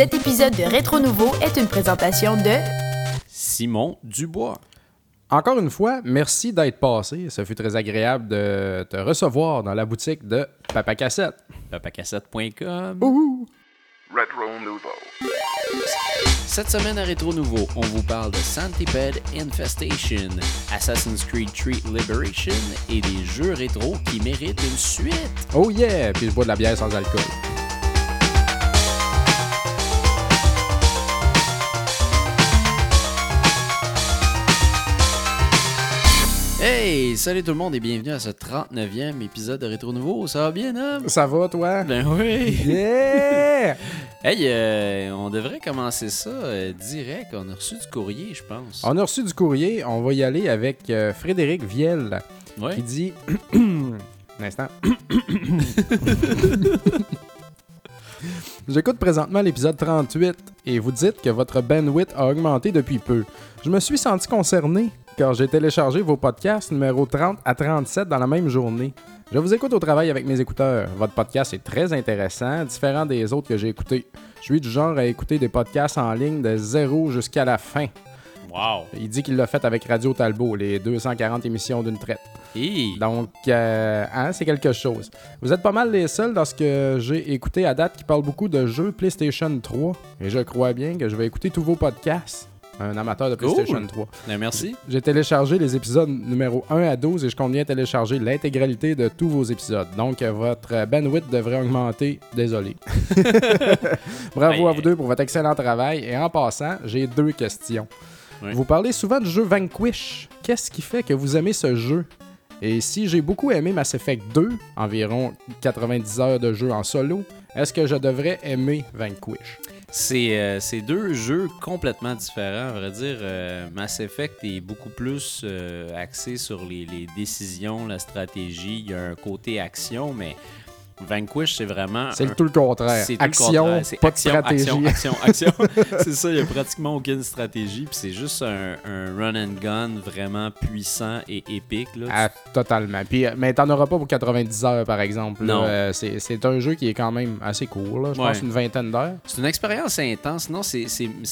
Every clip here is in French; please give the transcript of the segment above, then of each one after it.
Cet épisode de Rétro Nouveau est une présentation de Simon Dubois. Encore une fois, merci d'être passé. Ce fut très agréable de te recevoir dans la boutique de Papa Cassette. papacassette.com. Ouh! Retro Nouveau. Cette semaine à Rétro Nouveau, on vous parle de Centipede Infestation, Assassin's Creed 3 Liberation et des jeux rétro qui méritent une suite. Oh yeah! Puis je bois de la bière sans alcool. Hey, salut tout le monde et bienvenue à ce 39e épisode de Rétro Nouveau. Ça va bien, Nam? Ça va, toi? Ben oui! Yeah! Hey, euh, on devrait commencer ça euh, direct. On a reçu du courrier, je pense. On a reçu du courrier. On va y aller avec euh, Frédéric Viel Ouais. qui dit. Un instant. J'écoute présentement l'épisode 38 et vous dites que votre bandwidth a augmenté depuis peu. Je me suis senti concerné car j'ai téléchargé vos podcasts numéro 30 à 37 dans la même journée. Je vous écoute au travail avec mes écouteurs. Votre podcast est très intéressant, différent des autres que j'ai écoutés. Je suis du genre à écouter des podcasts en ligne de zéro jusqu'à la fin. Wow! Il dit qu'il l'a fait avec Radio Talbot, les 240 émissions d'une traite. Hey. Donc, euh, hein, c'est quelque chose. Vous êtes pas mal les seuls dans ce que j'ai écouté à date qui parle beaucoup de jeux PlayStation 3. Et je crois bien que je vais écouter tous vos podcasts. Un amateur de PlayStation Cool. 3. Ben, merci. J'ai téléchargé les épisodes numéro 1 à 12 et je compte bien télécharger l'intégralité de tous vos épisodes. Donc, euh, votre bandwidth devrait augmenter. Désolé. Bravo Ben, à vous deux pour votre excellent travail. Et en passant, j'ai deux questions. Oui. Vous parlez souvent du jeu Vanquish. Qu'est-ce qui fait que vous aimez ce jeu? Et si j'ai beaucoup aimé Mass Effect 2, environ 90 heures de jeu en solo, est-ce que je devrais aimer Vanquish? C'est euh, deux jeux complètement différents. À vrai dire, euh, Mass Effect est beaucoup plus euh, axé sur les, les décisions, la stratégie. Il y a un côté action, mais Vanquish, c'est vraiment. C'est un- tout le contraire. c'est Action. C'est pas de action, stratégie. Action, action, action. c'est ça, il n'y a pratiquement aucune stratégie. Puis c'est juste un, un run and gun vraiment puissant et épique. Là. Ah, totalement. Puis, euh, mais t'en auras pas pour 90 heures, par exemple. Non. Euh, c'est un jeu qui est quand même assez court. Là. Je Ouais. pense une vingtaine d'heures. C'est une expérience intense. Non, c'est-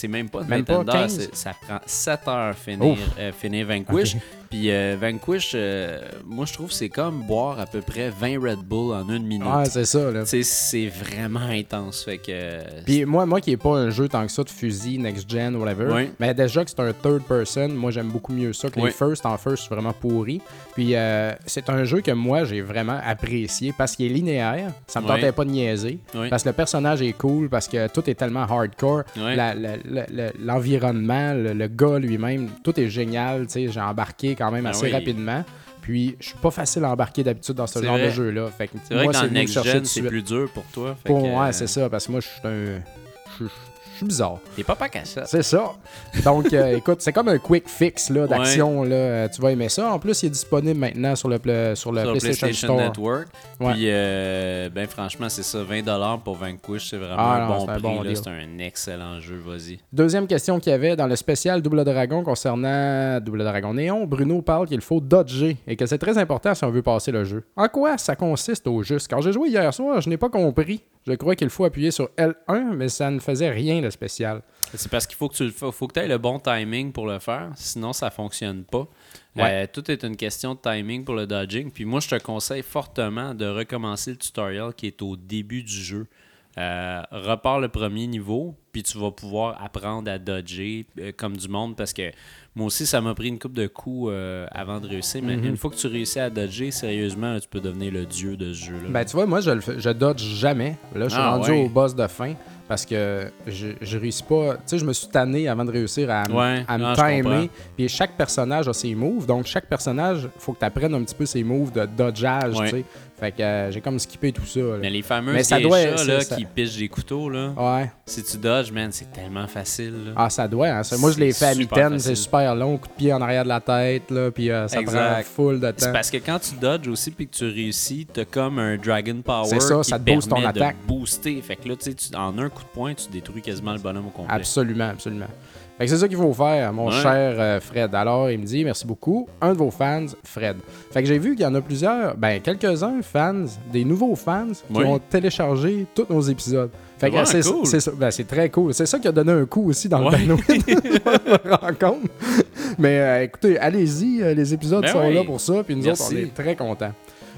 même pas une Même vingtaine d'heures. 15? c'est- Ça prend 7 heures finir, euh, finir Vanquish. Puis euh, Vanquish, euh, moi je trouve que c'est comme boire à peu près 20 Red Bull en une minute. Ouais, c'est ça. Là. C'est vraiment intense. Fait que. Puis moi, moi qui est pas un jeu tant que ça de fusil, next-gen, whatever, Ouais. mais déjà que c'est un third person, moi j'aime beaucoup mieux ça que les first. En first, c'est vraiment pourri. Puis euh, c'est un jeu que moi j'ai vraiment apprécié parce qu'il est linéaire, ça me tentait pas de niaiser, Ouais. parce que le personnage est cool, parce que tout est tellement hardcore, l'environnement, le, le gars lui-même, tout est génial, j'ai embarqué quand même Ah assez oui. rapidement. Puis je suis pas facile à embarquer d'habitude dans ce genre vrai. de jeu-là. Fait que C'est vrai moi, que dans le Next Gen, c'est plus dur pour toi. Fait Pour que, moi, euh, c'est ça, parce que moi, je suis un. Je suis bizarre. T'es pas pas cassette. C'est ça. Donc, euh, écoute, c'est comme un quick fix là, d'action. là. Euh, Tu vas aimer ça. En plus, il est disponible maintenant sur le, pla- sur le sur le PlayStation, PlayStation Store. Network. Ouais. Puis, euh, ben franchement, c'est ça, 20$ pour Vanquish, c'est vraiment Ah un non, bon un prix. bon c'est un excellent jeu, vas-y. Deuxième question qu'il y avait dans le spécial Double Dragon concernant Double Dragon Néon, Bruno parle qu'il faut dodger et que c'est très important si on veut passer le jeu. En quoi ça consiste au juste? Quand j'ai joué hier soir, je n'ai pas compris. Je crois qu'il faut appuyer sur L1, mais ça ne faisait rien de spécial. C'est parce qu'il faut que tu le fa- faut que tu aies le bon timing pour le faire, sinon ça fonctionne pas. Ouais. Euh, tout est une question de timing pour le dodging. Puis moi, je te conseille fortement de recommencer le tutorial qui est au début du jeu. Euh, repars le premier niveau, puis tu vas pouvoir apprendre à dodger euh, comme du monde parce que moi aussi, ça m'a pris une coupe de coups euh, avant de réussir. Mais une fois que tu réussis à dodger, sérieusement, là, tu peux devenir le dieu de ce jeu-là. Ben, tu vois, moi, je, le je dodge jamais. Là, je suis Ah, rendu ouais. au boss de fin parce que je, je réussis pas. Tu sais, je me suis tanné avant de réussir à, Ouais, à me timer. Puis chaque personnage a ses moves. Donc, chaque personnage, faut que tu apprennes un petit peu ses moves de dodgeage. Ouais. Fait que euh, j'ai comme skippé tout ça. là. Mais les fameux Mais ça geishas, doit- là, ça- qui pichent des couteaux, là, Ouais. si tu dodges, man, c'est tellement facile. là. Ah, ça doit. Hein. ça. Moi, je l'ai C'est fait à facile. C'est super long. Coup de pied en arrière de la tête. Là, puis euh, ça Exact. prend full de C'est temps. parce que quand tu dodges aussi puis que tu réussis, t'as comme un Dragon Power C'est ça, qui ça te booste ton de attaque. booster. Fait que là, tu sais, tu- en un coup de poing, tu détruis quasiment le bonhomme au complet. Absolument, absolument. Fait que c'est ça qu'il faut faire, mon Ouais. cher euh, Fred. Alors, il me dit merci beaucoup. Un de vos fans, Fred. Fait que j'ai vu qu'il y en a plusieurs, ben quelques-uns fans, des nouveaux fans qui Oui. ont téléchargé tous nos épisodes. Fait que c'est cool. ça. Ben, c'est très cool. C'est ça qui a donné un coup aussi dans Ouais. le panneau. Je me rends compte. Mais euh, écoutez, allez-y, euh, les épisodes Ben sont oui. là pour ça, puis nous Merci. autres, on est très contents.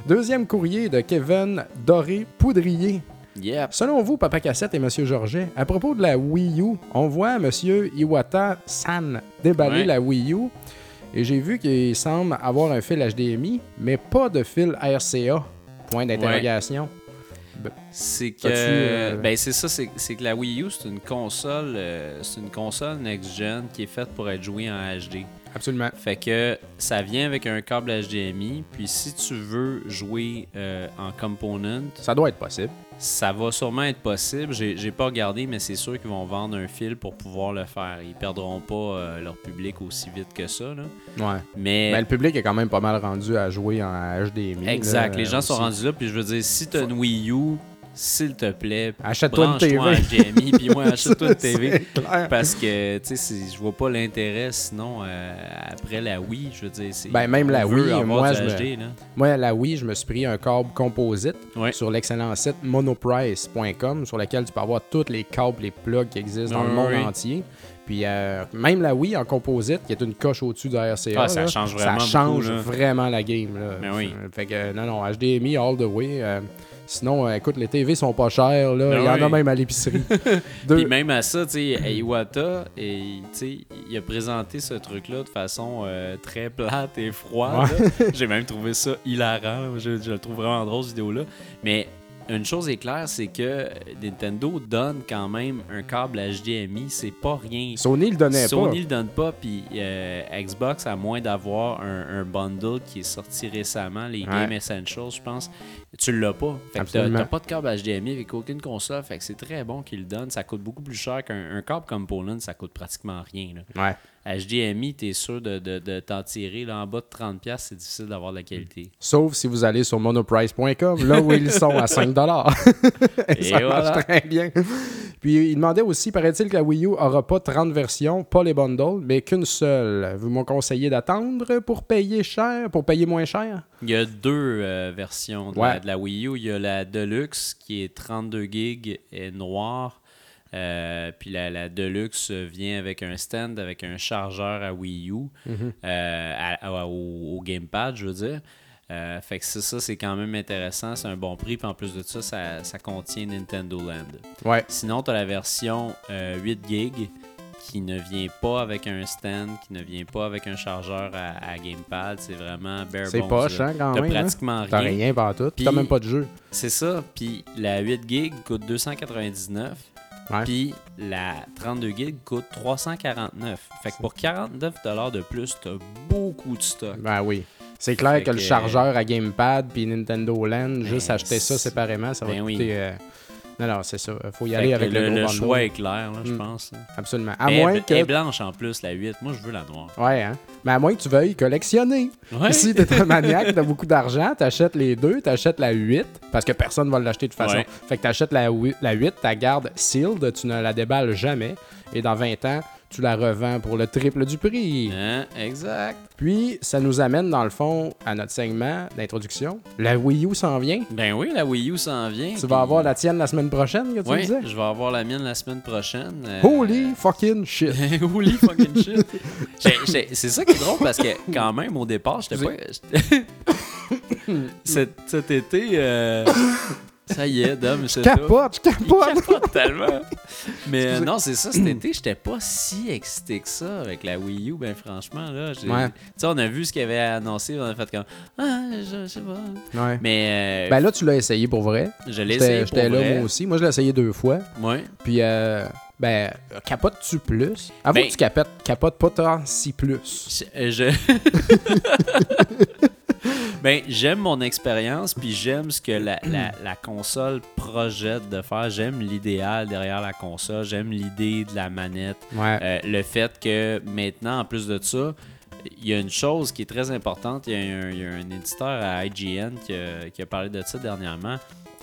Deuxième courrier de Kevin Doré Poudrier. Yep. Selon vous, Papa Cassette et Monsieur Georget, à propos de la Wii U, on voit Monsieur Iwata San déballer Ouais. la Wii U et j'ai vu qu'il semble avoir un fil HDMI, mais pas de fil RCA. Point d'interrogation. C'est que. Euh, Ben, c'est ça, c'est que la Wii U, c'est une console. euh, c'est une console next-gen qui est faite pour être jouée en HD. Absolument. Fait que ça vient avec un câble HDMI. Puis si tu veux jouer euh, en component, Ça doit être possible. ça va sûrement être possible. J'ai pas regardé, mais c'est sûr qu'ils vont vendre un fil pour pouvoir le faire. Ils perdront pas euh, leur public aussi vite que ça. Là. Ouais. Mais. Mais le public est quand même pas mal rendu à jouer en HDMI. exact. là, Les gens sont rendus là. Puis je veux dire, si tu as une Wii U, s'il te plaît, Achète-toi une TV. HDMI. Puis moi, achète-toi une TV. Clair. Parce que, tu sais, je vois pas l'intérêt sinon euh, après la Wii, je veux dire, c'est. Ben, même la Wii, moi, je me-. Moi, la Wii, je me suis pris un câble composite Ouais. sur l'excellent site monoprice.com sur lequel tu peux avoir tous les câbles, les plugs qui existent dans le monde oui. entier. Puis euh, même la Wii en composite, qui est une coche au-dessus de RCA, Ah, ça là, change vraiment ça change beaucoup, là. vraiment la game. Là. Mais oui. Fait que non, non, HDMI all the way. euh, sinon, euh, écoute, les TV sont pas chères. Là. Ben Il y en a même à l'épicerie. Deux- Puis même à ça, tu sais, Iwata, et, tu sais, il a présenté ce truc-là de façon euh, très plate et froide. J'ai même trouvé ça hilarant. Je, je le trouve vraiment drôle, cette vidéo-là. Mais une chose est claire, c'est que Nintendo donne quand même un câble HDMI. C'est pas rien. Sony le donnait Sony pas. le donne pas, puis euh, Xbox, à moins d'avoir un, un bundle qui est sorti récemment, les Ouais. Game Essentials, je pense, tu l'as pas. Fait que t'as- pas de câble HDMI avec aucune console, fait que c'est très bon qu'ils le donnent. Ça coûte beaucoup plus cher qu'un un câble component, ça coûte pratiquement rien. là. Ouais. HDMI, t'es sûr de, de, de t'en tirer. Là, en bas de 30$, c'est difficile d'avoir de la qualité. Sauf si vous allez sur monoprice.com, là où ils sont à 5 Et Et ça voilà. marche très bien. Puis il demandait aussi, paraît-il que la Wii U aura pas 30 versions, pas les bundles, mais qu'une seule. Vous m'ont conseillé d'attendre pour payer cher, pour payer moins cher? Il y a deux euh, versions de, Ouais. la, de la Wii U. Il y a la Deluxe qui est 32 gigs et noire. Euh, puis la, la Deluxe vient avec un stand, avec un chargeur à Wii U, euh, à- à- au, au gamepad, je veux dire. Euh, fait que ça, c'est quand même intéressant. C'est un bon prix. Puis en plus de ça, ça, ça contient Nintendo Land. Ouais. Sinon, tu as la version euh, 8 GB qui ne vient pas avec un stand, qui ne vient pas avec un chargeur à, à gamepad. C'est vraiment bare C'est poche, hein, quand T'as même. hein? pratiquement T'as rien. rien pas tout. Puis- T'as même pas de jeu. C'est ça. Puis la 8 GB coûte 299. Ouais. Puis la 32 GB coûte 349. Fait que pour 49 de plus, t'as beaucoup de stock. Ben oui. C'est clair que, le chargeur à gamepad puis Nintendo Land, juste Ben, acheter ça séparément, ça va ben oui. coûter. euh, Non, non, c'est ça. Faut y Fait aller avec le, le, le choix est clair, là, je Mm. pense. Absolument. À moins Elle que. blanche en plus, la 8. Moi, je veux la noire. Ouais, hein. Mais à moins que tu veuilles collectionner. Ouais. Si t'es un maniaque, t'as beaucoup d'argent, t'achètes les deux, t'achètes la 8, parce que personne va l'acheter de toute façon. Ouais. Fait que t'achètes la, hui- la 8, t'as garde sealed, tu ne la déballes jamais, et dans 20 ans, tu la revends pour le triple du prix. Hein? Exact. Puis, ça nous amène dans le fond à notre segment d'introduction. La Wii U s'en vient. Ben oui, la Wii U s'en vient. Tu puis- vas avoir la tienne la semaine prochaine, que tu disais? je vais avoir la mienne la semaine prochaine. euh, Holy fucking shit! Holy fucking shit. C'est ça qui est drôle parce que quand même au départ, j'étais pas. cet, cet été, euh, ça y est, Dom, c'est Capote, je Il capote! capote tellement. Mais euh, non, c'est ça, cet été, j'étais pas si excité que ça avec la Wii U, ben franchement, là. Ouais. Tu sais, on a vu ce qu'il avait annoncé, on a fait comme. Ah, je, je sais pas. Ouais. Mais euh, Ben là, tu l'as essayé pour vrai. je l'ai essayé. j'étais pour là vrai. moi aussi. Moi, je l'ai essayé deux fois. Ouais. Puis, euh, ben, capotes-tu plus? Avoue Ben- que tu capotes, capotes pas tant si plus. Je. je- ben, j'aime mon expérience, puis j'aime ce que la, la- la console projette de faire. J'aime l'idéal derrière la console. J'aime l'idée de la manette. Ouais. Euh, le fait que maintenant, en plus de ça, il y a une chose qui est très importante. Il y a un, il y a un éditeur à IGN qui a, qui a parlé de ça dernièrement.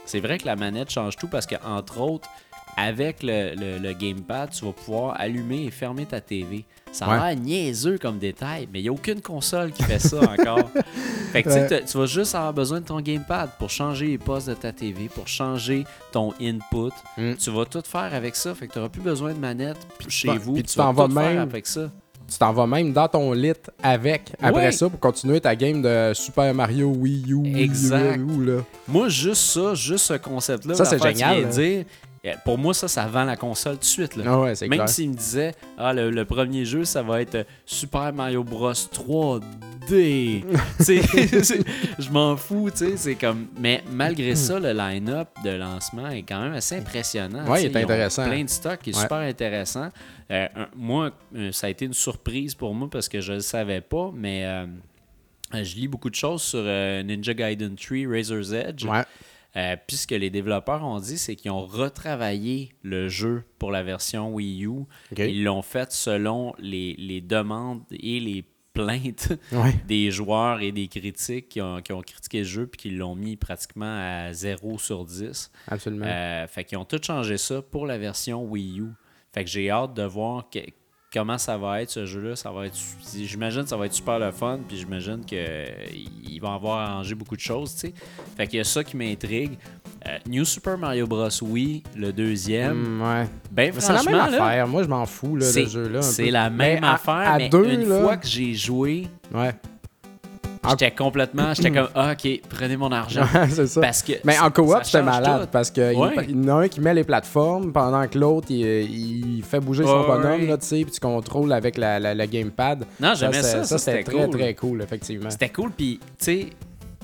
C'est vrai que la manette change tout parce que, entre autres, avec le, le- le gamepad, tu vas pouvoir allumer et fermer ta TV. Ça Ouais. a l'air niaiseux comme détail, mais il n'y a aucune console qui fait ça encore. Fait que tu Ouais. vas juste avoir besoin de ton gamepad pour changer les postes de ta TV, pour changer ton input. Mm. Tu vas tout faire avec ça. Fait que tu n'auras plus besoin de manette chez vous. puis tu vas t'en vas tout faire même- avec ça. Tu t'en vas même dans ton lit avec, après ça, pour continuer ta game de Super Mario Wii U. Exact. Wii U, là. Moi, juste ça, juste ce concept-là, Ça, c'est génial, dire, pour moi, ça, ça vend la console tout de suite. Là. Ah ouais, Même clair. s'il me disait, ah, le, le premier jeu, ça va être euh, Super Mario Bros 3D. Tu sais, c'est- je m'en fous, tu sais, c'est comme... Mais malgré ça, le line-up de lancement est quand même assez impressionnant. Sais, il est ils ont intéressant. plein de stock qui est Ouais. super intéressant. Euh, un- moi, euh, ça a été une surprise pour moi parce que je ne le savais pas, mais... euh, je lis beaucoup de choses sur euh, Ninja Gaiden 3 Razor's Edge. Ouais. Euh, puis ce que les développeurs ont dit, c'est qu'ils ont retravaillé le jeu pour la version Wii U. Ils l'ont fait selon les, les demandes et les plaintes Ouais. des joueurs et des critiques qui ont, qui ont critiqué le jeu puis qui l'ont mis pratiquement à 0 sur 10. Absolument. Euh, fait qu'ils ont tout changé ça pour la version Wii U. Fait que j'ai hâte de voir que- comment ça va être ce jeu-là. Ça va être, j'imagine que ça va être super le fun, puis j'imagine qu'ils vont avoir arrangé beaucoup de choses, tu sais. Fait qu'il y a ça qui m'intrigue. Euh, New Super Mario Bros. Wii, le deuxième. Mm, ouais. Ben C'est la même là, affaire. Moi, je m'en fous, là, de jeu-là. un c'est la Mais même à- affaire, à mais deux, une là, fois que j'ai joué, Ouais. J'étais complètement, j'étais comme, ah, ok, prenez mon argent. c'est ça. Parce que Mais en coop, c'était malade tout. parce qu'il Ouais. il y en a un qui met les plateformes pendant que l'autre il, il fait bouger son bonhomme, là, tu sais, puis tu contrôles avec la, la- le gamepad. Non, j'aimais ça, ça, c'était c'était très cool. très cool, effectivement. C'était cool, puis tu sais,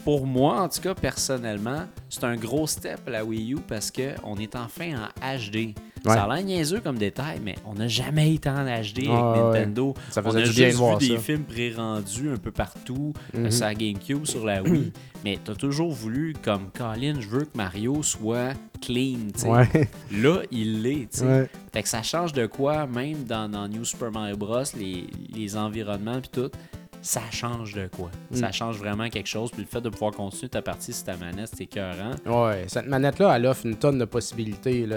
pour moi, en tout cas, personnellement, c'est un gros step la Wii U parce qu'on est enfin en HD. Ouais. Ça a l'air niaiseux comme détail, mais on n'a jamais été en HD avec. Nintendo. Ça on faisait a du bien juste de voir vu des films pré-rendus un peu partout, Mhm. euh, sur la GameCube, sur la Wii, mais t'as toujours voulu, comme Colin, je veux que Mario soit clean. Ouais, Là, il l'est, ouais. Fait que ça change de quoi, même dans, dans New Super Mario Bros, les, les environnements puis tout, ça change de quoi? Ça Mm. change vraiment quelque chose. Puis le fait de pouvoir continuer ta partie sur ta manette, c'est écœurant. Ouais, cette manette-là, elle offre une tonne de possibilités.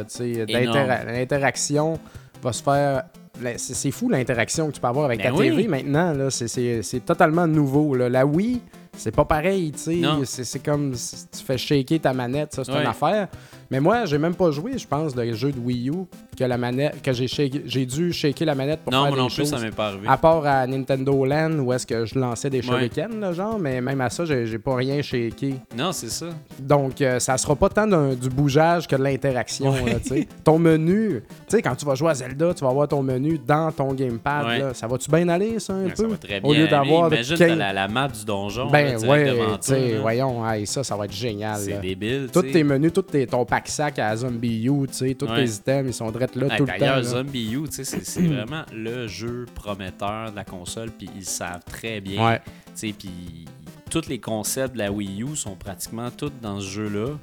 L'interaction va se faire. la- C'est fou l'interaction que tu peux avoir avec Ben ta oui. TV maintenant. là. C'est- C'est c'est totalement nouveau. Là. La Wii, c'est pas pareil. C'est c'est comme si tu fais shaker ta manette, ça c'est Ouais. une affaire. Mais moi, j'ai même pas joué, je pense, le jeu de Wii U que la manette que j'ai j'ai dû shaker la manette pour non, faire des non plus, choses. ça m'est pas arrivé. À part à Nintendo Land où est-ce que je lançais des Ouais. shurikens, là, genre, mais même à ça, j'ai pas rien shaké. Non, c'est ça. Donc, euh, ça sera pas tant du bougeage que de l'interaction. Ouais. tu sais. ton menu, tu sais, quand tu vas jouer à Zelda, tu vas avoir ton menu dans ton gamepad. Ouais. là. Ça va-tu bien aller, ça, un Ouais, peu? ça va très bien. Au lieu d'avoir. Imagine, 15 t'as la, la map du donjon. Ben là, ouais, tu sais, voyons, hey, ça, ça va être génial. C'est débile. Tous tes menus, tous tes, ton pack-sac à Zombie U, tu sais, tous Ouais. tes items, ils sont drettes là tout le temps. D'ailleurs. Zombie U, tu sais, c'est vraiment le jeu prometteur de la console, puis ils savent très bien. Ouais. Tu sais, puis tous les concepts de la Wii U sont pratiquement tous dans ce jeu-là.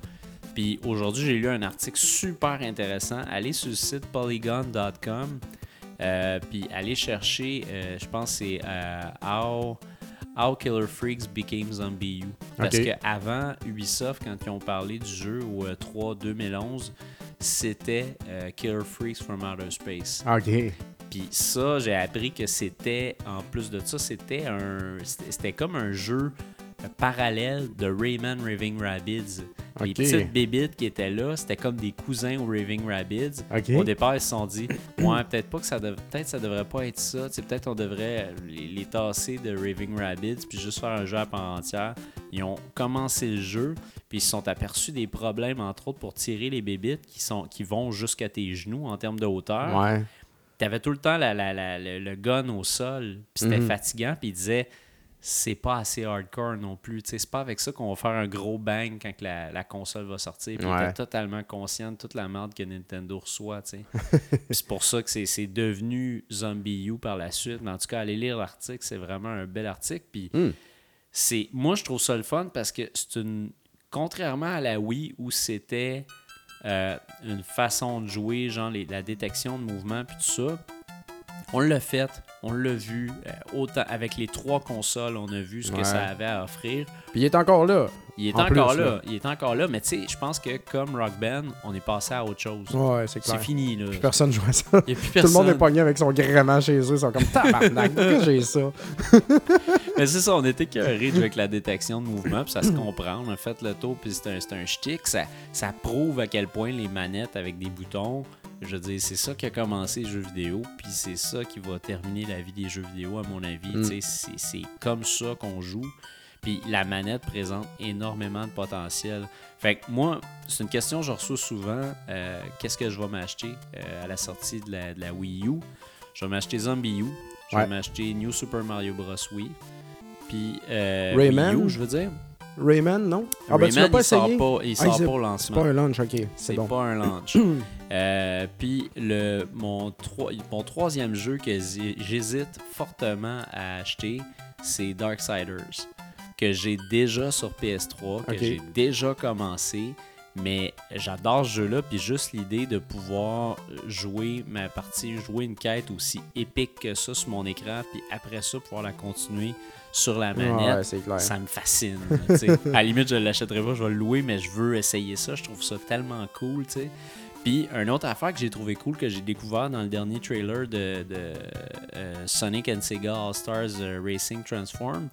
Puis aujourd'hui, j'ai lu un article super intéressant. Allez sur le site polygon.com, euh, puis allez chercher, euh, je pense que c'est euh, How, How Killer Freaks Became Zombie U. Parce Ok. qu'avant, Ubisoft, quand ils ont parlé du jeu au euh, 3 2011, c'était euh, Killer Freaks from Outer Space. OK. Puis ça, j'ai appris que c'était, en plus de ça, c'était un, c'était comme un jeu euh, parallèle de Rayman Raving Rabbids. Les petites bébites qui étaient là, c'était comme des cousins au Raving Rabbids. Au départ, ils se sont dit, ouais, peut-être pas que ça, dev- peut-être ça devrait pas être ça. Tu sais, peut-être on devrait les, les tasser de Raving Rabbids puis juste faire un jeu à part entière. Ils ont commencé le jeu, puis ils se sont aperçus des problèmes, entre autres, pour tirer les bébites qui, sont, qui vont jusqu'à tes genoux en termes de hauteur Ouais. t'avais tout le temps la- la- la- le, gun au sol, puis c'était Mhm. fatigant, puis il disait c'est pas assez hardcore non plus. C'est pas avec ça qu'on va faire un gros bang quand la, la console va sortir. Puis Ouais. totalement conscient de toute la merde que Nintendo reçoit. c'est pour ça que c'est devenu Zombie U par la suite. Mais en tout cas, allez lire l'article, c'est vraiment un bel article. Puis Hmm. c'est moi, je trouve ça le fun parce que c'est une. Contrairement à la Wii où c'était euh, une façon de jouer, genre les- la détection de mouvement puis tout ça, On l'a fait, on l'a vu. euh, autant avec les trois consoles, on a vu ce que ça avait à offrir. Puis il est encore là. Il est En encore plus, là. là. Il est encore là. Mais tu sais, je pense que comme Rock Band, on est passé à autre chose. Ouais, c'est clair. C'est fini, là. Plus personne joue à ça. Plus Tout le monde est pogné avec son gréement chez eux. Ils sont comme tabarnak. Pourquoi j'ai ça? Mais c'est ça, on était cœurés avec la détection de mouvement, puis ça se comprend. On a fait le tour, puis c'est un, un shtick. Ça, ça prouve à quel point les manettes avec des boutons, je veux dire, c'est ça qui a commencé les jeux vidéo, puis c'est ça qui va terminer la vie des jeux vidéo, à mon avis. Mm. C'est c'est comme ça qu'on joue. Puis la manette présente énormément de potentiel. Fait que moi, c'est une question que je reçois souvent. euh, Qu'est-ce que je vais m'acheter euh, à la sortie de la, de la Wii U? Je vais m'acheter Zombie U. Je vais Ouais. m'acheter New Super Mario Bros. Wii. Puis euh, Rayman? Wii U, je veux dire. Rayman, non? Ah, ben tu l'as Rayman, pas il sort pas, il Ah, sort c'est- pas au C'est lancement. pas un launch, ok. C'est C'est bon. pas un launch. Euh, Puis le mon, troi- mon troisième jeu que j'hésite fortement à acheter, c'est Darksiders, que j'ai déjà sur PS3, que j'ai déjà commencé. Mais j'adore ce jeu-là, puis juste l'idée de pouvoir jouer ma partie, jouer une quête aussi épique que ça sur mon écran, puis après ça, pouvoir la continuer sur la manette. Ouais, c'est clair. Ça me fascine. à la limite, je ne l'achèterai pas, je vais le louer, mais je veux essayer ça. Je trouve ça tellement cool. tu sais. Puis, une autre affaire que j'ai trouvé cool, que j'ai découvert dans le dernier trailer de, de, euh, Sonic and Sega All-Stars euh, Racing Transform,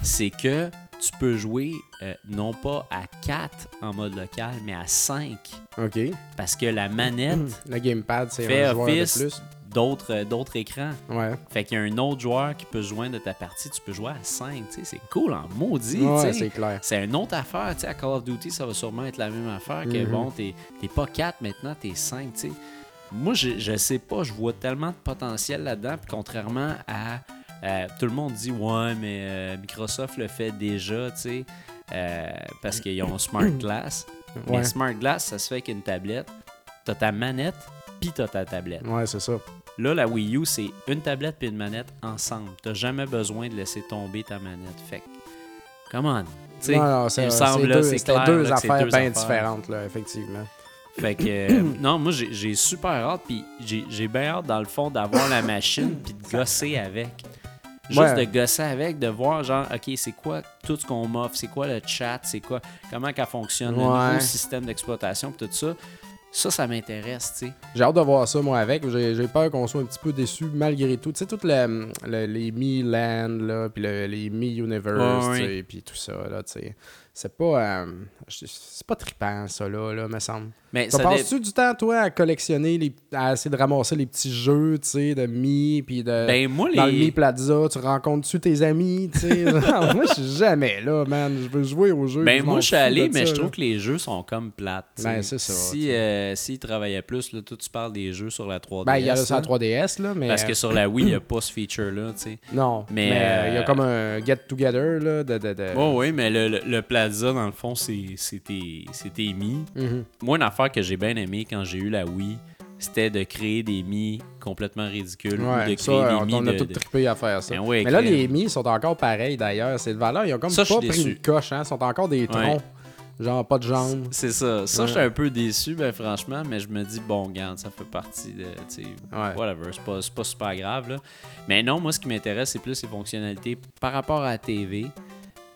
c'est que tu peux jouer euh, non pas à 4 en mode local, mais à 5. Ok. Parce que la manette Le gamepad, c'est fait un joueur de office plus. D'autres euh, d'autres écrans. Ouais. Fait qu'il y a un autre joueur qui peut se joindre de ta partie, tu peux jouer à 5. tu sais, C'est cool en maudit. Ouais, c'est clair. C'est une autre affaire, à Call of Duty, ça va sûrement être la même affaire que Mhm. bon, t'es pas 4 maintenant, t'es 5, tu sais. Moi, je, je sais pas, je vois tellement de potentiel là-dedans, puis contrairement à. euh, tout le monde dit, ouais, mais euh, Microsoft le fait déjà, tu sais, euh, parce qu'ils ont Smart Glass. Ouais. Mais Smart Glass, ça se fait avec une tablette. T'as ta manette, puis t'as ta tablette. Ouais, c'est ça. Là, la Wii U, c'est une tablette puis une manette ensemble. T'as jamais besoin de laisser tomber ta manette. Fait que, come on. Tu sais, Non, non, c'est il me semble, là, c'est clair, deux là, affaires deux bien affaires. différentes, là, effectivement. Fait que, euh, non, moi, j'ai super hâte. Puis j'ai bien hâte, dans le fond, d'avoir la machine puis de gosser avec. Juste Ouais. de gosser avec, de voir, genre, OK, c'est quoi tout ce qu'on m'offre? C'est quoi le chat? C'est quoi, comment qu'elle fonctionne? Le nouveau système d'exploitation puis tout ça. Ça, ça m'intéresse, tu sais. J'ai hâte de voir ça, moi, avec. J'ai j'ai peur qu'on soit un petit peu déçu malgré tout. Tu sais, toutes le- le- les Mi Land, là, puis le- les Mi Universe, Ouais, ouais. puis tout ça, là, tu sais. C'est pas... euh, c'est pas trippant, ça, là, là, me semble. Mais Ça passes-tu du temps, toi, à collectionner, les, à essayer de ramasser les petits jeux, tu sais, de Mi, puis de... Ben, moi, Dans le Mi les. Plaza, tu rencontres-tu tes amis, tu sais? Moi, je suis jamais là, man. Je veux jouer aux jeux. Ben moi je suis allé, mais je trouve que les jeux sont comme plates. tu sais. Ben, c'est ça, tu Si sais. euh, s'ils travaillaient plus, là, toi tu parles des jeux sur la 3DS. Ben, il y a ça à là. 3DS, là, mais... Parce que sur la Wii, il n'y a pas ce feature-là, tu sais. Non, Mais, euh, il y a euh, comme un get-together, là, de... de, de... Oh oui, mais le, le- le Plaza, dans le fond, tes tes Mi. Mhm. Moi, une affaire que j'ai bien aimé quand j'ai eu la Wii, c'était de créer des Mi complètement ridicules. de Ouais, créer ça, des on, Mi on a de- tout trippé à faire ça. Ben mais là, les Mi sont encore pareils, d'ailleurs. C'est de valeur, ils ont comme Ça, je pas suis pris déçu. une coche, hein. Ils sont encore des troncs. Genre, pas de jambes. C'est ça. Ça, Ouais. j'étais un peu déçu, ben franchement, mais je me dis, bon, garde, ça fait partie de. Whatever, c'est pas, pas super grave. Là. Mais non, moi, ce qui m'intéresse, c'est plus les fonctionnalités par rapport à la TV.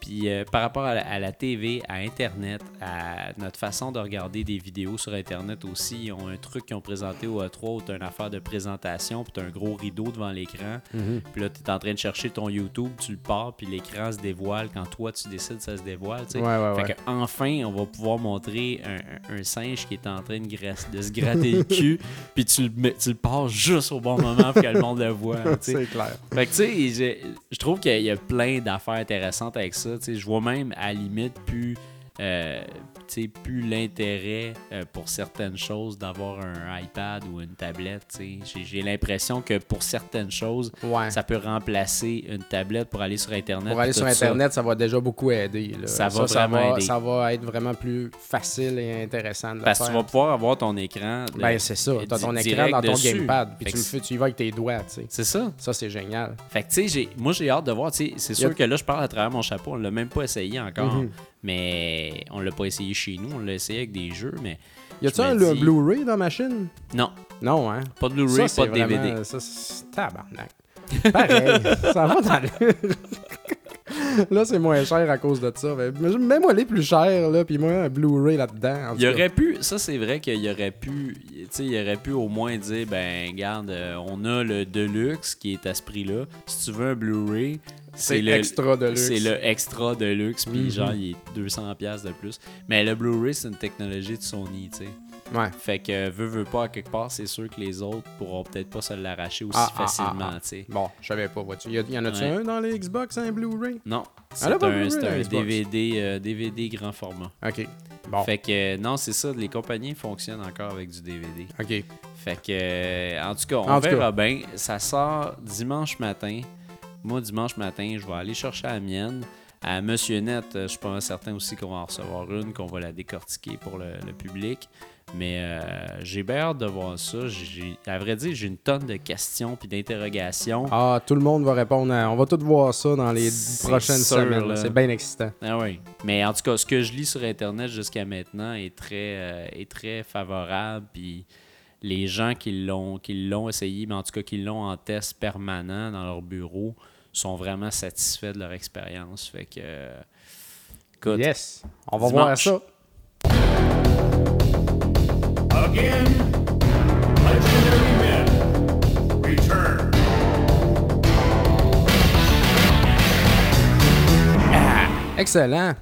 Puis euh, par rapport à la, à la TV, à Internet, à notre façon de regarder des vidéos sur Internet aussi, ils ont un truc qu'ils ont présenté au E3 où tu as une affaire de présentation, puis tu as un gros rideau devant l'écran. Mhm. Puis là, tu es en train de chercher ton YouTube, tu le pars, puis l'écran se dévoile. Quand toi, tu décides, ça se dévoile. Ouais, ouais, Fait ouais. que enfin, on va pouvoir montrer un, un- un singe qui est en train de, grasse- de se gratter le cul, puis tu tu le passes juste au bon moment pour que le monde le voit. C'est clair. Fait que tu sais, je trouve qu'il y a plein d'affaires intéressantes avec ça. Je vois même à la limite plus, euh, sais, plus l'intérêt euh, pour certaines choses d'avoir un iPad ou une tablette. tu. J'ai, l'impression que pour certaines choses, Ouais. ça peut remplacer une tablette pour aller sur Internet. Pour aller sur. Internet, ça va déjà beaucoup aider. là. Ça va ça, vraiment va, aider. ça va être vraiment plus facile et intéressant de Parce que tu vas pouvoir avoir ton écran. de- Ben, c'est ça. T'as di- ton écran dans ton dessus. gamepad, puis tu le fais, tu y vas avec tes doigts, tu. C'est ça. Ça, c'est génial. Fait que, tu sais, moi, j'ai hâte de voir. tu C'est a- sûr que là, je parle à travers mon chapeau. On l'a même pas essayé encore. Mhm. Mais on l'a pas essayé chez nous. On l'a essayé avec des jeux. Mais Y a-tu un, Blu-ray dans la machine? Non, Non, hein? pas de Blu-ray, pas de DVD. vraiment- Ça, c'est tabarnak. Pareil, ça va dans le... Là, c'est moins cher à cause de ça. Mais mets-moi les plus chers, là, puis moi, un Blu-ray là-dedans. Il aurait pu, ça c'est vrai qu'il aurait pu, tu sais, il aurait pu au moins dire, ben, regarde, euh, on a le Deluxe qui est à ce prix-là. Si tu veux un Blu-ray, C'est le extra de luxe. C'est le extra de luxe, puis Mhm. genre, il est 200$ piastres de plus. Mais le Blu-ray, c'est une technologie de Sony, tu sais. Ouais. Fait que, veux, veux pas, à quelque part, c'est sûr que les autres pourront peut-être pas se l'arracher aussi Ah, ah, facilement, ah, ah. tu sais. Bon, je savais pas, vois-tu. Y, en a-tu Ouais. un dans les Xbox, un Blu-ray? Non, c'est un, Xbox. DVD, euh, DVD grand format. OK. Bon, Fait que, non, c'est ça, les compagnies fonctionnent encore avec du DVD. OK. Fait que, en tout cas, on En verra bien. Ça sort dimanche matin. Moi, dimanche matin, je vais aller chercher la mienne. À Monsieur Net, euh, je suis pas certain aussi qu'on va en recevoir une, qu'on va la décortiquer pour le, le public. Mais euh, j'ai bien hâte de voir ça. J'ai, à vrai dire, j'ai une tonne de questions puis d'interrogations. Ah, tout le monde va répondre. à- On va tout voir ça dans les C'est prochaines sûr, semaines. là. C'est bien excitant. Ah oui. Mais en tout cas, ce que je lis sur Internet jusqu'à maintenant est très, euh, est très favorable. Puis les gens qui l'ont, qui l'ont essayé, mais en tout cas qui l'ont en test permanent dans leur bureau, sont vraiment satisfaits de leur expérience. Fait que. euh, écoute, Yes. On va Dimanche. voir ça. Again, legendary men return. Excellent.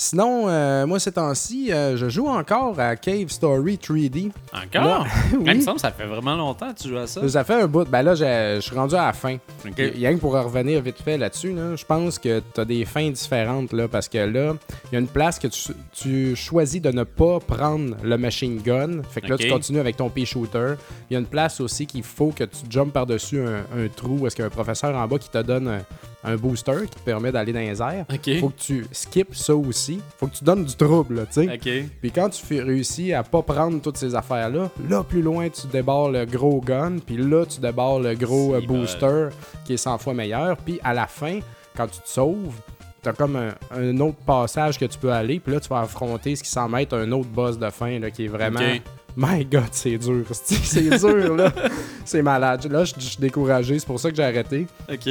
Sinon, euh, moi, ces temps-ci, euh, je joue encore à Cave Story 3D. encore? Oui. Il me semble ça fait vraiment longtemps que tu joues à ça. Ça fait un bout. Ben là, je suis rendu à la fin. Ok. Y- Rien que pour revenir vite fait là-dessus, là, je pense que tu as des fins différentes là, parce que là, il y a une place que tu, tu choisis de ne pas prendre le machine gun. Fait que là, tu continues avec ton pea-shooter. Il y a une place aussi qu'il faut que tu jumpes par-dessus un, un trou. Est-ce qu'il y a un professeur en bas qui te donne un, un booster qui te permet d'aller dans les airs? Ok. Faut que tu skips ça aussi. Faut que tu donnes du trouble, tu sais. Ok. Puis quand tu fais- réussis à pas prendre toutes ces affaires-là, là, plus loin, tu débarres le gros gun, puis là, tu débarres le gros euh, booster qui est 100 fois meilleur. Puis à la fin, quand tu te sauves, t'as comme un, un autre passage que tu peux aller, puis là, tu vas affronter ce qui semble être un autre boss de fin, là, qui est vraiment... Ok. My God, c'est dur, c'est dur, là. C'est malade. Là, je je suis découragé, c'est pour ça que j'ai arrêté. Ok.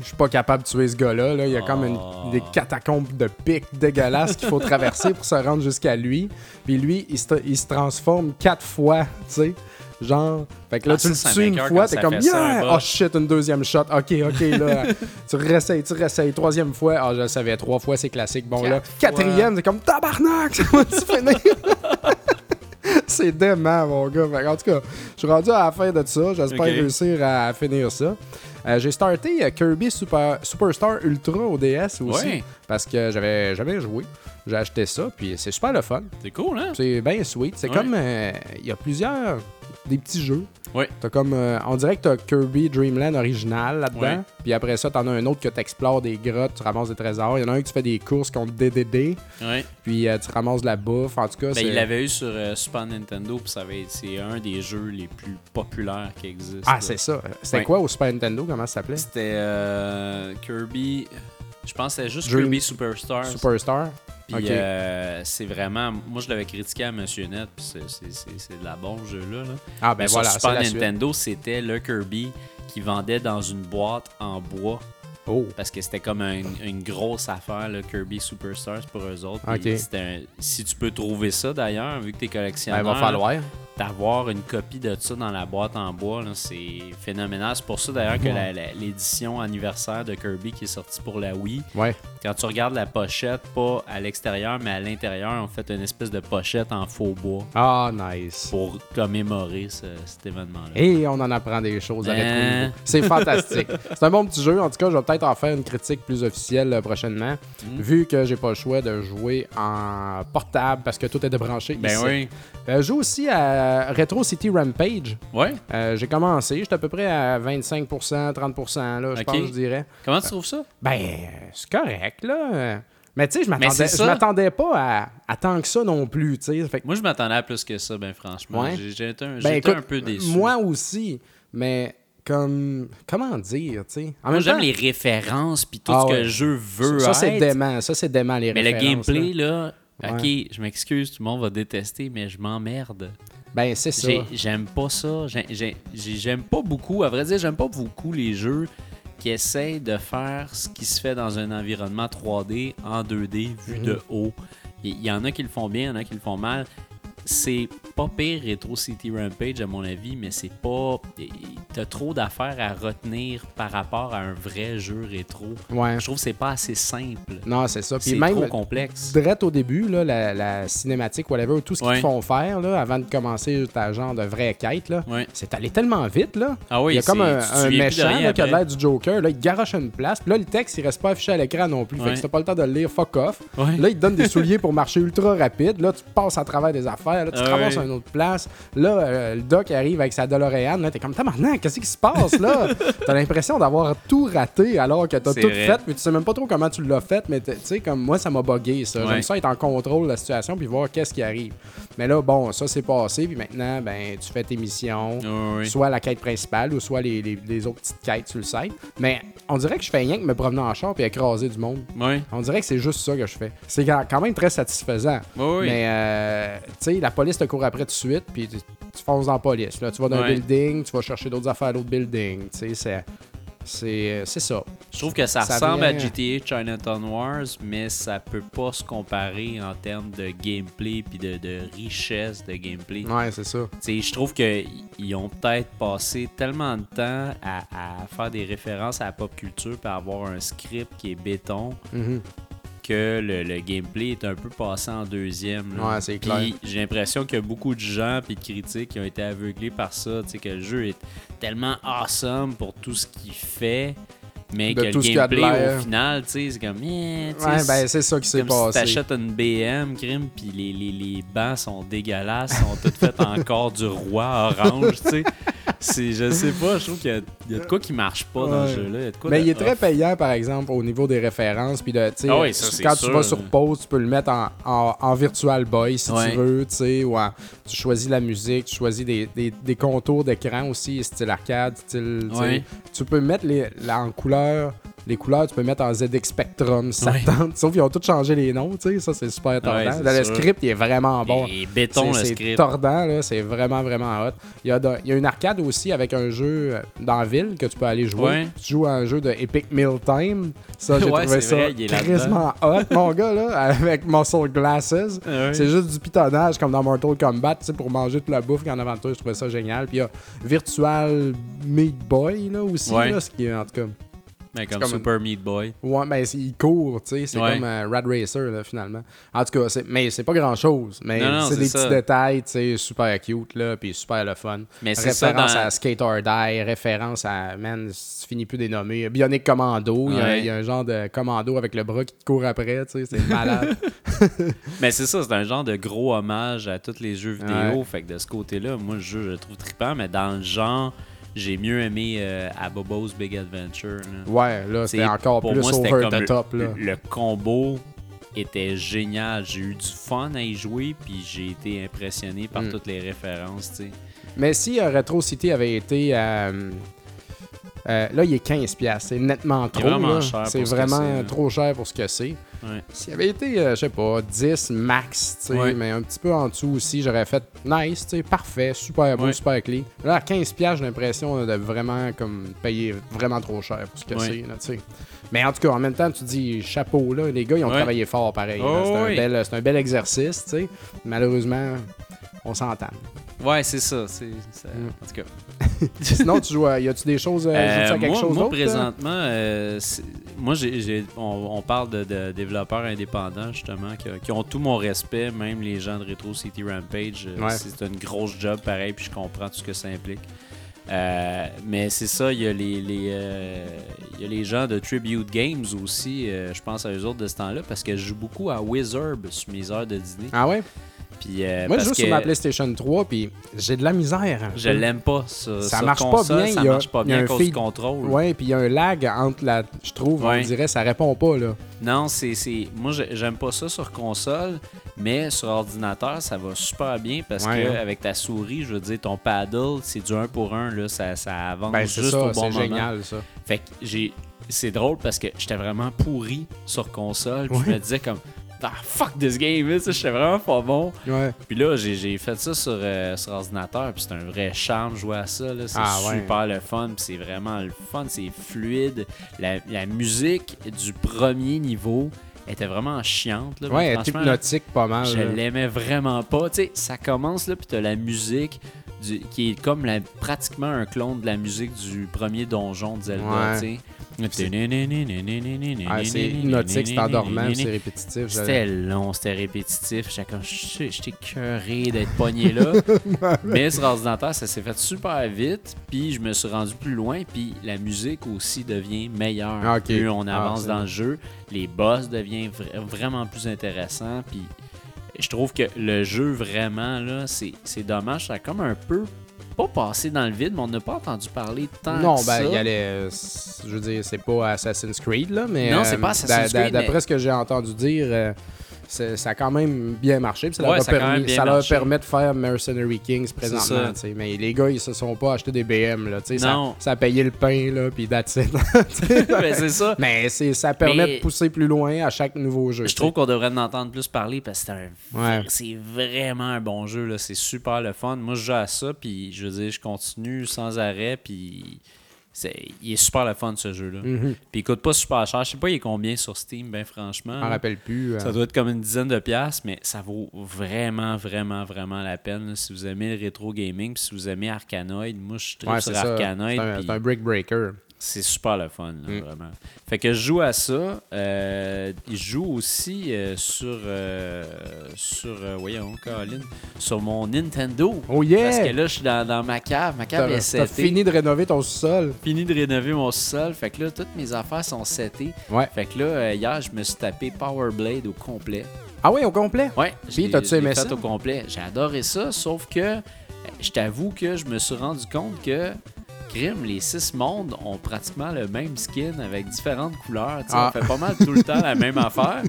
Je suis pas capable de tuer ce gars-là. Là. Il y a comme une- Oh. des catacombes de pics dégueulasses qu'il faut traverser pour se rendre jusqu'à lui. Puis lui, il se, il se transforme quatre fois, tu sais. Genre, fait que là, Ah, tu ça, le tues une fois, t'es comme, ça, yeah! Oh shit, une deuxième shot. Ok, ok, là. tu réessayes, tu réessayes. Troisième fois, ah, je le savais, trois fois, c'est classique. Bon, là, quatrième, c'est comme, tabarnak, ça va-tu finir? c'est dément, mon gars. Fait que, en tout cas, je suis rendu à la fin de ça. J'espère réussir à finir ça. Euh, j'ai starté euh, Kirby Super, Superstar Ultra au DS aussi. Ouais. Parce que j'avais jamais joué. J'ai acheté ça, puis c'est super le fun. C'est cool, hein? C'est bien sweet. C'est Ouais. comme. euh, Il y a plusieurs. Des petits jeux. Ouais. T'as comme. euh, on dirait que t'as Kirby Dreamland original là-dedans. Puis après ça, t'en as un autre que t'explores des grottes, tu ramasses des trésors. Il y en a un que tu fais des courses contre DDD. Ouais. Puis euh, tu ramasses de la bouffe. En tout cas, Ben, c'est. il l'avait eu sur euh, Super Nintendo, puis ça avait c'est un des jeux les plus populaires qui existent. Ah, c'est ça. C'était Ouais. quoi au Super Nintendo? Comment ça s'appelait? C'était euh, Kirby. Je pense que c'était juste Dream- Kirby Superstars. Superstar. Puis euh, c'est vraiment. Moi, je l'avais critiqué à Monsieur Net, puis c'est- de la bombe, ce jeu-là. là. Ah, ben Mais voilà, sur Super. Nintendo, c'était le Kirby qui vendait dans une boîte en bois. Oh. Parce que c'était comme un- une grosse affaire, le Kirby Superstars pour eux autres. Puis Ok. c'était un- si tu peux trouver ça d'ailleurs, vu que tu es Ben, collectionneur, il va falloir. D'avoir une copie de ça dans la boîte en bois, c'est phénoménal. C'est pour ça d'ailleurs que l'édition anniversaire de Kirby qui est sortie pour la Wii, Ouais. quand tu regardes la pochette, pas à l'extérieur, mais à l'intérieur, on fait une espèce de pochette en faux bois Ah, nice. pour commémorer ce- cet événement-là. Et on en apprend des choses à Hein? C'est fantastique. c'est un bon petit jeu. En tout cas, je vais peut-être en faire une critique plus officielle euh, prochainement. Mm. Vu que j'ai pas le choix de jouer en portable parce que tout est débranché. Ben ici. oui. Euh, je joue aussi à Retro City Rampage. Ouais. Euh, j'ai commencé, j'étais à peu près à 25%, 30%, là, je pense, je dirais. Comment tu trouves ça? Ben, euh, c'est correct, là. Euh, Mais tu sais, je m'attendais, pas à, à tant que ça non plus, tu sais. Fait Moi, je m'attendais à plus que ça, ben franchement. Ouais. J'ai été, un, Ben, écoute, un peu déçu. Moi aussi, mais comme. Comment dire, tu sais? En Moi, même j'aime temps, les références puis tout Ah ce que ouais. le jeu veut Ça, c'est être. dément. Ça, c'est dément, les Mais le références, gameplay, là. là, Ok, je m'excuse, tout le monde va détester, mais je m'emmerde. Ben, c'est ça. J'ai- J'aime pas ça. J'ai- j'ai- j'ai- J'aime pas beaucoup, à vrai dire, j'aime pas beaucoup les jeux qui essayent de faire ce qui se fait dans un environnement 3D en 2D vu Mhm. de haut. Il il y, en a qui le font bien, il y en a qui le font mal. C'est pas pire Retro City Rampage à mon avis, mais c'est pas. T'as trop d'affaires à retenir par rapport à un vrai jeu rétro. Ouais. Je trouve que c'est pas assez simple. Non, c'est ça. Puis C'est même, trop complexe. direct au début, là, la, la cinématique, whatever, tout ce qu'ils Ouais. font faire là, avant de commencer ta genre de vraie quête, là, Ouais. c'est allé tellement vite. Là. Ah oui, il y a comme un, méchant là, qui a l'air du Joker. Là, il garoche une place. Puis là, le texte, il reste pas affiché à l'écran non plus. Fait que si t'as pas le temps de le lire, fuck off. Là, il te donne des souliers pour marcher ultra rapide. Là, tu passes à travers des affaires. Là, tu Ah te ramasses ouais. à une autre place. Là, euh, le doc arrive avec sa DeLorean. Là, t'es comme, tabarnak, qu'est-ce qui se passe là? t'as l'impression d'avoir tout raté alors que t'as tout vrai. fait. Mais tu sais même pas trop comment tu l'as fait. Mais tu sais, comme moi, ça m'a bugué ça. Ouais. J'aime ça être en contrôle de la situation puis voir qu'est-ce qui arrive. Mais là, bon, ça c'est passé. Puis maintenant, ben, tu fais tes missions ouais. soit la quête principale ou soit les, les- les autres petites quêtes sur le site. Mais on dirait que je fais rien que me promener en char et écraser du monde. Ouais. On dirait que c'est juste ça que je fais. C'est quand même très satisfaisant. Mais, euh, tu sais, la police te court après tout de suite, puis tu, tu fonces dans la police. Là, tu vas dans un building, tu vas chercher d'autres affaires à l'autre building. Tu sais, c'est c'est ça. Je trouve que ça, Ça ressemble à GTA Chinatown Wars, mais ça peut pas se comparer en termes de gameplay puis de, de richesse de gameplay. Ouais, c'est ça. Tu sais, Je trouve qu'ils ont peut-être passé tellement de temps à, à faire des références à la pop culture à avoir un script qui est béton Mhm. que le, le gameplay est un peu passé en deuxième. là. Ouais, c'est clair. J'ai l'impression qu'il y a beaucoup de gens puis de critiques qui ont été aveuglés par ça, tu sais, que le jeu est tellement awesome pour tout ce qu'il fait, mais De que tout le ce qu'il y a de gameplay au final, tu sais, c'est comme, eh, Ouais, c'est- ben c'est ça qui s'est comme si passé. t'achètes une BM, crime, puis les, les, les bancs sont dégueulasses, sont toutes faites encore du roi orange, tu sais. C'est- Je sais pas, je trouve qu'il y, y a de quoi qui marche pas dans ce jeu-là. il y a de quoi Mais de il est très payant, par exemple, au niveau des références. Puis de, tu sais, Ah oui, ça, c'est quand tu sûr. vas sur pause, tu peux le mettre en, en, en Virtual Boy si Ouais. tu veux. tu sais, Ou en- tu choisis la musique, tu choisis des, des, des contours d'écran aussi, style arcade, style. tu sais. Ouais. Tu peux mettre les, en couleur. Les couleurs, tu peux mettre en ZX Spectrum, ça Ouais. te tente. Sauf qu'ils ont tous changé les noms, tu sais. Ça, c'est super tordant. c'est le script, il est vraiment bon. Et béton, C'est- le c'est script. tordant, là, c'est vraiment, vraiment hot. Il y, a de- il y a une arcade aussi avec un jeu euh, dans la ville que tu peux aller jouer. Ouais. Tu joues à un jeu de Epic Meal Time. Ça, j'ai trouvé c'est ça il est quasiment hot, mon gars, là, avec Muscle Glasses. Ouais. C'est juste du pitonnage comme dans Mortal Kombat, tu sais, pour manger toute la bouffe qu'il y en a avant toi. Je trouvais ça génial. Puis il y a Virtual Meat Boy, là, aussi, là, ce qui est, en tout cas... Mais comme, comme Super Meat Boy. Ouais, c'est- il court, tu sais, c'est Ouais. comme un Rad Racer là, finalement. En tout cas, c'est- mais c'est pas grand chose, mais c'est des ça. petits détails, tu sais, super cute là, puis super le fun. Mais c'est ça référence dans- à Skate or Die, référence à man, tu finis plus des nommés, Bionic Commando, il y Ouais. y, a un genre de commando avec le bras qui te court après, tu sais, c'est malade. Mais c'est ça, c'est un genre de gros hommage à tous les jeux vidéo. Ouais. Fait que de ce côté-là, moi, le jeu, je le trouve trippant, mais dans le genre, j'ai mieux aimé euh, à Bobo's Big Adventure. là. ouais, là c'était C'est- encore pour plus moi, over comme the le- top là. Le combo était génial. J'ai eu du fun à y jouer, puis j'ai été impressionné par Mm. toutes les références. Mais si euh, Retro City avait été euh, euh, là, il est 15$. piastres. C'est nettement trop. C'est vraiment trop cher pour ce que c'est. Ouais. S'il avait été, euh, je sais pas, 10 max, Ouais. mais un petit peu en dessous aussi, j'aurais fait nice, parfait, super beau, Ouais. super clean. Là, à 15$, piastres, j'ai l'impression de vraiment comme payer vraiment trop cher pour ce que c'est. Mais en tout cas, en même temps, tu dis chapeau, là, les gars, ils ont travaillé fort pareil. Oh, c'est, un oui. bel, c'est un bel exercice, tu sais. Malheureusement, on s'entend. Ouais, c'est ça. c'est ça- Mm. En tout cas. Sinon, tu joues à, y a-tu des choses, euh, Euh, à quelque moi, chose moi, là? présentement, euh, moi, j'ai, j'ai- on, on parle de, de développeurs indépendants, justement, qui, qui ont tout mon respect, même les gens de Retro City Rampage. euh, Ouais. C'est une grosse job, pareil, puis je comprends tout ce que ça implique. Euh, mais c'est ça, il y, a les, les, euh, il y a les gens de Tribute Games aussi, euh, je pense à eux autres de ce temps-là, parce que je joue beaucoup à Wizard sur mes heures de dîner. Ah ouais? Puis, euh, Moi, je joue que sur ma PlayStation 3, puis j'ai de la misère. Je l'aime pas, ça. Ça marche pas console, bien, Ça il y a- marche pas bien à un cause feed- du contrôle. Ouais, puis il y a un lag entre la. Je trouve, on dirait, ça répond pas, là. Non, c'est. c'est- Moi, j'ai- j'aime pas ça sur console, mais sur ordinateur, ça va super bien parce Ouais, que hein. avec ta souris, je veux dire, ton paddle, c'est du 1 pour 1, là, ça, ça avance Ben, c'est juste ça, au bon c'est moment. génial, ça. Fait que j'ai. C'est drôle parce que j'étais vraiment pourri sur console. puis Je me disais comme. Ah, fuck this game, sais, j'étais vraiment pas bon. Ouais. Puis là, j'ai fait ça sur, euh, sur ordinateur, puis c'est un vrai charme jouer à ça. C'est Ah, ouais. super le fun, puis c'est vraiment le fun, c'est fluide. La, la musique du premier niveau était vraiment chiante. Là, Ouais, elle est hypnotique pas mal. je l'aimais vraiment pas. Tu sais, ça commence là, puis t'as la musique du- qui est comme la, pratiquement un clone de la musique du premier donjon de Zelda. Ouais. Ah, c'est hypnotique, c'est endormant, c'est répétitif. C'était long, c'était répétitif. J'étais curé d'être pogné là. Mais sur ordinateur, ça s'est fait super vite. Puis je me suis rendu plus loin. Puis la musique aussi devient meilleure. Ah, ok. Plus on Ah, avance dans le jeu, les boss deviennent vra- vraiment plus intéressants. Puis je trouve que le jeu, vraiment, là, c'est c'est dommage. Ça a comme un peu pas passé dans le vide, mais on n'a pas entendu parler tant Non, que ben, ça. il y allait. euh, Je veux dire, c'est pas Assassin's Creed, là, mais. Non, c'est euh, pas Assassin's d'a- Creed, D'après mais- ce que j'ai entendu dire, euh, ça a quand même bien marché. puis Ça, leur a ça permis, bien ça leur permet de faire Mercenary Kings présentement. Mais les gars, ils se sont pas achetés des BM. Là, sais, ça, Non. ça a payé le pain, là, puis that's it. Ben, c'est ça. Mais ça permet Mais- de pousser plus loin à chaque nouveau jeu. Je trouve qu'on devrait en entendre plus parler parce que c'est un Ouais. vraiment un bon jeu c'est super le fun. Moi je joue à ça puis je veux dire je continue sans arrêt puis c'est il est super le fun ce jeu là. Mhm. Puis il coûte pas super cher, je sais pas il est combien sur Steam ben franchement. Je m'en rappelle plus. euh. Ça doit être comme une dizaine de piastres, mais ça vaut vraiment, vraiment, vraiment la peine. là. Si vous aimez le rétro gaming, puis si vous aimez Arkanoid, moi je suis très Ouais, sur. Arkanoid. C'est un, brick breaker. C'est super le fun, là, Mm. vraiment. Fait que je joue à ça. Euh, je joue aussi euh, sur, euh, sur euh, voyons, Colin, sur mon Nintendo. Oh yeah! Parce que là, je suis dans, dans ma cave. Ma cave T'as est t'as setée. fini de rénover ton sous-sol. Fini de rénover mon sol. Fait que là, toutes mes affaires sont setées. Ouais. Fait que là, hier, je me suis tapé Power Blade au complet. Ah oui, au complet? Ouais. Puis, t'as-tu aimé ça? au complet. J'ai adoré ça, sauf que je t'avoue que je me suis rendu compte que Crime, les six mondes ont pratiquement le même skin avec différentes couleurs. Ah. On fait pas mal tout le temps la même affaire.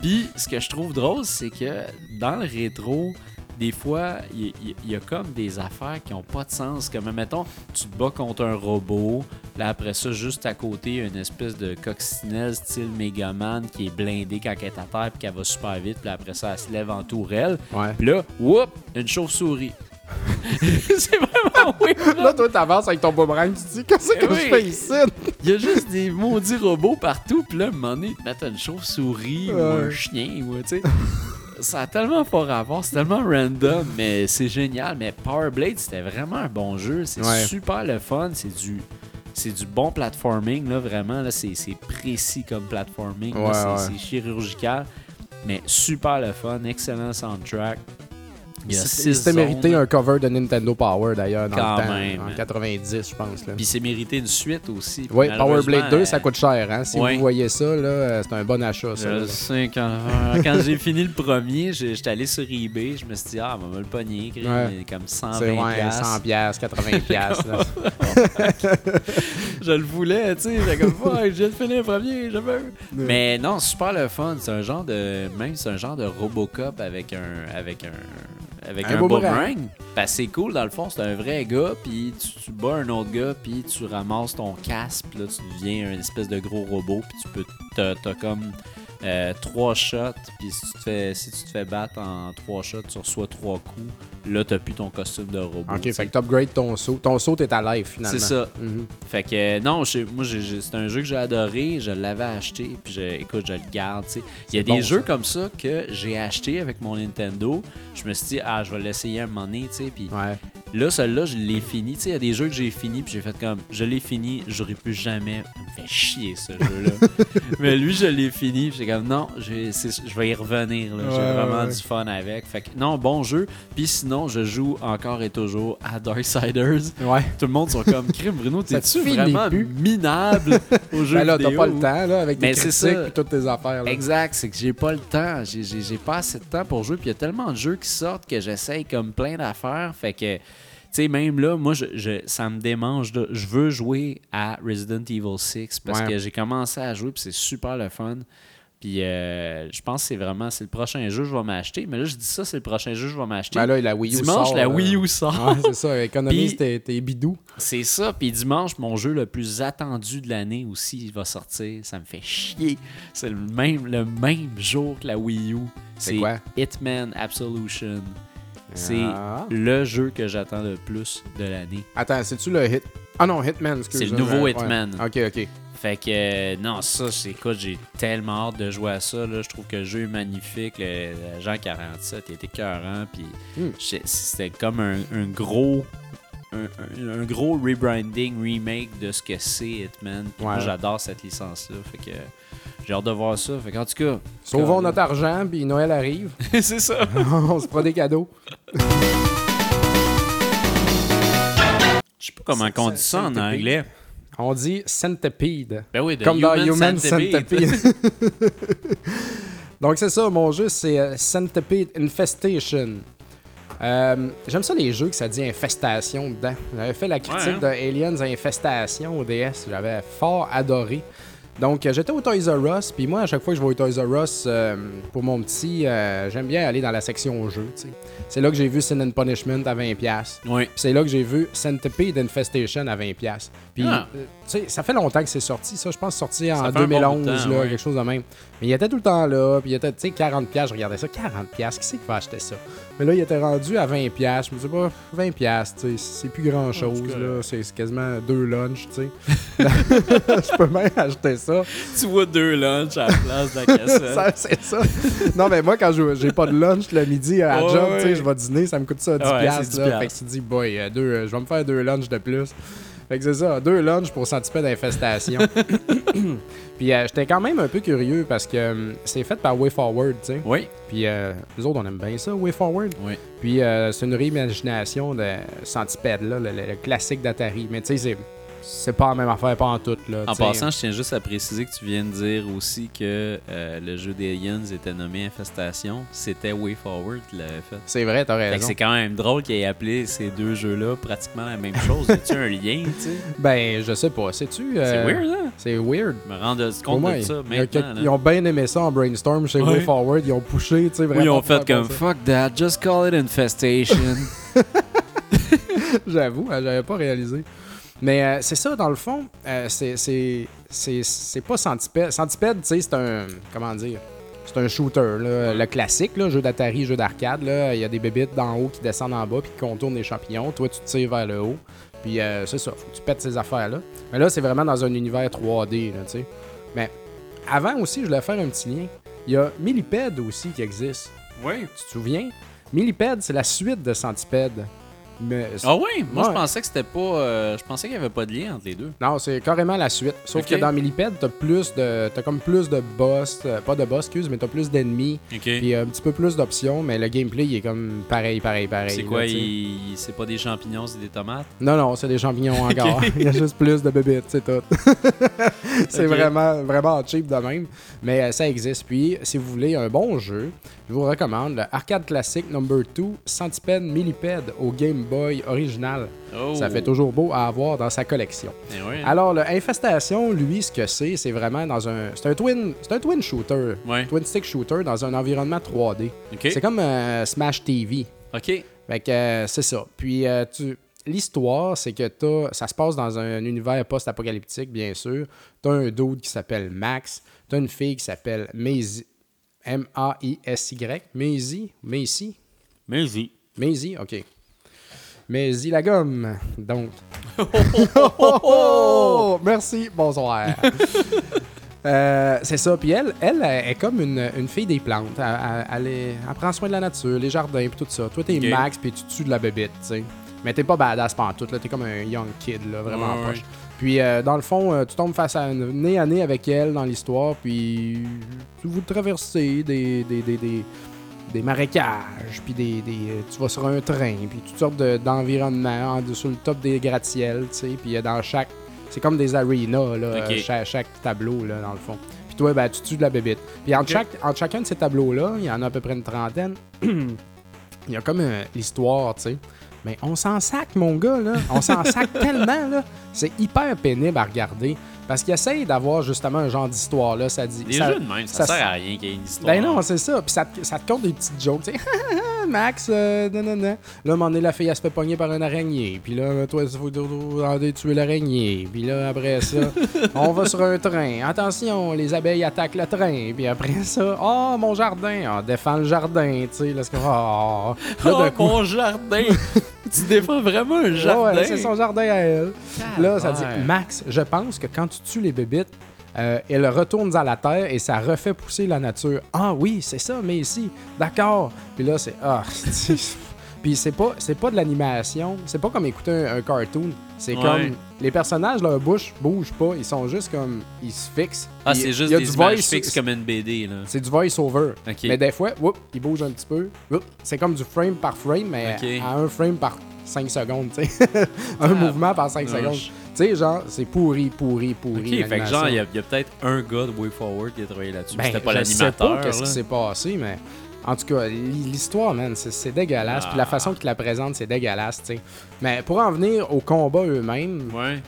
Puis ce que je trouve drôle, c'est que dans le rétro, des fois, il y, a comme des affaires qui ont pas de sens. Comme, mettons, tu te bats contre un robot. Là, après ça, juste à côté, il y a une espèce de coccinelle style Megaman qui est blindée quand elle est à terre puis qu'elle va super vite. Puis après ça, elle se lève en tourelle. Ouais. Puis là, whoop, une chauve-souris. c'est vraiment là. Toi, t'avances avec ton boomerang, tu te dis, qu'est-ce que Eh oui. je fais ici? Il y a juste des maudits robots partout. Puis là, à un moment donné, mettent une chauve-souris ou un chien. Ou, tu sais. ça a tellement pas rapport. C'est tellement random, mais c'est génial. Mais Power Blade, c'était vraiment un bon jeu. C'est Ouais. super le fun. C'est du. C'est du bon platforming, là, vraiment. Là, c'est, c'est précis comme platforming. là. Ouais, c'est, ouais. c'est chirurgical. Mais super le fun. Excellent soundtrack. C'était mérité un cover de Nintendo Power, d'ailleurs, dans Quand le temps. même. En 90, je pense. Là. Puis c'est mérité une suite aussi. Oui, Power Blade 2, malheureusement, ça coûte cher. Hein? Si Ouais. vous voyez ça, là, c'est un bon achat. Ça, Je là. le sais, quand, euh, quand j'ai fini le premier, j'ai- j'étais allé sur eBay, je me suis dit, ah, on va me le pogner, Ouais. comme 120 C'est ouais, piastres. 100 piastres, 80 piastres. là. Je le voulais, tu sais, j'étais comme, viens de finir le premier, je veux. Mais non, super le fun, c'est un genre de, même c'est un genre de Robocop avec un, avec un, avec Un un, boomerang. Ben, c'est cool, dans le fond, c'est un vrai gars, puis tu, tu bats un autre gars, puis tu ramasses ton casque, puis là, tu deviens un espèce de gros robot, puis tu peux, t'as, t'as comme euh, trois shots, puis si tu te fais, si tu te fais battre en trois shots, tu reçois trois coups. Là, t'as plus ton costume de robot. ok, tu sais. fait que t'upgrades ton saut. Ton saut est à live, finalement. C'est ça. Mhm. Fait que euh, non, moi c'est un jeu que j'ai adoré, je l'avais acheté, puis je, écoute, je le garde. Il y a des bon, jeux ça. comme ça que j'ai acheté avec mon Nintendo. Je me suis dit, ah, je vais l'essayer un moment donné, tu sais. Puis Ouais. Là, celui-là, je l'ai fini. Tu sais, il y a des jeux que j'ai fini, puis j'ai fait comme, je l'ai fini, j'aurais pu jamais. Ça me fait chier ce jeu-là. Mais lui, je l'ai fini, puis j'ai comme, non, je vais y revenir. J'ai vraiment ouais. du fun avec. Fait que non, bon jeu. Puis sinon, je joue encore et toujours à Darksiders. Ouais. Tout le monde sont comme crime Bruno, t'es-tu vraiment plus. minable au jeu Ben là, t'as pas le temps, là, avec Mais tes critiques et toutes tes affaires. Là. Exact, c'est que j'ai pas le temps. J'ai- pas assez de temps pour jouer. Puis il y a tellement de jeux qui sortent que j'essaye comme plein d'affaires. Fait que, sais, même là, moi, je, je- ça me démange. je veux jouer à Resident Evil 6 parce Ouais. que j'ai commencé à jouer puis c'est super le fun. Puis euh, je pense que c'est vraiment c'est le prochain jeu que je vais m'acheter. Mais là, je dis ça, c'est le prochain jeu que je vais m'acheter. Ben là, la Wii U Dimanche, sort, la Wii U sort. Ouais, c'est ça. Économise tes, tes bidous. C'est ça. Puis dimanche, mon jeu le plus attendu de l'année aussi il va sortir. Ça me fait chier. C'est le même, le même jour que la Wii U. C'est quoi? Hitman Absolution. C'est Ah. le jeu que j'attends le plus de l'année. Attends, c'est-tu le hit... Ah non, Hitman, excuse C'est le nouveau Ouais. Hitman. Ok, ok. Fait que, euh, non, ça, c'est écoute, j'ai tellement hâte de jouer à ça. Là. Je trouve que le jeu est magnifique. Le, Jean 47, il était écœurant. Puis j'ai- c'était comme un, un gros. Un, gros rebranding, remake de ce que c'est Hitman. Puis moi, Ouais. j'adore cette licence-là. Fait que j'ai hâte de voir ça. Fait qu'en tout cas. Sauvons comme- notre argent, puis Noël arrive. c'est ça. on se prend des cadeaux. Je sais pas comment on dit ça en anglais. On dit centipede. Ben oui, de Comme dans Human Centipede. Centipede. Donc c'est ça, mon jeu, c'est euh, Centipede Infestation. Euh, J'aime ça les jeux que ça dit infestation dedans. J'avais fait la critique Ouais, hein? de Aliens Infestation au DS. J'avais fort adoré. Donc euh, j'étais au Toys R Us, puis moi à chaque fois que je vais au Toys R Us euh, pour mon petit, euh, j'aime bien aller dans la section jeux. C'est là que j'ai vu Sin and Punishment à 20$. pièces. Oui. Puis c'est là que j'ai vu Centipede Infestation à 20$. pièces. Puis, Ah. ça fait longtemps que c'est sorti, ça. Je pense sorti en fait un bon 2011, bout de temps, là, ouais. quelque chose de même. Mais il était tout le temps là. Puis il était, tu sais, 40$. pièces, Je regardais ça, 40$. pièces, Qui c'est qui va acheter ça? Mais là, il était rendu à 20$. pièces. Je me disais, bah, 20$, pièces, tu sais, c'est plus grand-chose, là. C'est c'est quasiment deux lunchs, tu sais. Je peux même acheter ça. Tu vois deux lunchs à la place de la cassette. Ça, c'est ça. Non, mais moi, quand je- j'ai pas de lunch le midi à la Ouais, job, tu sais, ouais. je vais dîner, ça me coûte ça 10$. Ouais, piastres, c'est 10 là. Fait que tu te dis, boy, euh, deux, euh, je vais me faire deux lunchs de plus. Fait que c'est ça, deux lunchs pour centipède d'infestation. Puis euh, j'étais quand même un peu curieux parce que euh, c'est fait par WayForward, tu sais. Oui. Puis euh, les autres, on aime bien ça, WayForward. Oui. Puis euh, c'est une réimagination de Centipede, là, le, le- le classique d'Atari. Mais tu sais, c'est- c'est pas la même affaire, pas en tout. Là, En passant, je tiens juste à préciser que tu viens de dire aussi que euh, le jeu des Aliens était nommé Infestation. C'était WayForward qui l'avait fait. C'est vrai, t'as raison. c'est quand même drôle qu'il ait appelé ces deux jeux-là pratiquement la même chose. Y a-tu un lien, tu sais? Ben, je sais pas. Sais-tu. C'est euh, weird, hein? C'est weird. Je me rends compte de ça maintenant. quelques- ils ont bien aimé ça en brainstorm chez Ouais. WayForward. Ils ont poussé, tu sais, vraiment. Oui, ils ont fait comme fuck that, just call it Infestation. J'avoue, hein, j'avais pas réalisé. Mais euh, c'est ça, dans le fond, euh, c'est- c'est c'est- c'est pas Centipede. Centipede, tu sais, c'est un. Comment dire C'est un shooter, là, le classique, là, jeu d'Atari, jeu d'arcade. là. Il y a des bébites d'en haut qui descendent en bas puis qui contournent les champignons. Toi, tu tires vers le haut. Puis euh, c'est ça, faut que tu pètes ces affaires-là. Mais là, c'est vraiment dans un univers 3D, là, tu sais. Mais avant aussi, je voulais faire un petit lien. Il y a Millipede aussi qui existe. oui. Tu te souviens? Millipede, c'est la suite de Centipede. Mais Ah oui? Moi, Ouais. je pensais que c'était pas. euh, je pensais qu'il y avait pas de lien entre les deux. Non, c'est carrément la suite. Sauf que dans Millipede, t'as plus de. T'as comme plus de boss. euh, pas de boss, excuse, mais t'as plus d'ennemis. Ok. Puis un petit peu plus d'options, mais le gameplay il est comme pareil, pareil, pareil. C'est quoi? il- C'est pas des champignons, c'est des tomates? Non, non, c'est des champignons encore. il y a juste plus de bébites, c'est tout. c'est vraiment, vraiment cheap de même. Mais euh, ça existe. Puis, si vous voulez un bon jeu, je vous recommande le Arcade Classic Number 2 Centipede Millipede au Game Boy original. Oh. Ça fait toujours beau à avoir dans sa collection. Eh. Alors, le Infestation, lui, ce que c'est, c'est vraiment dans un. C'est un twin. C'est un twin shooter. Ouais. Twin stick shooter dans un environnement 3D. Ok. C'est comme euh, Smash TV. Ok. Fait que euh, c'est ça. Puis euh, tu. L'histoire, c'est que t'as, ça se passe dans un univers post-apocalyptique, bien sûr. T'as un dude qui s'appelle Max. T'as une fille qui s'appelle Maisie. M-A-I-S-Y. Maisie. Maisie? Mais oui. Maisie, ok. Maisie la gomme. Donc. Oh, Merci, bonsoir. Euh, c'est ça. Puis elle, elle, elle est comme une, une fille des plantes. Elle, elle- elle est- elle prend soin de la nature, les jardins, puis tout ça. Toi, t'es Ok. Max, puis tu tues de la bébite, tu sais. Mais t'es pas badass pantoute, là. T'es comme un young kid, là, vraiment proche. Puis, euh, dans le fond, euh, tu tombes face à une- nez à nez avec elle dans l'histoire, puis vous traversez des, des, des, des, des marécages, puis des, des, euh, tu vas sur un train, puis toutes sortes de- d'environnements en- sur le top des gratte-ciels, tu sais, puis euh, dans chaque... C'est comme des arenas, là, Ok. euh, chaque, chaque tableau, là, dans le fond. Puis toi, ben, tu tues de la bébite. Puis entre, chaque, entre chacun de ces tableaux-là, il y en a à peu près une trentaine, il y a comme euh, l'histoire, tu sais. Mais on s'en sac, mon gars, là. On s'en sac tellement, là. c'est hyper pénible à regarder parce qu'il essaye d'avoir justement un genre d'histoire là. Ça dit. Les ça- jeux de même, ça, ça- sert à rien qu'il y ait une histoire. Ben non, c'est ça. Puis ça, te- ça te compte des petites jokes. tu sais. Max, euh, non, non, non. Là, moment donné, la fille, elle se fait pogner par une araignée. Puis là, toi, il faut aller tuer l'araignée. Puis là, après ça, on va sur un train. Attention, les abeilles attaquent le train. Puis après ça, oh, mon jardin. On défend le jardin, tu sais. Là, c'est oh. Là, Oh, mon jardin! tu défends vraiment un jardin? ouais, c'est son jardin à elle. Là, ça dit. Max, je pense que quand tu tues les bébites, euh, elle retourne dans la terre et ça refait pousser la nature. Ah oui, c'est ça, mais ici, d'accord. Puis là, c'est ah, puis c'est pas c'est pas de l'animation, c'est pas comme écouter un, un cartoon. C'est Ouais. comme les personnages leur bouche bouge pas, ils sont juste comme ils se fixent. Ah, c'est il juste y a des du images voice- fixes comme une BD, là. C'est du voice over. Mais des fois, whoop, il bouge un petit peu. c'est comme du frame par frame, mais à un frame par 5 secondes, tu sais. un mouvement par 5 Ah, secondes. Tu sais, genre, c'est pourri, pourri, pourri. Ok, fait que genre, il y a, peut-être un gars de Way Forward qui a travaillé là-dessus. Ben, C'était pas je sais pas l'animateur. qu'est-ce qui s'est passé, mais en tout cas, l'histoire, man, c'est- dégueulasse. Puis la Ah. façon qu'il la présente, c'est dégueulasse, tu sais. Mais pour en venir aux combats eux-mêmes, Ouais.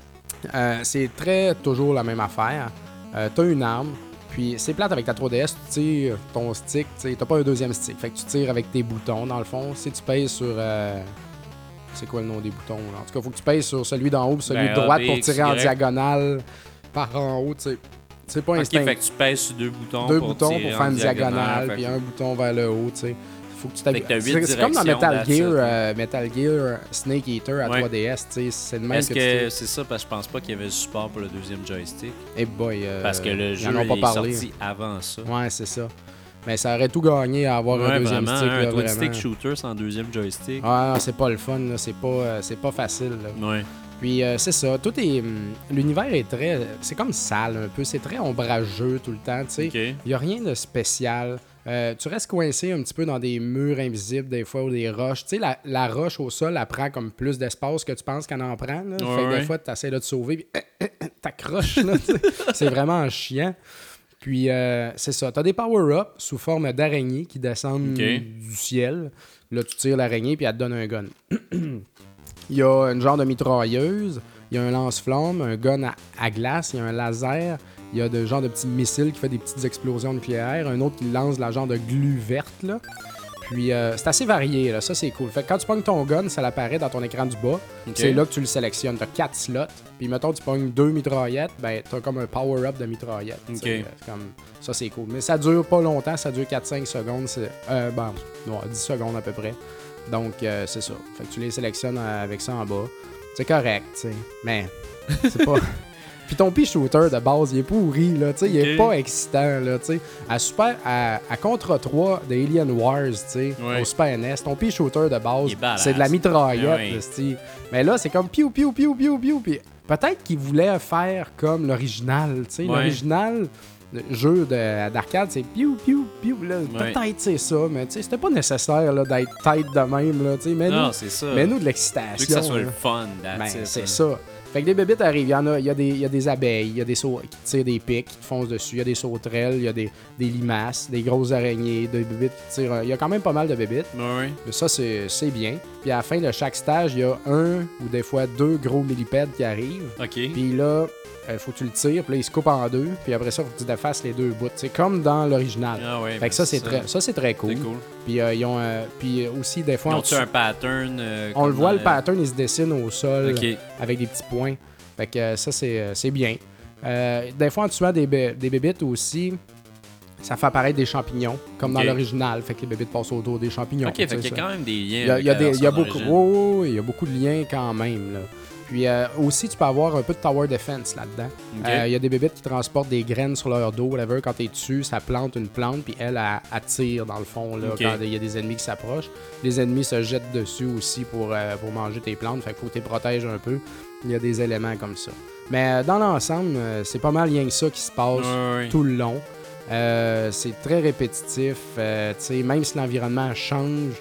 euh, c'est très toujours la même affaire. Euh, t'as une arme, puis c'est plate avec ta 3DS, tu tires ton stick, tu sais, t'as pas un deuxième stick. Fait que tu tires avec tes boutons, dans le fond. Si tu pèses sur. euh, c'est quoi le nom des boutons? là? En tout cas, faut que tu pèses sur celui d'en haut, celui Ben, de droite pour tirer en diagonale par en haut, tu sais. C'est pas instinct. fait que tu pèses sur deux boutons Deux pour boutons pour faire une diagonale, puis un bouton vers le haut, tu sais. Faut que tu t'habitues. C'est comme dans Metal Gear, euh, Metal Gear Snake Eater à Ouais. 3DS, tu sais. C'est le même Est-ce que, c'est ça? Parce que je pense pas qu'il y avait le support pour le deuxième joystick. Eh boy, euh, Parce que le jeu pas est parlé. sorti avant ça. Ouais, c'est ça. Mais ça aurait tout gagné à avoir un deuxième vraiment, stick. un là, twin vraiment. stick shooter sans deuxième joystick. Non, c'est pas le fun, là. c'est pas, euh, c'est pas facile. là. Ouais. Puis euh, c'est ça, tout est. hum, L'univers est très. C'est comme sale un peu, c'est très ombrageux tout le temps, tu sais. Il y a rien de spécial. Euh, tu restes coincé un petit peu dans des murs invisibles des fois ou des roches. Tu sais, la, la roche au sol, elle prend comme plus d'espace que tu penses qu'elle en prend. Là. Ouais, fait que ouais. des fois, tu essaies de te sauver, puis t'accroches. tu sais. c'est vraiment chiant. Puis, euh, c'est ça. Tu as des power-ups sous forme d'araignées qui descendent du ciel. Là, tu tires l'araignée, puis elle te donne un gun. Il y a une genre de mitrailleuse, il y a un lance-flamme, un gun à, à glace, il y a un laser, il y a de genre de petits missiles qui fait des petites explosions nucléaires, un autre qui lance la genre de glu verte là. Puis euh, c'est assez varié là, ça c'est cool. Fait que quand tu pognes ton gun, ça apparaît dans ton écran du bas. C'est là que tu le sélectionnes. T'as quatre slots. Puis mettons tu pognes deux mitraillettes, ben t'as comme un power-up de mitraillette. C'est comme ça c'est cool. Mais ça dure pas longtemps, ça dure 4-5 secondes. C'est euh, ben, non, 10 secondes à peu près. Donc euh, c'est ça. Fait que tu les sélectionnes euh, avec ça en bas. C'est correct, tu sais. Mais c'est pas. Puis ton pea shooter de base, il est pourri, là, tu sais, il est pas excitant, là, tu sais. À Super, à, à Contra 3 de Alien Wars, tu sais, au Super NES, ton pea shooter de base, c'est de la mitraillette, Ah oui. Mais là, c'est comme piou, piou, piou, piou, piou, puis peut-être qu'ils voulaient faire comme l'original, tu sais, l'original jeu de- d'arcade, c'est piou, piou, piou, Ouais. peut-être c'est ça, mais tu sais, c'était pas nécessaire, d'être tête de même, là, mais Non, c'est ça. mais nous de l'excitation. que ça soit là. le fun, Ben, c'est ça. Fait que des bébites arrivent. Il y en a, il y a, des, il y a des abeilles, il y a des sau- qui tirent des pics, qui te foncent dessus, il y a des sauterelles, il y a des, des limaces, des grosses araignées, des bébites qui tirent. Il y a quand même pas mal de bébites. Ouais. Mais ça, c'est c'est bien. Puis à la fin de chaque stage, il y a un ou des fois deux gros millipèdes qui arrivent. Ok. Puis là, il faut que tu le tires, puis là, il se coupe en deux. Puis après ça, faut que tu défasses les deux bouts. C'est comme dans l'original. Ah fait que ça, c'est très, ça, c'est très cool. C'est cool. Puis euh, ils ont. euh, puis aussi, des fois, Ils ont-tu dessous- un pattern euh, on le voit, le pattern, il se dessine au sol avec des petits points. Fait que euh, ça, c'est euh, c'est bien. Euh, des fois, en tuant des, des bébites aussi, ça fait apparaître des champignons, comme dans l'original. Fait que les bébites passent autour des champignons. Ok, fait tu qu'il y a quand même des liens. Il y a, avec il y a la des- il y a beaucoup, il y a beaucoup de liens quand même. Là. Puis euh, aussi, tu peux avoir un peu de tower defense là-dedans. Ok. Euh, Il y a des bébites qui transportent des graines sur leur dos, whatever. Quand t'es dessus, ça plante une plante, puis elle, elle, elle tire dans le fond, là, quand il y a des ennemis qui s'approchent. Les ennemis se jettent dessus aussi pour, euh, pour manger tes plantes, fait qu'il faut que tu protèges un peu. Il y a des éléments comme ça. Mais dans l'ensemble, c'est pas mal rien que ça qui se passe tout le long. C'est très répétitif. même si l'environnement change,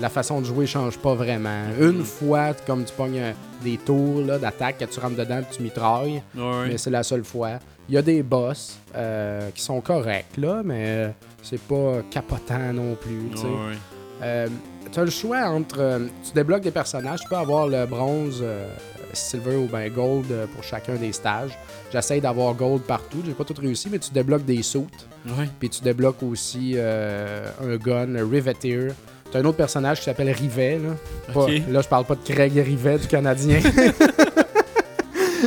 la façon de jouer change pas vraiment. Une fois, comme tu pognes des tours d'attaque, que tu rentres dedans et tu mitrailles, Ouais, mais c'est la seule fois. Il y a des boss euh, qui sont corrects, là, mais c'est pas capotant non plus. tu sais. Ouais, ouais. Euh, as le choix entre. euh, tu débloques des personnages, tu peux avoir le bronze euh, silver ou ben gold pour chacun des stages. J'essaye d'avoir gold partout. J'ai pas tout réussi, mais tu débloques des sauts. Ouais. Puis tu débloques aussi un gun, un Riveteer. T'as un autre personnage qui s'appelle Rivet. Là. Pas- là, je parle pas de Craig Rivet du Canadien.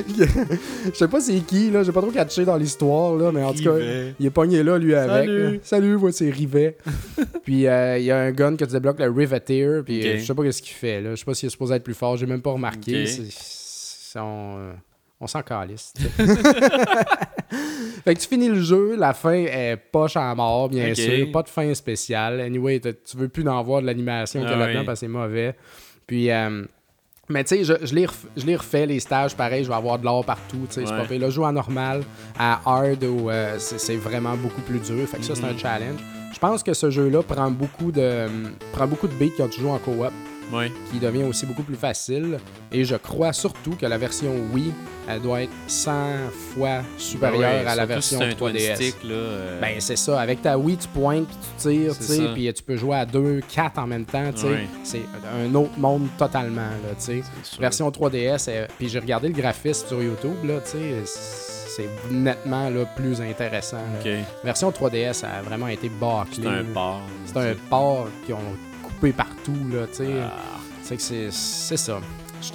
Je sais pas c'est qui, là. J'ai pas trop catché dans l'histoire, là. Mais en tout cas, il est pogné là, lui, avec. Salut. là. Salut, moi, c'est Rivet. puis euh, il y a un gun que tu débloques, le Riveteer. Puis euh, je sais pas qu'est-ce qu'il fait, là. Je sais pas s'il est supposé être plus fort. J'ai même pas remarqué. C'est- on euh, on s'en calisse. fait que tu finis le jeu, la fin est poche à mort, bien sûr. Pas de fin spéciale. Anyway, tu veux plus en voir de l'animation Ah là-dedans oui. parce que c'est mauvais. Puis, euh, mais tu sais, je, je, les refais, les stages, pareil, je vais avoir de l'or partout. tu sais, C'est pas jouer à normal, à hard, ou, euh, c'est c'est vraiment beaucoup plus dur. Fait que ça, c'est un Mhm. challenge. Je pense que ce jeu-là prend beaucoup de prend beaucoup de beats quand tu joues en coop Qui devient aussi beaucoup plus facile. Et je crois surtout que la version Wii, elle doit être 100 fois supérieure Ben à la version si c'est un twin 3DS. stick, là. euh, Ben, c'est ça. Avec ta Wii, tu pointes, puis tu tires, puis tu peux jouer à 2, 4 en même temps. Ouais. C'est un autre monde totalement, là. Version 3DS, euh, puis j'ai regardé le graphisme sur YouTube, là, c'est nettement là, plus intéressant. Version 3DS a vraiment été bâclée. C'est un port. C'est un port qu'ils ont coupé partout, là, tu sais. Ah. C'est que c'est c'est ça.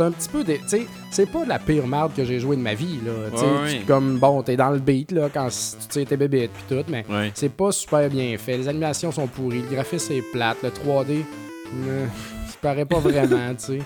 Un petit peu. dé- Tu sais, c'est pas la pire merde que j'ai joué de ma vie, là. Tu sais, Ouais, tu- ouais. Comme, bon, t'es dans le beat, là, quand tu sais, t'es bébé puis tout, mais Ouais. c'est pas super bien fait. Les animations sont pourries, le graphisme est plate, le 3D, euh, ça paraît pas vraiment, tu sais.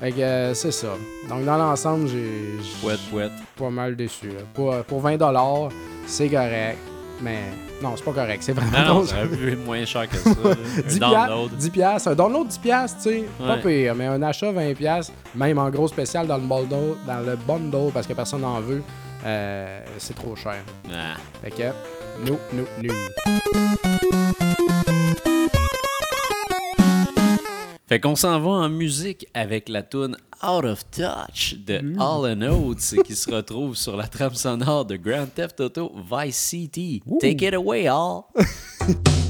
Fait que euh, c'est ça. Donc, dans l'ensemble, j'ai. j'ai- Pouette, pouette. pas mal déçu. là. Pour, pour 20$, c'est correct. Mais non, c'est pas correct. C'est vraiment Non, ça aurait moins cher que ça. là. 10 Un piastres, download. 10 piastres. Un download 10 piastres, tu sais, pas Ouais. pire. Mais un achat 20 piastres, même en gros spécial dans le bundle, dans le bundle parce que personne n'en veut, euh, c'est trop cher. Ah. Fait que, nous, nous, nous. Fait qu'on s'en va en musique avec la tune Out of Touch de All and Oates qui se retrouve sur la trame sonore de Grand Theft Auto Vice City. Take it away, All!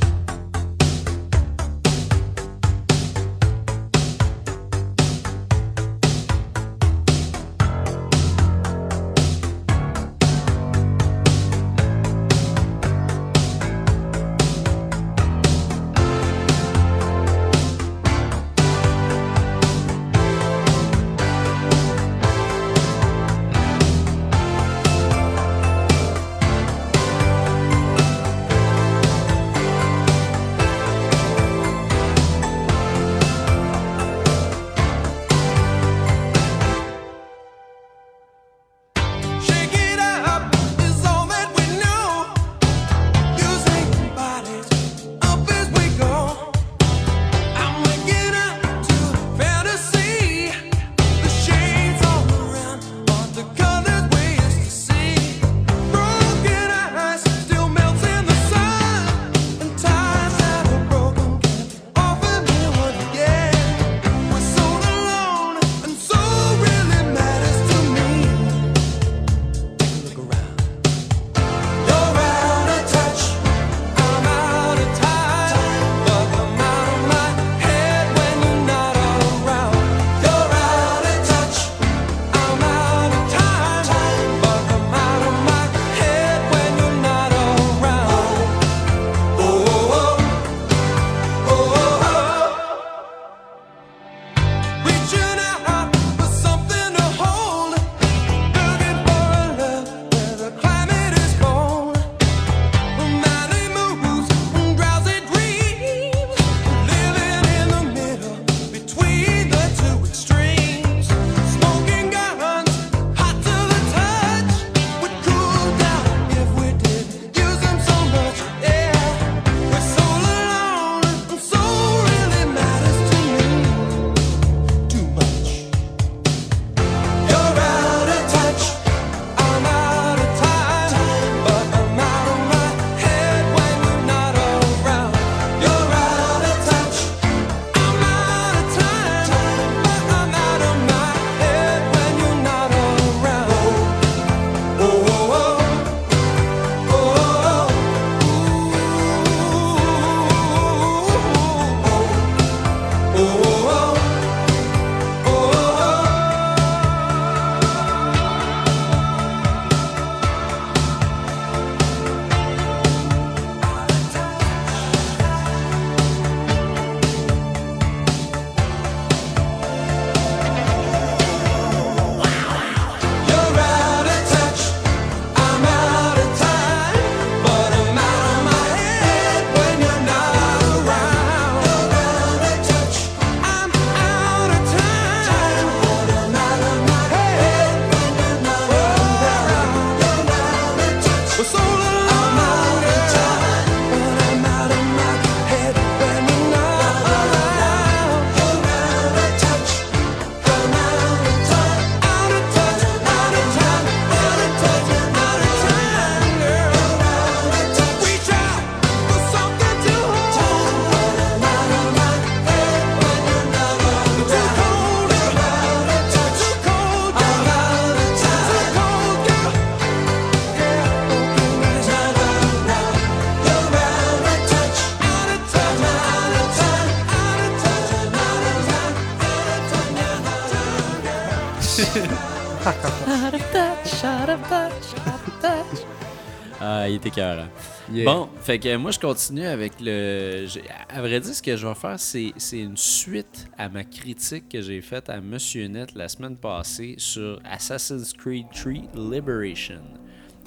il était cœur. Yeah. Bon, fait que moi, je continue avec le. À vrai dire, ce que je vais faire, c'est c'est une suite à ma critique que j'ai faite à Monsieur Net la semaine passée sur Assassin's Creed 3 Liberation.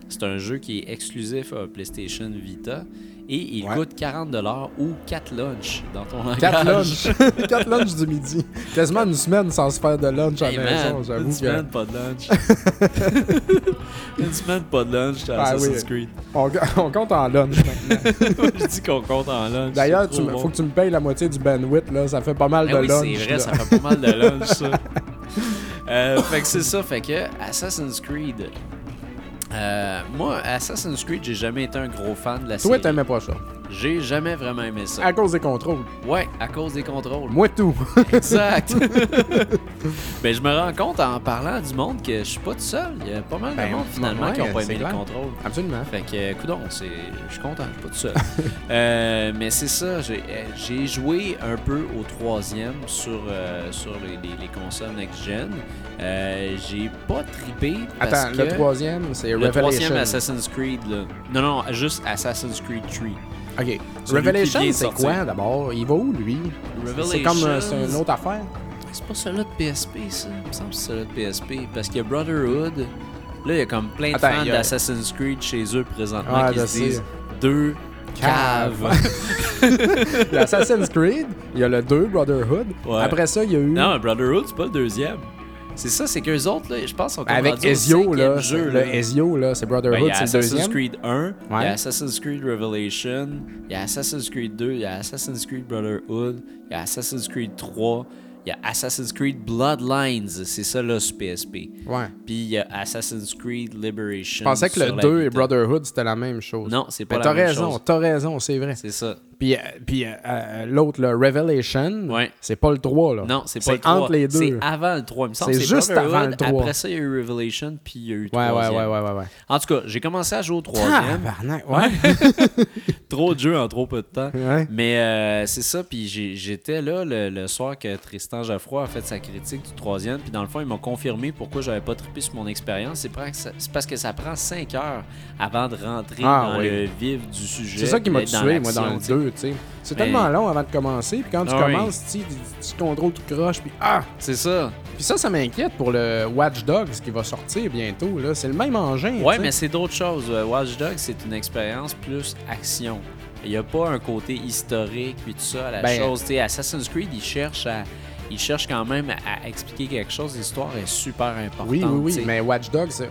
C'est un jeu qui est exclusif à PlayStation Vita et il Ouais. coûte 40$ ou 4 lunchs dans ton langage. 4 lunchs. 4 lunchs du midi. Quasiment une semaine sans se faire de lunch à la maison, j'avoue une que. semaine pas de lunch. une semaine pas de lunch à Ah Assassin's oui. Creed. On, on compte en lunch maintenant. je dis qu'on compte en lunch. D'ailleurs, bon. faut que tu me payes la moitié du bandwidth, là. Ça fait pas mal Ben de oui, lunch. c'est vrai, là. ça fait pas mal de lunch, ça. Euh, fait que c'est ça, fait que Assassin's Creed. euh, moi, Assassin's Creed, j'ai jamais été un gros fan de la Toi, série. t'aimais pas ça? J'ai jamais vraiment aimé ça. À cause des contrôles. Ouais, à cause des contrôles. Moi, tout. Exact. Mais je me rends compte en parlant du monde que je suis pas tout seul. Il y a pas mal Ben, de monde finalement ouais, qui ont pas aimé le clair. contrôle. Absolument. Fait que, coudon, c'est, je suis content, je suis pas tout seul. Euh, mais c'est ça, j'ai, euh, j'ai joué un peu au troisième sur, euh, sur les, les- les consoles next-gen. Euh, j'ai pas trippé parce Attends, que... le troisième, c'est le Revelation. troisième Assassin's Creed, là. Non, non, juste Assassin's Creed 3. Ok. Revelation, c'est quoi d'abord? Il va où, lui? C'est comme euh, c'est une autre affaire. C'est pas celui-là de PSP, ça. Il me semble que c'est celui-là de PSP. Parce qu'il y a Brotherhood. Là, il y a comme plein de Attends, fans a- d'Assassin's Creed chez eux présentement Ah, qui se disent deux Cave. caves. Assassin's Creed, il y a le 2, Brotherhood. Ouais. Après ça, il y a eu. non, Brotherhood, c'est pas le deuxième. C'est ça, c'est qu'eux autres, là, je pense, sont comme avec Ezio, là. jeu, le là. Ezio, là, c'est Ben, Brotherhood, il y a c'est le Assassin's deuxième. Creed 1, il y a Assassin's Creed Revelation, il y a Assassin's Creed 2, il y a Assassin's Creed Brotherhood, il y a Assassin's Creed 3, il y a Assassin's Creed Bloodlines, c'est ça là sur PSP. Ouais. Puis il y a Assassin's Creed Liberation. Je pensais que le sur la 2 et. Brotherhood, c'était la même chose. Non, c'est pas Mais la t'as même raison, chose. t'as raison, c'est vrai. C'est ça. Puis, euh, euh, euh, l'autre, le Revelation, c'est pas le 3. Là. Non, c'est pas le 3. entre les deux. C'est avant le 3, il me semble. C'est juste avant le Après ça, il y a eu Revelation, puis il y a eu 3. Ouais, ouais, ouais, ouais, ouais, En tout cas, j'ai commencé à jouer au 3 ouais. Trop de jeux en trop peu de temps. Mais c'est ça, puis j'étais là le, soir que Tristan Jaffroy a fait sa critique du 3 puis dans le fond, il m'a confirmé pourquoi j'avais pas trippé sur mon expérience. C'est parce que ça prend 5 heures avant de rentrer ah dans le vif du sujet. C'est ça qui m'a tué, moi, dans le 2. C'est tellement long avant de commencer, puis quand tu ah commences, oui. tu, contrôles, tu croches, puis ah! C'est ça. Puis ça, ça m'inquiète pour le Watch Dogs qui va sortir bientôt. Là. C'est le même engin. Ouais, mais c'est d'autres choses. Euh, Watch Dogs, c'est une expérience plus action. Il n'y a pas un côté historique, puis tout ça, la ben, chose. T'sais, Assassin's Creed, il cherche quand même à expliquer quelque chose. L'histoire est super importante. Oui, oui, oui. Mais Watch Dogs, euh,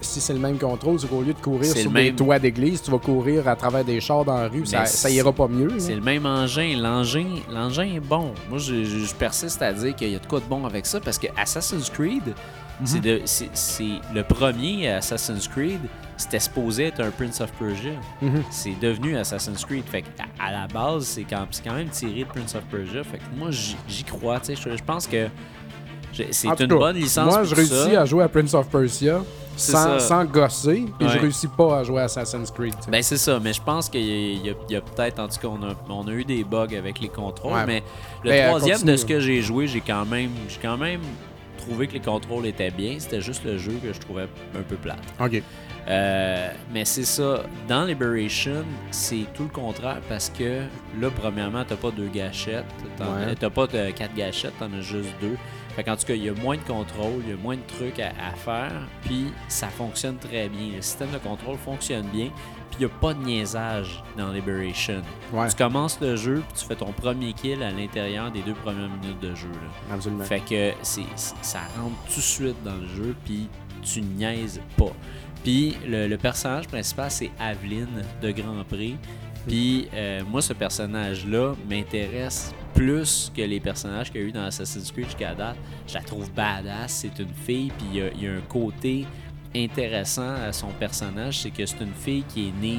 si c'est le même contrôle, c'est qu'au lieu de courir sur le des même- toits d'église, tu vas courir à travers des chars dans la rue, ça, ira pas mieux. C'est le même engin. L'engin, l'engin est bon. Moi, je, je- je persiste à dire qu'il y a de quoi de bon avec ça parce que Assassin's Creed, Mhm. c'est le premier Assassin's Creed. C'était supposé être un Prince of Persia. Mhm. C'est devenu Assassin's Creed. Fait que à, à la base, c'est quand, même tiré de Prince of Persia. Fait que moi, j'y crois. Je, pense que c'est une cas, bonne licence. Moi, je réussis ça. à jouer à Prince of Persia sans, sans gosser, puis je Ouais. réussis pas à jouer à Assassin's Creed. Ben c'est ça, mais je pense qu'il y a, peut-être, en tout cas, on a, on a eu des bugs avec les contrôles, Ouais. mais le Ben, euh, troisième continue. de ce que j'ai joué, j'ai quand même j'ai quand même trouvé que les contrôles étaient bien. C'était juste le jeu que je trouvais un peu plate. OK. Euh, mais c'est ça, dans Liberation, c'est tout le contraire parce que là, premièrement, t'as pas deux gâchettes, t'en- Ouais. t'as pas de quatre gâchettes, t'en as juste deux. Fait qu'en tout cas, il y a moins de contrôle, il y a moins de trucs à, à faire, puis ça fonctionne très bien. Le système de contrôle fonctionne bien, puis il n'y a pas de niaisage dans Liberation. Ouais, Tu commences le jeu, puis tu fais ton premier kill à l'intérieur des deux premières minutes de jeu. là. absolument. Fait que c'est, ça rentre tout de suite dans le jeu, puis tu niaises pas. Puis le, le personnage principal, c'est Aveline de Grand Prix. Puis euh, moi, ce personnage-là m'intéresse plus que les personnages qu'il y a eu dans Assassin's Creed jusqu'à date. Je la trouve badass. C'est une fille, puis il y a- il y, a un côté intéressant à son personnage, c'est que c'est une fille qui est née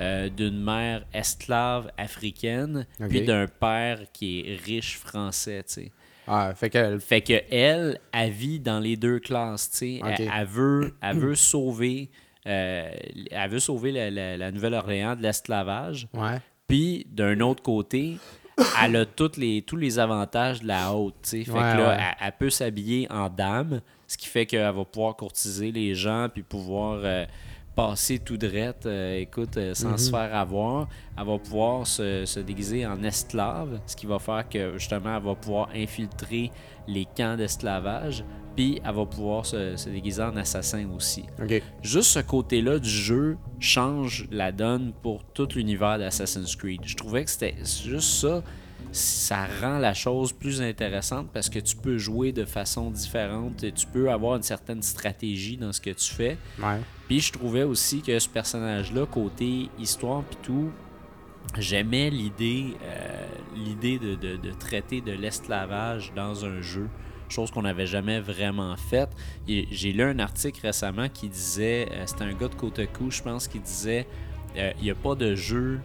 euh, d'une mère esclave africaine, puis d'un père qui est riche français, tu sais. Ah, fait que Fait que elle, elle vit dans les deux classes, tu sais. Elle, elle veut, elle veut sauver, euh, elle veut sauver la, la- la Nouvelle-Orléans de l'esclavage. ouais. Puis d'un autre côté, elle a toutes les, tous les avantages de la haute, tu sais. Fait Ouais, que là, ouais. elle, elle peut s'habiller en dame, ce qui fait qu'elle va pouvoir courtiser les gens puis pouvoir euh, passer tout drette, euh, écoute, euh, sans se faire avoir. Elle va pouvoir se, se déguiser en esclave, ce qui va faire que justement, elle va pouvoir infiltrer les camps d'esclavage, puis elle va pouvoir se, se déguiser en assassin aussi. Juste ce côté-là du jeu change la donne pour tout l'univers d'Assassin's Creed. Je trouvais que c'était juste ça. Ça rend la chose plus intéressante parce que tu peux jouer de façon différente et tu peux avoir une certaine stratégie dans ce que tu fais. Ouais. Puis je trouvais aussi que ce personnage-là, côté histoire puis tout, j'aimais l'idée euh, l'idée de, de- de traiter de l'esclavage dans un jeu. Chose qu'on n'avait jamais vraiment faite. J'ai lu un article récemment qui disait, euh, c'était un gars de Kotaku, je pense, qui disait euh, il n'y a pas de jeu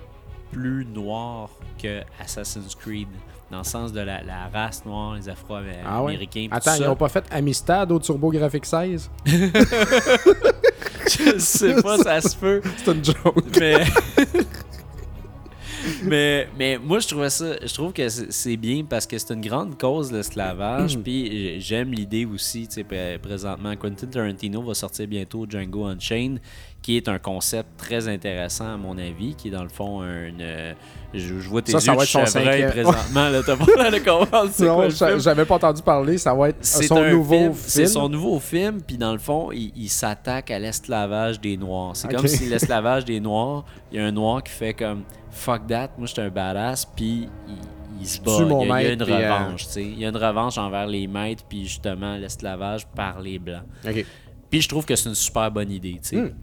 plus noir que Assassin's Creed. Dans le sens de la, la race noire, les Ah ouais? Afro-Américains. Attends, ils n'ont pas fait Amistad au Turbo Graphics 16? Je sais pas, ça se peut. C'est une joke. mais... mais mais moi je trouvais ça je trouve que c'est bien parce que c'est une grande cause l'esclavage puis j'aime l'idée aussi tu sais pré- présentement Quentin Tarantino va sortir bientôt Django Unchained qui est un concept très intéressant à mon avis qui est dans le fond un euh, je, je vois tes Ça, ça yeux va de être son cinquième. présentement là t'as pas de comprendre Non, le j'avais pas entendu parler. Ça va être C'est son nouveau film, film. C'est son nouveau film, puis dans le fond, il, il s'attaque à l'esclavage des Noirs. C'est comme si l'esclavage des Noirs, il y a un Noir qui fait comme fuck that, moi j'étais un badass, puis il, il se bat. il, y a, il y a maître, une euh, revanche, tu sais. Il y a une revanche envers les maîtres, puis justement l'esclavage par les Blancs. Puis je trouve que c'est une super bonne idée, tu sais. Hmm.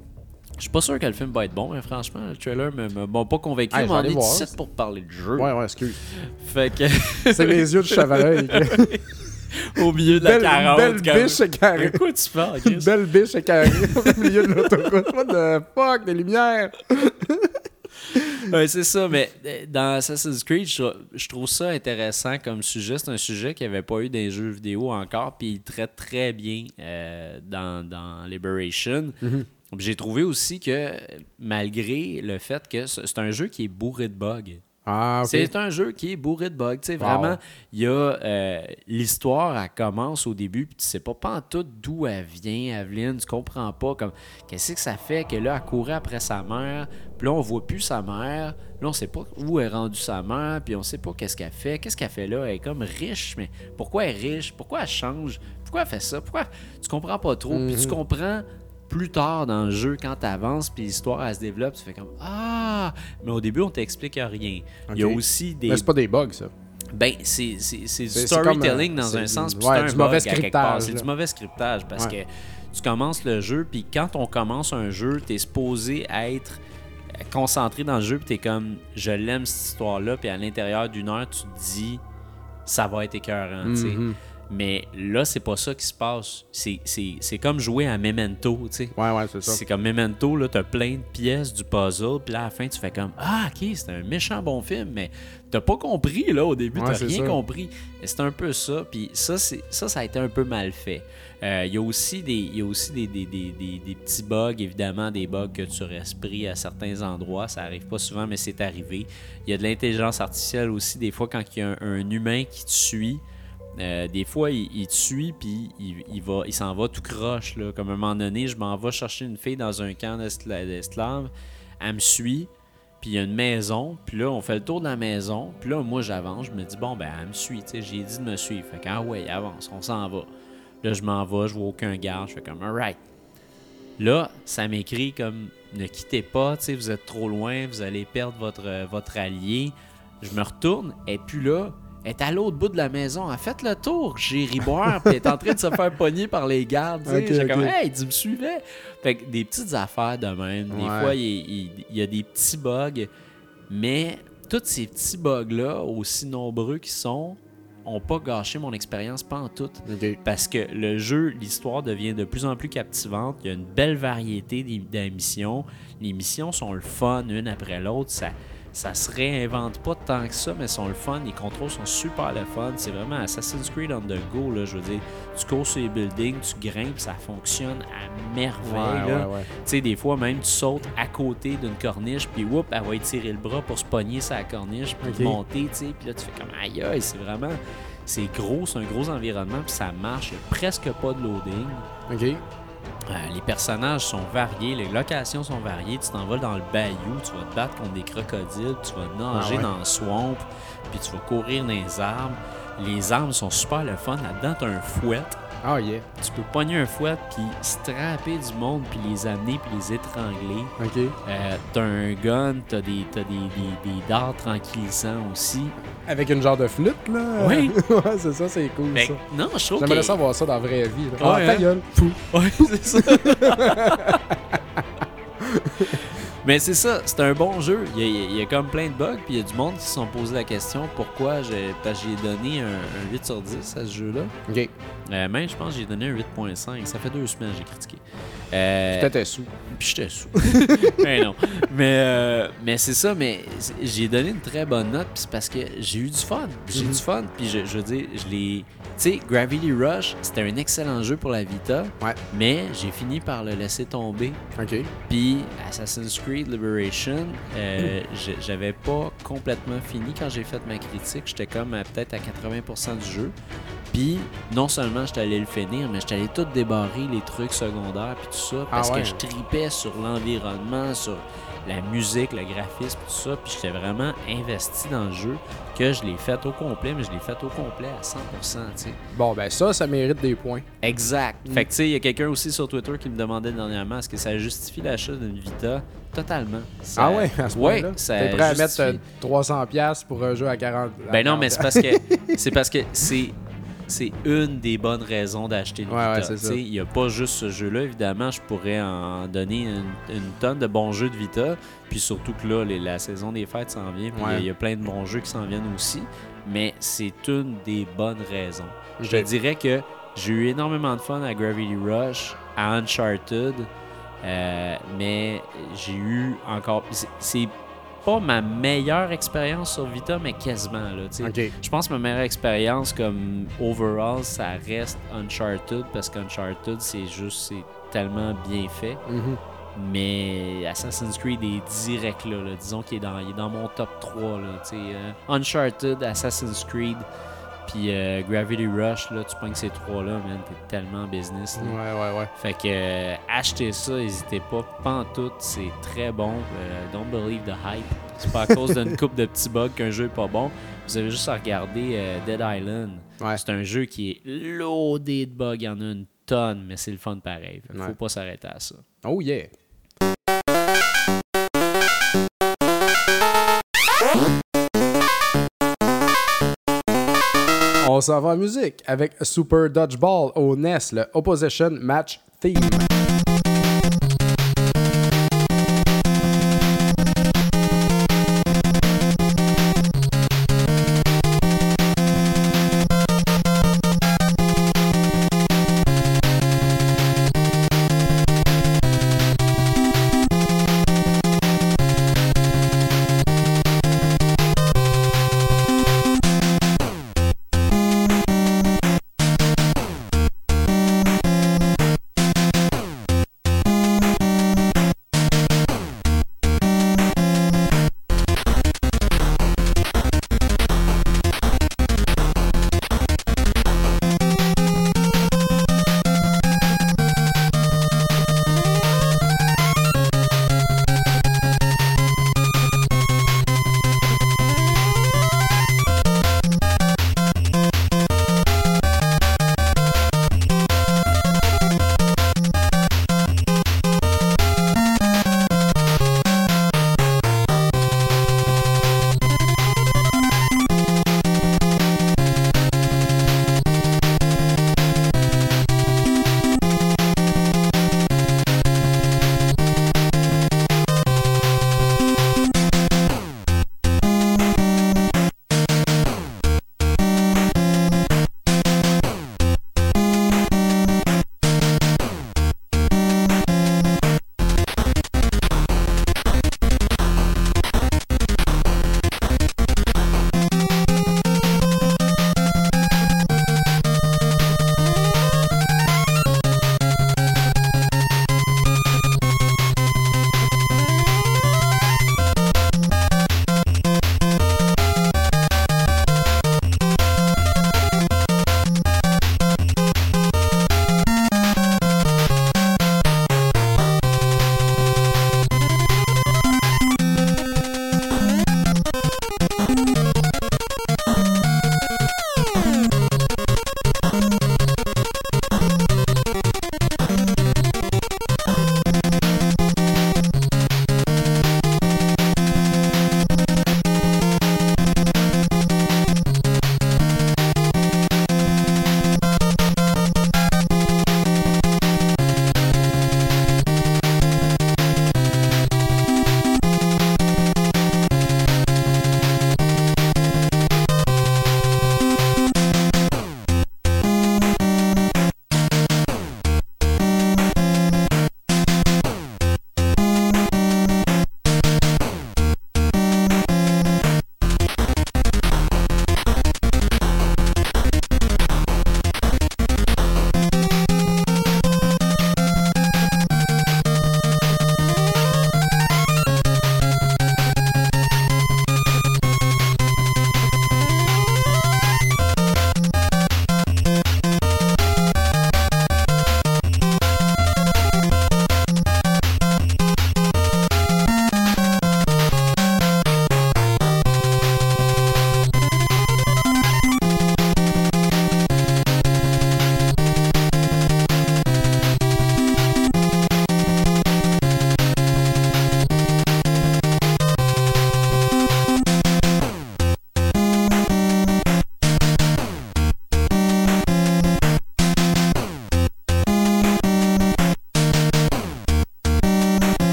Je suis pas sûr que le film va être bon, mais franchement, le trailer me m'a pas convaincu. Hey, mais on aller est voir. ici pour parler de jeu. Ouais, ouais, excuse. Fait que C'est les yeux de chevreuil. au milieu de la belle, carotte. belle comme- biche écarrée. De quoi tu parles, Une belle biche écarée au milieu de l'autoroute. What the fuck, des lumières? Ouais, c'est ça, mais euh, dans Assassin's Creed, je, trou- je trouve ça intéressant comme sujet. C'est un sujet qu'il n'y avait pas eu dans les jeux vidéo encore, puis il traite très bien euh, dans, dans Liberation. Puis J'ai trouvé aussi que malgré le fait que c'est un jeu qui est bourré de bugs. Ah. C'est un jeu qui est bourré de bugs. Tu sais, Wow. Vraiment, il y a euh, l'histoire, elle commence au début, puis tu sais pas, pas en tout d'où elle vient, Aveline. Tu comprends pas comme qu'est-ce que ça fait que là, elle courait après sa mère, puis là, on voit plus sa mère. Là, on sait pas où est rendue sa mère, puis on sait pas qu'est-ce qu'elle fait. Qu'est-ce qu'elle fait là? Elle est comme riche, mais pourquoi elle est riche? Pourquoi elle change? Pourquoi elle fait ça? Pourquoi? Tu comprends pas trop. Puis tu comprends plus tard dans le jeu, quand tu avances, puis l'histoire elle se développe, tu fais comme Ah! Mais au début, on t'explique rien. Il y a aussi des. Mais c'est pas des bugs, ça. Ben, c'est du storytelling comme, dans un sens, puis ouais, c'est un du bug mauvais à quelque part. scriptage, C'est du mauvais scriptage parce Ouais. que tu commences le jeu, puis quand on commence un jeu, tu es supposé être concentré dans le jeu, puis tu es comme je l'aime cette histoire-là, puis à l'intérieur d'une heure, tu te dis ça va être écœurant, tu sais. Mais là, c'est pas ça qui se passe. C'est- comme jouer à Memento, tu sais. Ouais, ouais, c'est ça. C'est comme Memento, là, t'as plein de pièces du puzzle, puis là, à la fin, tu fais comme Ah, ok, c'est un méchant bon film, mais t'as pas compris, là, au début, Ouais, t'as rien ça. compris. C'est un peu ça, puis ça, ça, ça a été un peu mal fait. Euh, Il y a aussi, des, y a aussi des, des, des, des- des petits bugs, évidemment, des bugs que tu restes pris à certains endroits. Ça arrive pas souvent, mais c'est arrivé. Il y a de l'intelligence artificielle aussi, des fois, quand il y a un, un humain qui te suit. Euh, des fois, il, te suit, puis il, il il s'en va tout croche. Là. Comme à un moment donné, je m'en vais chercher une fille dans un camp d'escla- d'esclaves. Elle me suit, puis il y a une maison. Puis là, on fait le tour de la maison. Puis là, moi, j'avance. Je me dis, bon, ben, elle me suit. J'ai dit de me suivre. Fait que, ah ouais, avance, on s'en va. Là, je m'en vais, je vois aucun garde. Je fais comme, alright. Là, ça m'écrit comme, ne quittez pas, vous êtes trop loin, vous allez perdre votre, euh, votre allié. Je me retourne, et puis là, elle est à l'autre bout de la maison. Elle a fait le tour, j'ai ri boire, puis elle est en train de se faire pogner par les gardes. J'ai comme, hey, tu me suivais? Fait que des petites affaires de même. Des Ouais. fois, il, il- il y a des petits bugs, mais tous ces petits bugs-là, aussi nombreux qu'ils sont, ont pas gâché mon expérience, pas en tout. Parce que le jeu, l'histoire devient de plus en plus captivante. Il y a une belle variété des- des missions. Les missions sont le fun une après l'autre. Ça, ça se réinvente pas tant que ça, mais sont le fun. Les contrôles sont super le fun. C'est vraiment Assassin's Creed on the go. Là, je veux dire, tu cours sur les buildings, tu grimpes, ça fonctionne à merveille. Ouais, là. ouais, ouais. Tu sais, des fois, même, tu sautes à côté d'une corniche, puis whoop, elle va étirer le bras pour se pogner sa corniche, puis monter, tu sais. Puis là, tu fais comme aïe aïe, c'est vraiment. C'est gros, c'est un gros environnement, puis ça marche. Il n'y a presque pas de loading. OK. Euh, les personnages sont variés, les locations sont variées. Tu t'en vas dans le bayou, tu vas te battre contre des crocodiles, tu vas nager Ah ouais. dans le swamp, puis tu vas courir dans les arbres. Les armes sont super le fun. Là-dedans, tu as un fouet. Ah, yeah. Tu peux pogner un fouet, puis strapper du monde, puis les amener, puis les étrangler. OK. Euh, t'as un gun, t'as des, t'as des, des, des dards tranquillisants aussi. Avec une genre de flûte, là. Oui. ouais, c'est ça, c'est cool, Fait ça. non, je trouve J'aimerais que... ça dans la vraie vie. là. Ouais, ah, ta hein? gueule. Ouais, c'est ça. Mais c'est ça, c'est un bon jeu. Il y, a, il y a comme plein de bugs, puis il y a du monde qui se sont posé la question pourquoi j'ai donné un, un 8 sur 10 à ce jeu-là. OK. Euh, même, je pense que j'ai donné un 8.5. Ça fait deux semaines que j'ai critiqué. Euh, T'étais sous. puis j'étais sous. mais non. Mais, euh, mais c'est ça, mais j'ai donné une très bonne note, puis c'est parce que j'ai eu du fun. J'ai eu Mhm. du fun, puis je, je veux dire, je l'ai. Tu sais, Gravity Rush, c'était un excellent jeu pour la Vita, Ouais. mais j'ai fini par le laisser tomber. OK. Puis Assassin's Creed Liberation, euh, j'avais pas complètement fini quand j'ai fait ma critique. J'étais comme peut-être à 80% du jeu. Puis non seulement j'étais allé le finir, mais j'étais allé tout débarrer les trucs secondaires puis tout ça parce Ah ouais. que je tripais sur l'environnement, sur la musique, le graphisme, tout ça. Puis j'étais vraiment investi dans le jeu que je l'ai fait au complet, mais je l'ai fait au complet à 100%. tu sais. Bon, ben ça, ça mérite des points. Exact. Mm. Fait que tu sais, il y a quelqu'un aussi sur Twitter qui me demandait dernièrement est-ce que ça justifie l'achat d'une Vita? Totalement. Ça- Ah ouais, à ce ouais, ça T'es prêt à mettre justifie. euh, 300$ piastres pour un jeu à 40$? à Ben non, 40$. mais c'est parce que c'est parce que c'est c'est une des bonnes raisons d'acheter une Ouais, Vita. ouais, Il n'y a pas juste ce jeu-là. Évidemment, je pourrais en donner une, une tonne de bons jeux de Vita. Puis surtout que là, les- la saison des fêtes s'en vient. Puis il y a- y, plein de bons jeux qui s'en viennent aussi. Mais c'est une des bonnes raisons. Je te dirais que j'ai eu énormément de fun à Gravity Rush, à Uncharted. euh, mais j'ai eu encore. C'est pas ma meilleure expérience sur Vita, mais quasiment. Là. Je pense que ma meilleure expérience comme overall, ça reste Uncharted parce qu'Uncharted, c'est juste, c'est tellement bien fait. Mhm. Mais Assassin's Creed est direct là. là. Disons qu'il est est dans mon top 3. Là, euh, Uncharted, Assassin's Creed, puis euh, Gravity Rush, là, tu pognes ces trois-là, man, t'es tellement en business. là. Ouais, ouais, ouais. Fait que euh, achetez ça, n'hésitez pas. Pantoute, c'est très bon. Euh, don't believe the hype. C'est pas à cause d'une coupe de petits bugs qu'un jeu est pas bon. Vous avez juste à regarder Dead Island. Ouais. C'est un jeu qui est loadé de bugs. Il y en a une tonne, mais c'est le fun pareil. Fait Faut Ouais. pas s'arrêter à ça. Oh yeah. On s'en va en musique avec Super Dodgeball au NES, le Opposition Match Theme.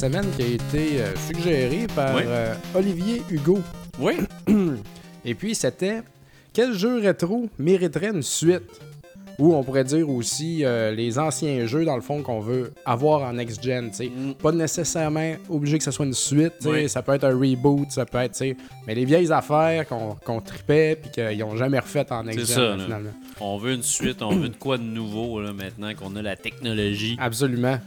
Semaine qui a été euh, suggéré par Oui. euh, Olivier Hugo. Oui. Et puis, c'était quel jeu rétro mériterait une suite Ou on pourrait dire aussi euh, les anciens jeux, dans le fond, qu'on veut avoir en next-gen. tu sais. Mm. Pas nécessairement obligé que ce soit une suite. Oui. Ça peut être un reboot, ça peut être. Mais les vieilles affaires qu'on tripait puis qu'ils n'ont jamais refaites en next-gen, là, finalement. On veut une suite, on veut de quoi de nouveau là, maintenant qu'on a la technologie. Absolument.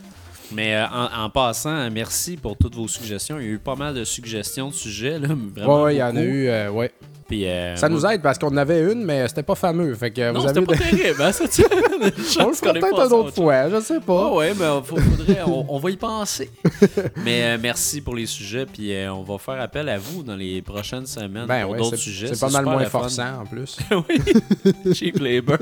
Mais euh, en, en passant, merci pour toutes vos suggestions. Il y a eu pas mal de suggestions de sujets. Là, vraiment Ouais, il y en a eu. euh, ouais. Puis, euh, Ça nous aide parce qu'on en avait une, mais c'était pas fameux. Fait que Non, vous avez pas des- terrible. Hein, ça, tu- On le fera peut-être une autre fois, je sais pas. Ah ouais, mais faudrait, on, on va y penser. mais euh, merci pour les sujets, puis euh, on va faire appel à vous dans les prochaines semaines Ben pour ouais, d'autres c'est sujets. c'est pas mal moins forçant en plus. oui, cheap labor.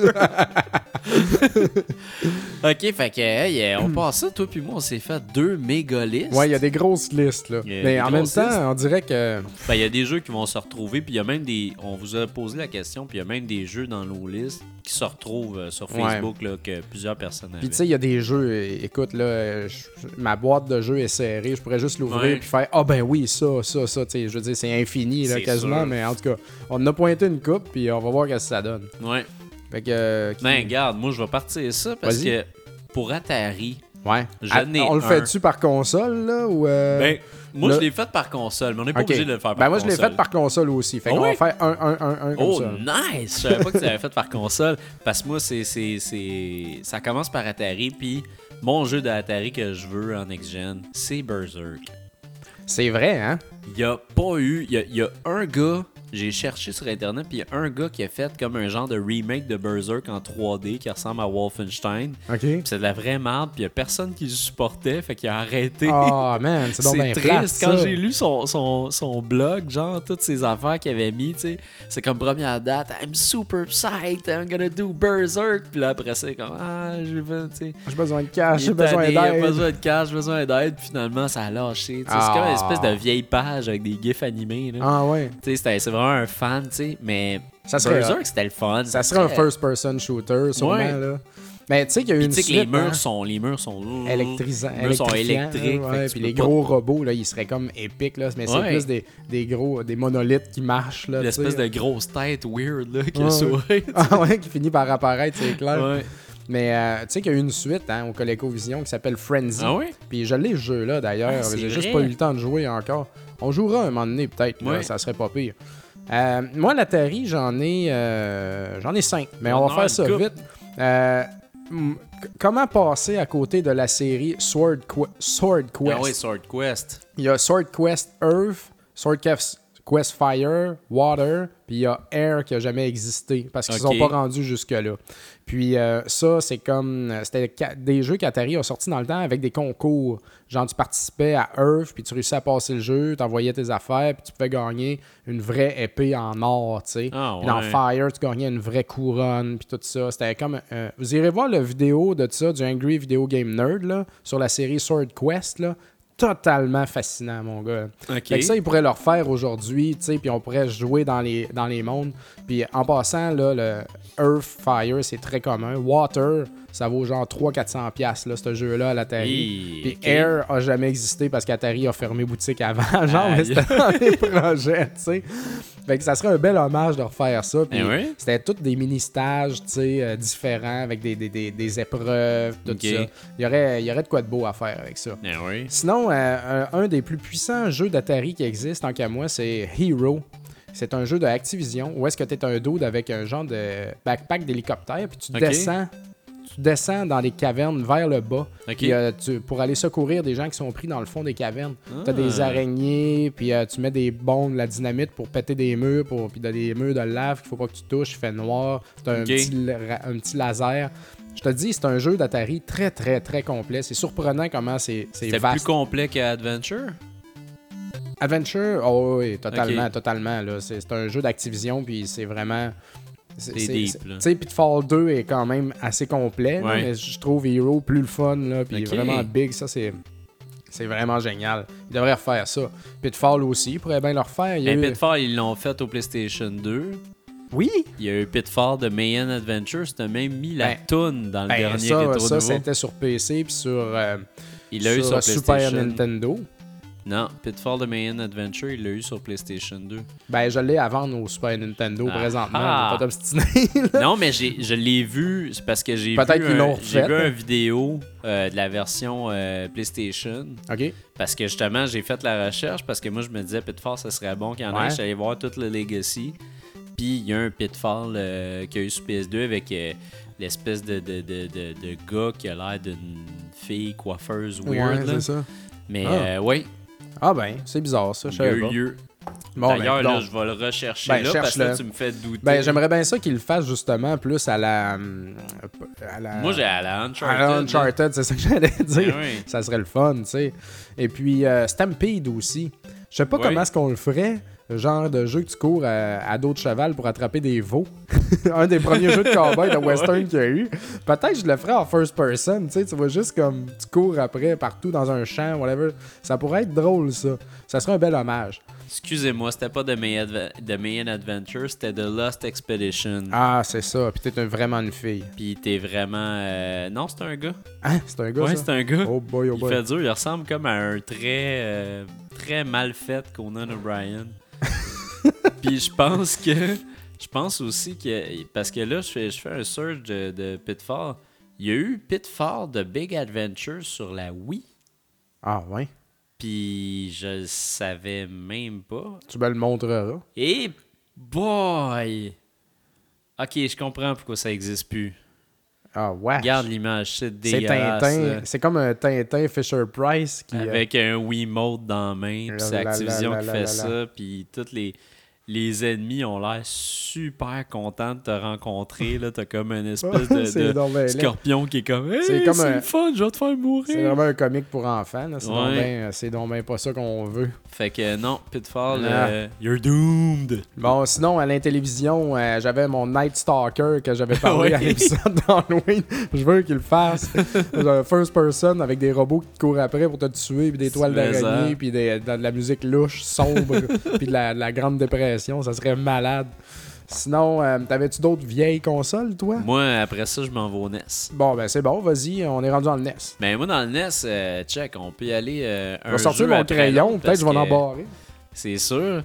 ok, fait que, hey, on passe ça, toi puis moi, on s'est fait deux méga listes. Ouais, il y a des grosses listes là. Mais en même temps, on dirait que Ben, il y a des jeux qui vont se retrouver, puis il y a même des. On vous a posé la question, puis il y a même des jeux dans nos listes qui se retrouvent euh, sur Ouais. Facebook là, que plusieurs personnes avaient. Puis tu sais, il y a des jeux, euh, écoute, là, je- ma boîte de jeux est serrée, je pourrais juste l'ouvrir Ouais. puis faire Ah ben oui, ça, ça, ça, tu sais, je veux dire, c'est infini, là, quasiment, sûr. mais en tout cas, on a pointé une coupe, puis on va voir qu'est-ce que ça donne. Ouais. Fait que. euh, qui- Ben, regarde, moi, je vais partir ça parce que pour Atari, ouais. j'en ai on le un. fait-tu par console, là, ou. euh, ben, moi, le- je l'ai fait par console, mais on n'est pas obligé de le faire par Ben moi, console. je l'ai fait par console aussi. Fait Ah qu'on va faire un, un, un, un comme Oh, ça. nice! Je savais pas que tu l'avais fait par console. Parce que moi, c'est, c'est, c'est... ça commence par Atari. Puis mon jeu d'Atari que je veux en next-gen, c'est Berserk. C'est vrai, hein? Il y a pas eu. Il y a, il y a un gars, j'ai cherché sur internet, puis il y a un gars qui a fait comme un genre de remake de Berserk en 3D qui ressemble à Wolfenstein. OK. C'est de la vraie merde, puis il y a personne qui le supportait, fait qu'il a arrêté. Oh man, c'est donc C'est bien triste. Quand j'ai lu son, son, son blog, genre, toutes ces affaires qu'il avait mis, tu sais, c'est comme première date, I'm super psyched, I'm gonna do Berserk. Puis là, après, c'est comme, ah. J'ai besoin de cash, j'ai besoin d'aide. besoin de cash, j'ai besoin d'aide. Finalement, ça a lâché. C'est Ah. comme une espèce de vieille page avec des gifs animés. Là. Ah ouais. Tu sais, c'est vraiment un fan, tu sais. Mais Ça serait, Berserk, c'était le fun. ça serait un first-person shooter, sûrement, Ouais. là. Mais tu sais qu'il y a eu une tu sais que les suite, murs hein, sont. Les murs sont. électrisants, Les murs sont électriques. ouais, que puis les pas- gros robots, là, ils seraient comme épiques, là. Mais c'est Ouais. plus des, des gros, des monolithes qui marchent, là. L'espèce de grosse tête weird, là, qui Ouais. Ah ouais, qui finit par apparaître, c'est clair. Mais euh, tu sais qu'il y a eu une suite hein, au ColecoVision qui s'appelle Frenzy. Ah? Puis je l'ai ce jeu-là d'ailleurs. Ah, J'ai juste pas eu le temps de jouer encore. On jouera un moment donné peut-être. là. Ça serait pas pire. Euh, moi, l'Atari, j'en ai, euh, j'en ai cinq. Mais On va faire ça vite. Euh, comment passer à côté de la série Sword, Sword Quest? Ah ouais, Sword Quest. Il y a Sword Quest Earth, Sword Quest, Fire, Water, puis il y a Air qui a jamais existé parce qu'ils Ok. sont pas rendus jusque-là. Puis euh, ça, c'est comme. euh, C'était des jeux qu'Atari a sortis dans le temps avec des concours. Genre, tu participais à Earth, puis tu réussissais à passer le jeu, tu envoyais tes affaires, puis tu pouvais gagner une vraie épée en or, tu sais. Ah Puis dans. Fire, tu gagnais une vraie couronne, puis tout ça. C'était comme. euh, vous irez voir la vidéo de ça, du Angry Video Game Nerd, là, sur la série Sword Quest, là. Totalement fascinant, mon gars. Ok. Fait que ça, ils pourraient le refaire aujourd'hui, tu sais, puis on pourrait jouer dans les, dans les mondes. Puis en passant, là, le Earth Fire, c'est très commun. Water, ça vaut genre 300-400$, piastres, là, ce jeu-là, à l'Atari. Puis ok. Air a jamais existé parce qu'Atari a fermé boutique avant, genre, mais c'était dans les projets, tu sais. Fait que ça serait un bel hommage de refaire ça. Puis Eh oui? c'était tous des mini-stages, tu sais, euh, différents, avec des, des, des, des épreuves, tout ça. Il y, aurait, il y aurait de quoi de beau à faire avec ça. Oui. Sinon, euh, un, un des plus puissants jeux d'Atari qui existe, tant qu'à moi, c'est Hero. C'est un jeu de Activision où est-ce que tu es un dude avec un genre de backpack d'hélicoptère, puis tu descends. Tu descends dans les cavernes vers le bas puis, euh, tu- pour aller secourir des gens qui sont pris dans le fond des cavernes. Tu as des Ah. araignées, puis euh, tu mets des bombes, de la dynamite pour péter des murs, pour, puis t'as des murs de lave qu'il faut pas que tu touches, il fait noir. Tu as un, petit, un petit laser. Je te dis, c'est un jeu d'Atari très, très, très complet. C'est surprenant comment c'est c'est plus complet qu'Adventure? Adventure, oh oui, totalement, totalement. c'est un jeu d'Activision, puis c'est vraiment. C'est- deep, c'est- là. Tu sais, Pitfall 2 est quand même assez complet, là, mais je trouve Hero plus le fun, là, puis vraiment big. Ça, c'est. C'est vraiment génial. Il devrait refaire ça. Pitfall aussi, il pourrait bien le refaire. Il y a eu- Pitfall, ils l'ont fait au PlayStation 2. Oui! Il y a eu Pitfall de Mayan Adventure. C'était même mis la Ben, toune dans le Ben, dernier ça, rétro ça c'était sur PC puis sur, euh, Il l'a eu sur Super PlayStation. Nintendo. Non, Pitfall de Mayan Adventure, il l'a eu sur PlayStation 2. Ben, je l'ai à vendre au Super Nintendo Ah. présentement. Ah. Pas non, mais j'ai, je l'ai vu, c'est parce que j'ai vu, un- j'ai vu une vidéo euh, de la version euh, PlayStation. OK. Parce que justement, j'ai fait la recherche parce que moi, je me disais Pitfall, ça serait bon qu'il y en ait. Ouais. Allé voir tout le Legacy. Puis il y a un Pitfall euh, qu'il y a eu sur PS2 avec euh, l'espèce de, de, de, de, de gars qui a l'air d'une fille coiffeuse Ouais, weird. là. c'est ça. Mais Ah. oui, Ah ben, c'est bizarre ça, je il y a savais eu pas. lieu. Bon, ben, D'ailleurs, là, je vais le rechercher Ben, là parce que là, tu me fais douter. Ben, j'aimerais bien ça qu'il le fasse justement plus à la. hum, à la Moi, j'ai à la Uncharted. à la. Uncharted, c'est ça que j'allais dire. Ben oui. Ça serait le fun, tu sais. Et puis euh, Stampede aussi. Je sais pas Oui. comment est-ce qu'on le ferait. Genre de jeu que tu cours à, à dos de cheval pour attraper des veaux. Un des premiers jeux de cowboy de western qu'il y a eu. Peut-être que je le ferais en first person, tu sais, tu vois juste comme tu cours après partout dans un champ, whatever. Ça pourrait être drôle ça. Ça serait un bel hommage. Excusez-moi, c'était pas de Mayan, Adve- de Mayan Adventure, c'était de Lost Expedition. Ah, c'est ça. Puis t'es un- vraiment une fille. Puis t'es vraiment. euh, Non, c'est un gars. Hein, c'est un gars Ouais, ça? c'est un gars. Oh boy, oh il boy. fait dur, il ressemble comme à un très, euh, très mal fait Conan O'Brien. Puis je pense que. Je pense aussi que. Parce que là, je fais, je fais un search de, de Pitfall. Il y a eu Pitfall de Big Adventure sur la Wii. Ah ouais. Puis je le savais même pas. Tu me le montreras. Et boy! Ok, je comprends pourquoi ça existe plus. Ah ouais. Regarde l'image, c'est dégueulasse. C'est comme un Tintin Fisher Price qui. euh, Avec un Wiimote dans la main, puis c'est Activision là, qui fait ça, puis tous les, les ennemis ont l'air super contents de te rencontrer. Là, t'as comme une espèce de, C'est de donc laid. scorpion qui est comme Hey, C'est c'est comme un- le fun, je vais te faire C'est mourir. vraiment un comique pour enfants. là. C'est donc Ouais. ben- c'est donc ben pas ça qu'on veut. Fait que non, Pitfall, Ah. euh, you're doomed. Bon, sinon, à la télévision, euh, j'avais mon Night Stalker que j'avais parlé à l'épisode d'Halloween. Je veux qu'il le fasse. Un First person avec des robots qui te courent après pour te tuer, puis des toiles d'araignée, puis des- de, de la musique louche, sombre, puis de la, de la grande dépression. Ça serait malade. Sinon, euh, t'avais-tu d'autres vieilles consoles, toi? Moi, après ça, je m'en vais au NES. Bon, ben c'est bon, vas-y, on est rendu dans le NES. Mais moi, dans le NES, euh, check, on peut y aller euh, Je un vais sortir jeu mon crayon, peut-être je vais en barrer. C'est sûr.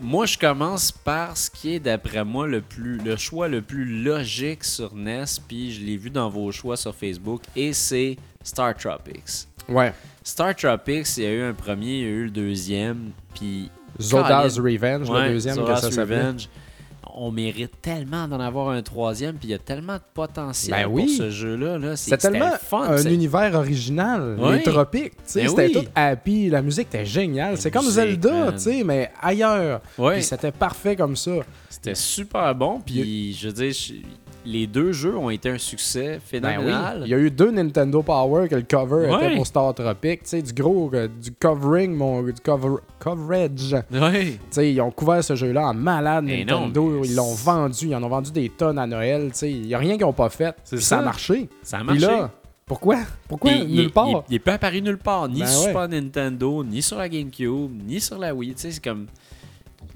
Moi, je commence par ce qui est, d'après moi, le, plus, le choix le plus logique sur NES, puis je l'ai vu dans vos choix sur Facebook, et c'est Star Tropics. Ouais. Star Tropics, il y a eu un premier, il y a eu le deuxième, puis... Zoda's. Revenge, Ouais, le deuxième que Zora's ça. Revenge. On mérite tellement d'en avoir un troisième, puis il y a tellement de potentiel Ben pour ce jeu-là. Là. C'est C'était tellement fun. un univers original, Oui. les tropiques, Ben c'était oui. tout happy, la musique était géniale, c'est comme Zelda, mais ailleurs. Puis c'était parfait comme ça. C'était super bon, puis je veux dire, les deux jeux ont été un succès Ben oui. phénoménal. Il y a eu deux Nintendo Power que le cover Ouais. était pour Star Tropic, tu sais, du gros, euh, du covering, mon, du cover, coverage. Ouais. Tu sais, ils ont couvert ce jeu-là en malade non, Nintendo, mais ils l'ont vendu, ils en ont vendu des tonnes à Noël, tu sais, il y a rien qu'ils ont pas fait. Ça a marché. Ça a Puis marché. là, pourquoi? Pourquoi il, nulle part? il- il est pas apparu nulle part, ni Ben sur ouais. Super Nintendo, ni sur la GameCube, ni sur la Wii. Tu sais, c'est comme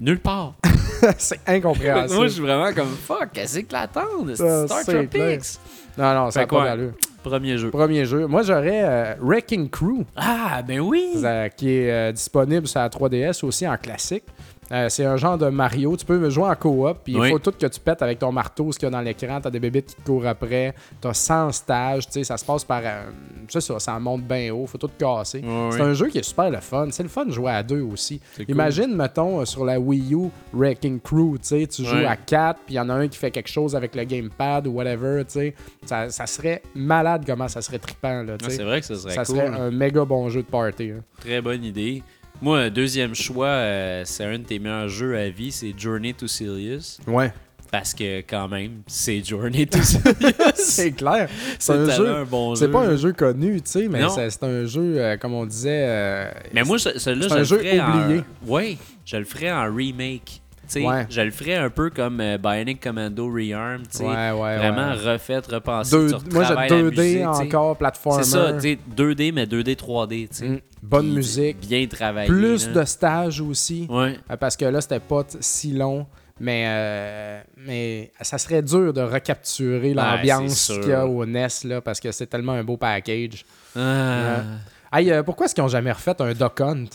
nulle part. C'est incompréhensible. Moi, je suis vraiment comme fuck, qu'est-ce que l'attendre? Star c'est clair. Tropics. Non, non, ça Fait n'a pas d'allure. Premier jeu. Premier jeu. Moi, j'aurais euh, Wrecking Crew, Ah, ben oui! euh, qui est euh, disponible sur la 3DS aussi en classique. Euh, c'est un genre de Mario. Tu peux jouer en coop, puis Oui. il faut tout que tu pètes avec ton marteau, ce qu'il y a dans l'écran. T'as des bébites qui te courent après. T'as 100 stages. Tu sais, ça se passe par. euh, c'est ça, ça monte bien haut. Faut tout casser. C'est un jeu qui est super le fun. C'est le fun de jouer à deux aussi. Cool. Imagine, mettons, euh, sur la Wii U, Wrecking Crew. Tu sais, tu joues à 4, puis il y en a un qui fait quelque chose avec le gamepad ou whatever. Tu sais, ça, ça serait malade comment ça serait trippant. Là, Ah, c'est vrai que ça serait ça cool. serait un méga bon jeu de party. hein. Très bonne idée. Moi, un deuxième choix, euh, c'est un de tes meilleurs jeux à vie, c'est Journey to Sirius. Ouais. Parce que, quand même, c'est Journey to Sirius. C'est clair. C'est un jeu. un bon C'est pas un jeu connu, tu sais, mais c'est un jeu, euh, comme on disait. euh, Mais moi, ce- celui-là, je un le jeu ferais en- oublié. Ouais, je le ferais en remake. Ouais. Je le ferais un peu comme euh, Bionic Commando Rearm. tu sais. Ouais, ouais, Vraiment refait, repensé. Deux- tu moi, j'ai retravailles la 2D musique, encore, platformer. C'est ça, tu sais, 2D, mais 2D, 3D. tu sais. Mm. Bonne Puis musique. Bien travaillé. Plus là. de stages aussi. Euh, Parce que là, c'était pas si long. Mais, euh, mais ça serait dur de recapturer l'ambiance qu'il y a au NES, là, parce que c'est tellement un beau package. Ah. Hey, pourquoi est-ce qu'ils n'ont jamais refait un Duck Hunt?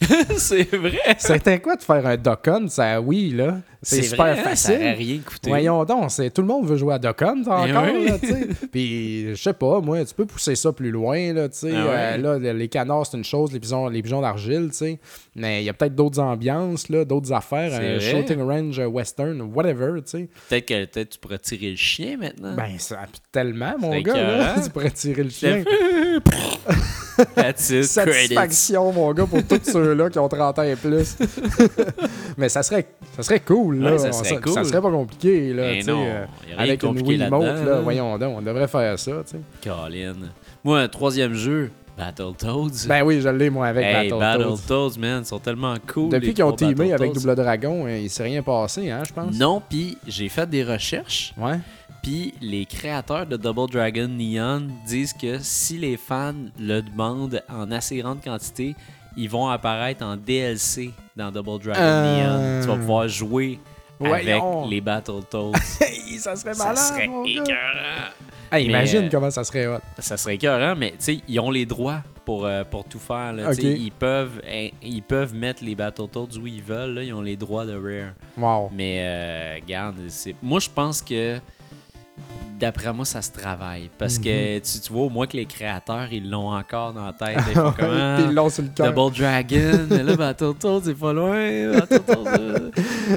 c'est vrai. C'était quoi de faire un Hunt? Ça, oui, là. C'est super vrai, hein, Ça facile. aurait rien coûté. Voyons donc, tout le monde veut jouer à Duck Hunt encore, oui. là. Puis, je sais pas, moi, tu peux pousser ça plus loin, là. Ah ouais. Euh, là, le- les canards, c'est une chose, les pigeons, les pigeons d'argile, tu sais. Mais il y a peut-être d'autres ambiances, d'autres affaires, vrai. shooting range euh, western, whatever, tu sais. Peut-être que tu pourrais tirer le chien maintenant. Ben, ça, tellement, mon gars, là. Tu pourrais tirer le chien. Satisfaction, mon gars, pour tous ceux-là qui ont 30 ans et plus. Mais ça serait, ça serait cool, là. Ouais, ça serait On- cool. Ça serait pas compliqué, là. Non, euh, avec une Wiimote, là, là. voyons donc, on devrait faire ça. Colin. Moi, un troisième jeu, Battletoads. Ben oui, je l'ai, moi, avec hey, Battletoads. Battletoads, man, ils sont tellement cool. Depuis qu'ils ont teamé avec. Double Dragon, euh, il s'est rien passé, hein, je pense. Non, puis j'ai fait des recherches, Ouais. puis les créateurs de Double Dragon Neon disent que si les fans le demandent en assez grande quantité, ils vont apparaître en DLC dans Double Dragon Euh. Neon. Tu vas pouvoir jouer Voyons. avec les Battletoads. Ça serait ça malade, serait mon gars. écœurant. Hey, imagine euh, comment ça serait hot. Ça serait écœurant, mais tu sais, ils ont les droits pour, euh, pour tout faire. là. Ils, peuvent, hein, ils peuvent mettre les Battletoads où ils veulent. Là, ils ont les droits de Rare. Wow. Mais euh, regarde, moi je pense que d'après moi ça se travaille. Parce Mhm. que tu, tu vois au moins que les créateurs ils l'ont encore dans la tête. Ils font Ah, ils l'ont sur le cœur. Double Dragon, mais là Battletoads c'est pas loin. Battletoads, euh.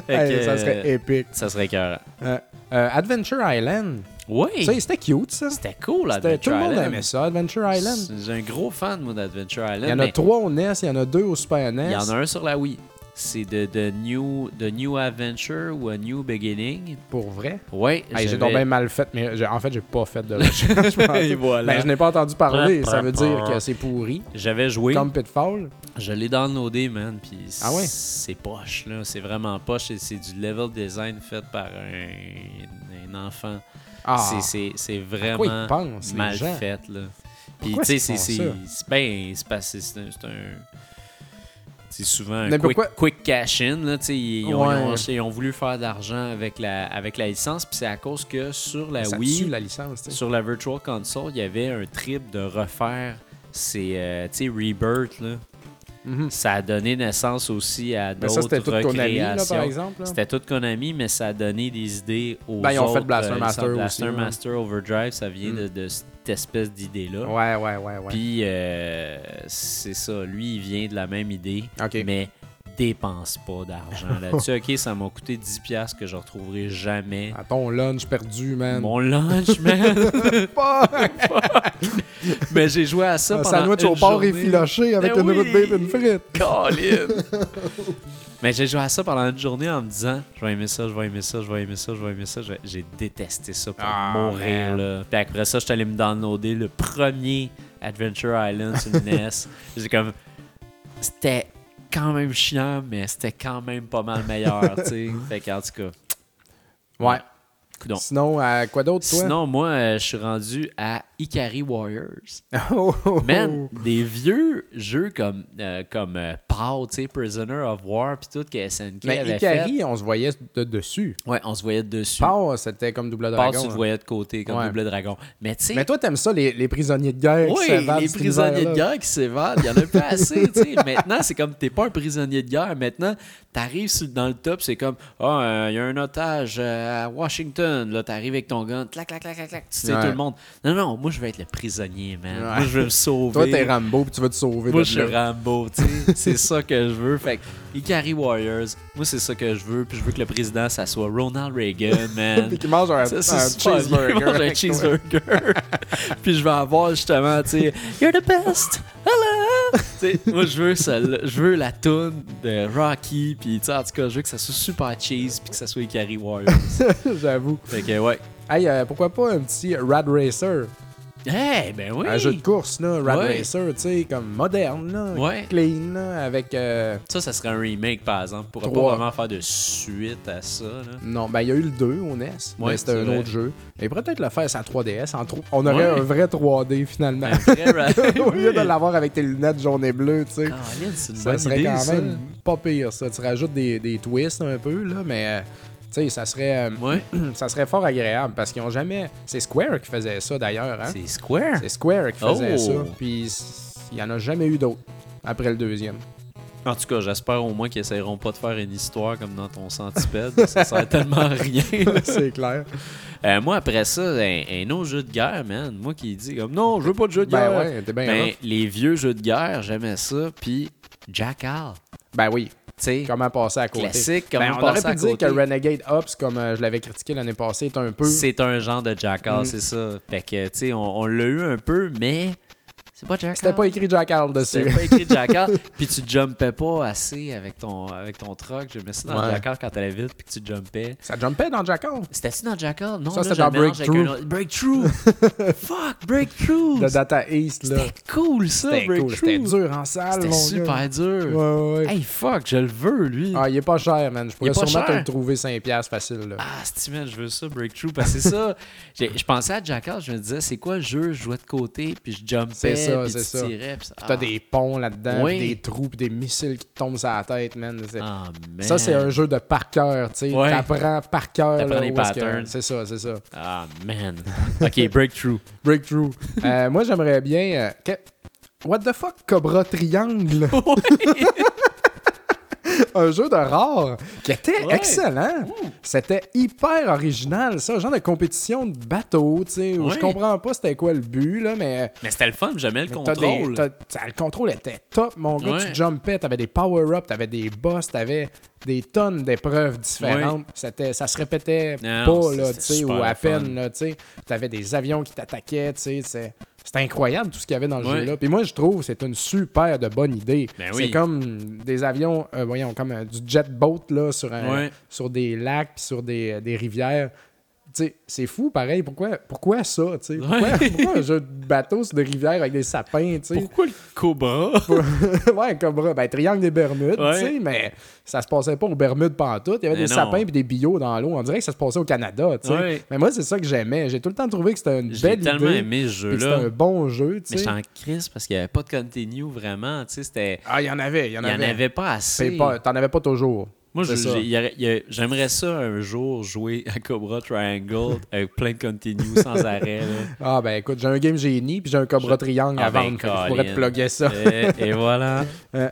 Fait Hey, que, ça serait épique. Ça serait écœurant. Euh, euh, Adventure Island. Oui! C'était cute, ça. C'était cool, Adventure Tout le monde Island. aimait ça, Adventure Island. J'ai un gros fan, moi, d'Adventure Island. Il y en a mais trois au NES, il y en a deux au Super NES. Il y en a un sur la Wii. C'est de, de New, de New Adventure ou A New Beginning. Pour vrai? Hey, j'ai donc bien mal fait, mais en fait, j'ai pas fait de recherche. je voilà. Ben, je n'ai pas entendu parler, ça veut dire que c'est pourri. J'avais joué. Comme Pitfall. Je l'ai downloadé, man. Puis Ah ouais? c'est poche, là. C'est vraiment poche. C'est du level design fait par un, un enfant. Ah, C'est- quoi ils vraiment les mal gens? fait, là. Puis, tu sais, c'est. C'est ben, c'est un. C'est souvent un Mais quick, pourquoi- quick cash-in. Ils, ont, Ouais. ils ont- ils ont voulu faire de l'argent avec la, avec la licence. Puis c'est à cause que sur la ça Wii, tue la licence. tu sais. sur la Virtual Console, il y avait un trip de refaire ces euh, tu sais, Rebirth. Là. Mhm. Ça a donné naissance aussi à d'autres tout Konami, là, recréations. par exemple. là? C'était tout Konami, mais ça a donné des idées aux Ben, ils ont fait Blaster euh, Master Blaster aussi, ouais. Master Overdrive, ça vient Mm. de, de cette espèce d'idée-là. Ouais, ouais, ouais, ouais. Puis, euh, c'est ça. Lui, il vient de la même idée, Ok. mais dépense pas d'argent là-dessus. OK, ça m'a coûté 10$ piastres que je retrouverai jamais. À ton lunch perdu, man. Mon lunch, man! mais j'ai joué à ça un pendant sandwich une au porc journée. effiloché avec Ben une route oui. une frite. Colin! Mais j'ai joué à ça pendant une journée en me disant je vais aimer ça, je vais aimer ça, je vais aimer ça, je vais aimer ça. J'ai détesté ça pour Ah, mourir. man. Là. Puis après ça, je suis allé me downloader le premier Adventure Island sur le NES. J'ai comme. C'était quand même chiant, mais c'était quand même pas mal meilleur, tu sais. Fait qu'en tout cas. Ouais. Coudonc. Sinon, euh, quoi d'autre, toi? Sinon, moi, euh, je suis rendu à Ikari Warriors. Oh, oh, oh. Man, des vieux jeux comme, euh, comme euh, POW, tu sais, Prisoner of War, puis tout, que SNK Mais avait Ikari, on se voyait de dessus. fait. Ouais, on se voyait dessus. Pau, c'était comme double POW, dragon. tu le hein. voyais de côté, comme Ouais. double dragon. Mais tu sais, Mais toi, t'aimes ça, les, les prisonniers de guerre qui oui, s'évadent les prisonniers de guerre qui s'évadent, il y en a pas assez, tu sais. Maintenant, c'est comme, t'es pas un prisonnier de guerre. Maintenant, t'arrives dans le top, c'est comme, ah, euh, il y a un otage à Washington. Là, t'arrives avec ton gun, clac, clac, clac, clac, clac, tu sais Ouais. tout le monde. Non, non, moi, je veux être le prisonnier, man. Ouais. Moi, je veux me sauver. Toi, t'es Rambo, puis tu vas te sauver. Moi, je suis. Rambo, tu sais. c'est ça que je veux. Fait que Ikari Warriors, moi, c'est ça que je veux. Puis je veux que le président, ça soit Ronald Reagan, man. Puis qui mange un, Ça, cheeseburger. Je mange un cheeseburger. Puis je vais avoir justement, tu sais, You're the best! Hello! Moi, je veux, ça, je veux la toune de Rocky. Puis, tu sais, en tout cas, je veux que ça soit super cheese. Puis que ça soit Ikari Warriors. J'avoue. fait que, ouais. Hey, euh, pourquoi pas un petit Rad Racer? Hey, ben oui! Un jeu de course, là. Rad Ouais. Racer, tu sais, comme moderne, là. Ouais. Clean, là, avec... euh, Ça, ça serait un remake, par exemple. On pourrait pas vraiment faire de suite à ça, là. Non, ben il y a eu le 2 au NES, Ouais, mais c'était un vrai. autre jeu. Et il pourrait peut-être le faire sans 3DS. en trop- On aurait un vrai 3D finalement. Un vrai ra- au lieu de l'avoir avec tes lunettes jaune et bleu, tu sais. Ça serait idée, quand ça. même pas pire, ça. Tu rajoutes des, des twists un peu, là, mais euh, sais, ça serait, euh, Ouais. ça serait fort agréable parce qu'ils ont jamais. C'est Square qui faisait ça d'ailleurs. Hein? C'est Square? C'est Square qui faisait Oh. ça. Puis il y en a jamais eu d'autres après le deuxième. En tout cas, j'espère au moins qu'ils essaieront pas de faire une histoire comme dans ton centipède. ça sert tellement à rien. c'est clair. Euh, moi, après ça, un, un autre jeu de guerre, man. Moi qui dis comme non, je veux pas de jeu de Ben guerre. ouais, Ben, les vieux jeux de guerre, j'aimais ça. Puis Jackal. Ben oui. Comment passer à côté. classique, Ben, on aurait pu à dire côté. que Renegade Ops, comme euh, je l'avais critiqué l'année passée, est un peu. C'est un genre de Jackal, Mm. c'est ça. Fait que, tu sais, on, on l'a eu un peu, mais c'est pas Jackal. C'était pas écrit Jackal dessus. C'était pas écrit Jackal. puis tu jumpais pas assez avec ton, avec ton truck. J'aimais ça dans Ouais. Jackal quand t'allais vite puis que tu jumpais. Ça jumpait dans Jackal. C'était-tu dans Jackal? Non, Ça, c'était je dans Breakthrough. autre- Breakthrough! Fuck, Breakthrough! Le Data East, là. C'était cool, ça, C'était cool. C'était dur en salle, C'était mon super gars. dur. Ouais, ouais. Hey, fuck, je le veux, lui. Ah, il est pas cher, man. Je pourrais sûrement te le trouver 5$ facile, là. Ah, Steven, je veux ça, Breakthrough. Parce que c'est ça. Je pensais à Jackal, je me disais, c'est quoi le jeu? Je jouais de côté, puis je jumpais, ça, puis tu ça. tirais. Puis ça- T'as ah. des ponts là-dedans, Oui. des trous, puis des missiles qui te tombent sur la tête, man. Ah, man. Ça, c'est un jeu de par cœur, tu sais. Ouais. T'apprends par cœur. T'apprends les patterns. C'est ça, c'est ça. Ah, man. OK, Breakthrough. Breakthrough. Euh, moi, j'aimerais bien. euh, que- What the fuck, Cobra Triangle? un jeu de rare qui était Ouais. excellent. C'était hyper original, ça. Genre de compétition de bateau, tu sais. où Ouais. Je comprends pas c'était quoi le but, là, mais. Mais c'était le fun, j'aimais le contrôle. des- le contrôle était top, mon gars. Ouais. Tu jumpais, t'avais des power-ups, t'avais des boss, t'avais des tonnes d'épreuves différentes. C'était, ça se répétait Non, pas, là, tu sais, ou à fun. peine, là, tu sais. T'avais des avions qui t'attaquaient, tu sais. C'est- C'était incroyable tout ce qu'il y avait dans le Ouais. jeu-là. Puis moi, je trouve que c'est une super de bonne idée. Ben c'est oui. comme des avions, euh, voyons, comme euh, du jet boat, là, sur, un- Ouais. sur des lacs, puis sur des, des rivières. Sais, c'est fou, pareil. Pourquoi, pourquoi ça, tu sais? Pourquoi, Ouais. pourquoi un jeu de bateau sur des rivières avec des sapins, tu sais? Pourquoi le Cobra? ouais, Cobra. Ben, Triangle des Bermudes, Ouais. tu sais, mais ça se passait pas aux Bermudes pantoute. Il y avait Mais des non. sapins et des billots dans l'eau. On dirait que ça se passait au Canada, tu sais. Ouais. Mais moi, c'est ça que j'aimais. J'ai tout le temps trouvé que c'était une J'ai belle tellement idée. aimé ce que C'était jeu-là. un bon jeu, tu Mais j'étais sais. en crise parce qu'il n'y avait pas de continue vraiment. Tu sais. Ah, il y en avait, il y en Il n'y avait. en avait pas assez. T'en avais pas toujours. Moi, ça. j'aimerais ça un jour jouer à Cobra Triangle avec plein de continue sans arrêt. là. Ah, ben écoute, j'ai un Game Genie puis j'ai un Cobra Triangle Ah, à ben, vendre. que je pourrais te plugger ça. et, et voilà.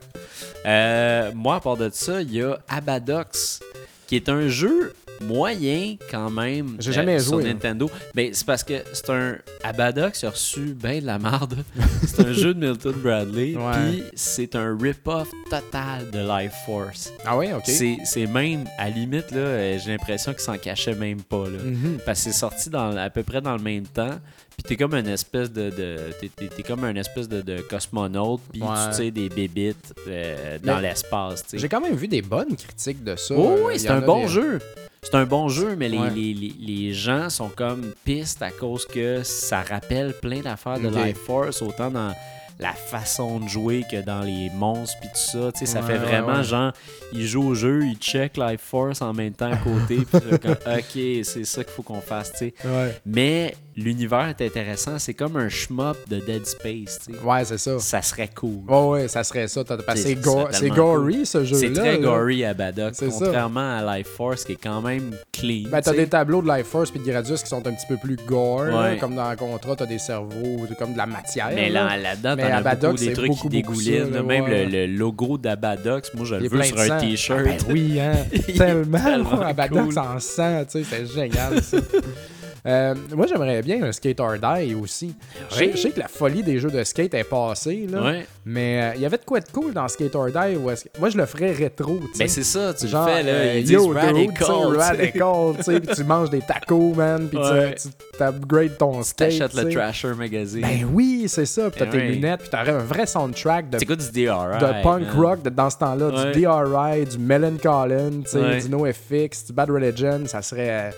Euh, moi, à part de ça, il y a Abadox, qui est un jeu moyen quand même. euh, J'ai jamais sur joué, hein. Nintendo. Ben, c'est parce que c'est un. Abadox a reçu ben de la marde. c'est un jeu de Milton Bradley. Puis c'est un rip-off total de Life Force. Ah ouais, ok. C'est même, à limite, là, euh, j'ai l'impression qu'il s'en cachait même pas. Là. Mhm. Parce que c'est sorti dans, à peu près dans le même temps. Puis t'es comme une espèce de. de t'es, comme un espèce de, de cosmonaute. Puis Ouais. tu tires des bébites euh, dans Mais l'espace. sais. J'ai quand même vu des bonnes critiques de ça. Oh Euh, oui, c'est un bon des- jeu. C'est un bon jeu, mais les, Ouais. les, les, les gens sont comme pistes à cause que ça rappelle plein d'affaires de. Life Force, autant dans la façon de jouer que dans les monstres puis tout ça. Tu sais, ça Ouais, fait vraiment ouais. genre, il joue au jeu, il check Life Force en même temps à côté. puis ok, c'est ça qu'il faut qu'on fasse. tu sais. Mais l'univers est intéressant. C'est comme un shmup de Dead Space. tu sais. Ouais, c'est ça. Ça serait cool. Ouais, ouais, ça serait ça. C'est- go- gory, ce jeu-là. C'est très là. gory à Badoc, ça. contrairement à Life Force qui est quand même clean. Ben, t'as des tableaux de Life Force puis de Gradius qui sont un petit peu plus gore. là, comme dans Contra, t'as des cerveaux, comme de la matière. Mais là. là, là-dedans, t'en as Abadox, beaucoup des trucs beaucoup, qui dégoulinent. là. Même ouais. le, le logo d'Abadox, moi, je le veux sur un sang. t-shirt. Ah, ben oui, hein. Tellement. tellement Abadox en sang, tu sais, c'est génial, ça. Euh, moi, j'aimerais bien un Skate or Die aussi. Je sais- Oui. Je sais que la folie des jeux de skate est passée, là. Mais euh, il y avait de quoi de cool dans Skate or Die. où Moi, je le ferais rétro, tu sais. Ben, c'est ça, tu Genre, le fais, là. euh, yo, radical. tu tu manges des tacos, man, puis tu- Ouais. tu t'upgrades ton skate, t'achètes tu le. Trasher Magazine. Ben oui, c'est ça, puis t'as Ben tes oui. lunettes, puis t'aurais un vrai soundtrack de, du DRI? de punk man? rock de- dans ce temps-là, Ouais. du DRI, du Melon Collin, Ouais. du NoFX, du Bad Religion, ça serait...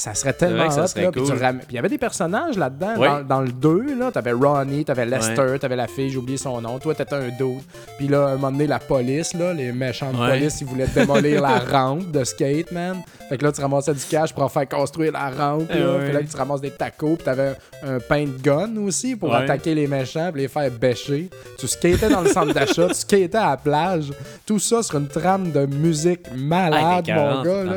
Ça serait tellement ça hot, serait là. Puis ram- il y avait des personnages là-dedans. Ouais. Dans, dans le 2, là, t'avais Ronnie, t'avais Lester, t'avais la fille, j'ai oublié son nom. Toi, t'étais un dude. Puis là, à un moment donné, la police, là, les méchants de Ouais. police, ils voulaient démolir la rampe de skate, man. Fait que là, tu ramassais du cash pour en faire construire la rampe. Là. ouais. Puis là, tu ramasses des tacos. Puis t'avais un paint gun aussi pour Ouais. attaquer les méchants puis les faire bêcher. Tu skatais dans le centre d'achat, tu skatais à la plage. Tout ça sur une trame de musique malade, Hey, mon 40 gars.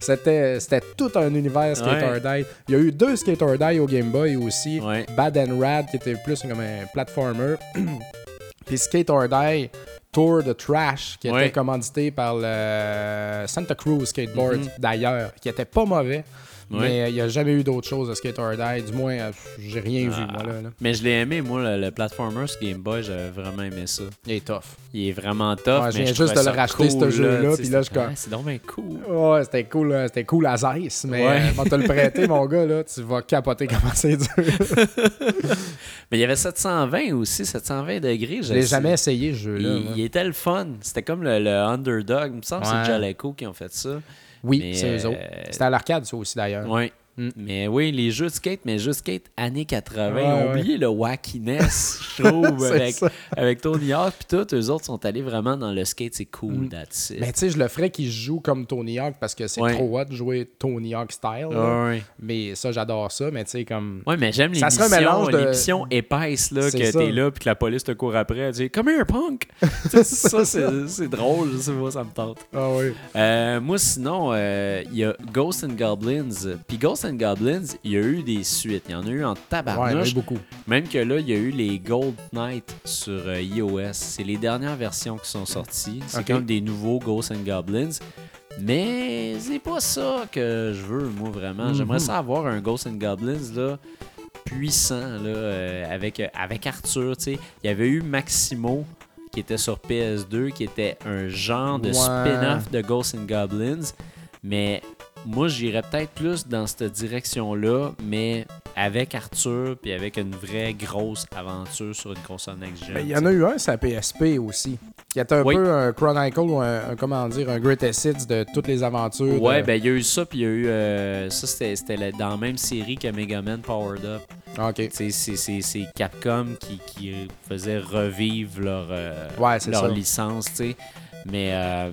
c'était tout un univers Skate Ouais. or Die. Il y a eu deux Skate or Die au Game Boy aussi. Ouais. Bad and Rad, qui était plus comme un platformer. Puis Skate or Die Tour de Trash, qui était commandité par le Santa Cruz Skateboard, Mhm. d'ailleurs, qui était pas mauvais. Mais il n'y a jamais eu d'autre chose de Skate or Die. Du moins, euh, j'ai rien vu, Ah. moi, là. là. Mais je l'ai aimé, moi, le, le platformer sur Game Boy, j'avais vraiment aimé ça. Il est tough. Il est vraiment tough. Ouais, je viens juste de le racheter, cool, ce jeu-là, puis là, je Ah, C'est donc bien cool. Ouais, c'était cool, euh, c'était cool à Zeiss, mais Ouais. euh, quand te le prêter, mon gars, là, tu vas capoter comment c'est dur. Mais il y avait 720 aussi, 720 degrés. Je l'ai jamais essayé, ce jeu-là. Il, était le fun. C'était comme le, le Underdog. Il me semble que Ouais. c'est Jaleco qui ont fait ça. Oui, c'est eux euh, autres. C'était à l'arcade, ça aussi, d'ailleurs. Ouais. Mm. Mais oui, les jeux de skate, mais jeux de skate années 80. Ouais, oublié le wackiness, je trouve, avec, avec Tony Hawk. Puis tout, eux autres sont allés vraiment dans le skate, c'est cool, Mm. that's it. Mais tu sais, je le ferais qu'il joue comme Tony Hawk parce que c'est Ouais. trop hot de jouer Tony Hawk style. là. Mais ça, j'adore ça. Mais tu sais, comme. Ouais, mais j'aime mélange de- les missions épaisses, là, que t'es là, puis que la police te court après, elle dit « Come here, punk! » Tu Ça, c'est drôle, je sais pas, ça me tente. Ah oui. Euh, moi, sinon, euh, il y a Ghost and Goblins. Puis Ghost and Goblins, il y a eu des suites. Il y en a eu en Ouais, il y en a tabarnouche. eu beaucoup. Même que là, il y a eu les Gold Knight sur euh, iOS. C'est les dernières versions qui sont sorties. C'est comme des nouveaux Ghosts and Goblins. Mais c'est pas ça que je veux, moi, vraiment. Mhm. J'aimerais ça avoir un Ghosts and Goblins, là, puissant, là, euh, avec, euh, avec Arthur, tu sais. Il y avait eu Maximo, qui était sur PS2, qui était un genre de Ouais. spin-off de Ghosts and Goblins. Mais moi, j'irais peut-être plus dans cette direction-là, mais avec Arthur, puis avec une vraie grosse aventure sur une console next-gen. Il y en a eu un, c'est la PSP aussi. Qui était un Oui. peu un Chronicle ou un, un- comment dire, un Greatest Hits de toutes les aventures. Ouais, de- ben il y a eu ça, puis il y a eu. euh, ça, c'était dans la même série que Mega Man Powered Up. Ah, Ok. C'est Capcom qui, qui faisait revivre leur, euh, Ouais, c'est leur ça. licence, tu sais. Mais. euh,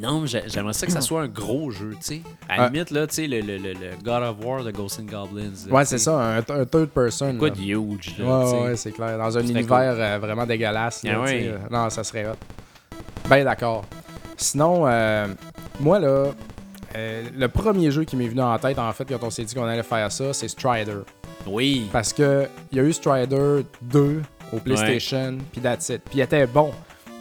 non, j'ai- j'aimerais ça que ça soit un gros jeu, tu sais. À la limite, là, tu sais, le, le, le, le God of War de Ghosts and Goblins. Ouais, c'est ça, un, un third person. Quoi de huge, là, Ouais, ouais, c'est clair. Dans un univers euh, vraiment dégueulasse. là, Ah tu sais, ouais. euh, Non, ça serait hot. Ben d'accord. Sinon, euh, moi là, euh, le premier jeu qui m'est venu en tête, en fait, quand on s'est dit qu'on allait faire ça, c'est Strider. Oui. Parce que il y a eu Strider 2 au PlayStation, puis that's it. Puis il était bon.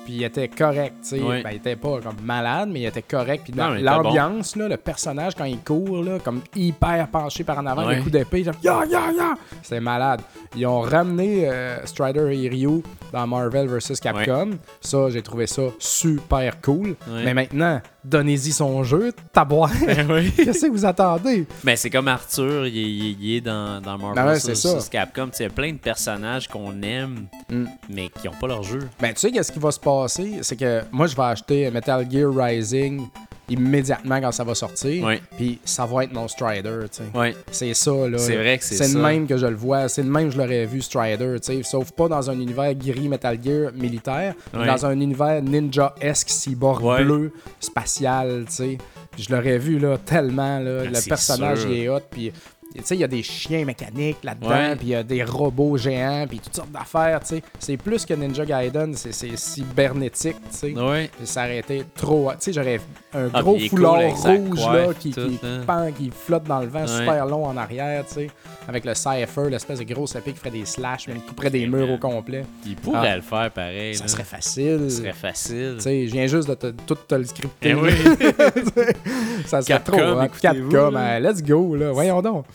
Puis il était correct, tu sais. Ben, il était pas comme malade, mais il était correct. Puis l'ambiance, le personnage, quand il court, là, comme hyper penché par en avant, les coups d'épée, genre ya ya ya! C'était malade. Ils ont ramené euh, Strider et Ryu dans Marvel vs. Capcom. Ça, j'ai trouvé ça super cool. Mais maintenant, donnez-y son jeu, taboire. Qu'est-ce que vous attendez? Ben, c'est comme Arthur, il est, il est- il est dans, dans Marvel Ben ouais, c'est ça. Capcom. Il y a plein de personnages qu'on aime, Mm. mais qui n'ont pas leur jeu. Ben, tu sais, qu'est-ce qui va se passer? C'est que moi, je vais acheter Metal Gear Rising immédiatement quand ça va sortir. Puis ça va être mon Strider, tu sais. C'est ça, là. C'est vrai que c'est C'est ça. le même que je le vois. C'est le même que je l'aurais vu, Strider, tu sais. Sauf pas dans un univers gris Metal Gear militaire, mais Ouais. dans un univers ninja-esque, cyborg bleu, spatial, tu sais. Je l'aurais vu, là, tellement, là. Ah, le c'est personnage, sûr. il est hot, puis... Tu sais, il y a des chiens mécaniques là-dedans, puis il y a des robots géants, puis toutes sortes d'affaires, tu sais. C'est plus que Ninja Gaiden, c'est c'est cybernétique, tu sais. Ouais. Ça aurait été trop. Tu sais, j'aurais un Ah, gros cool foulard rouge là, qui, tout, qui, hein. pend, qui flotte dans le vent, Ouais. super long en arrière, tu sais. Avec le Cypher, l'espèce de grosse épée qui ferait des slash, mais qui couperait des murs au complet. Il pourrait Ah. le faire pareil. Ça là. serait facile. Ça serait facile. Tu sais, je viens juste de te- tout te le scripter. Eh oui. ça serait trop. hein. Capcom, hein, let's go, là. Voyons donc.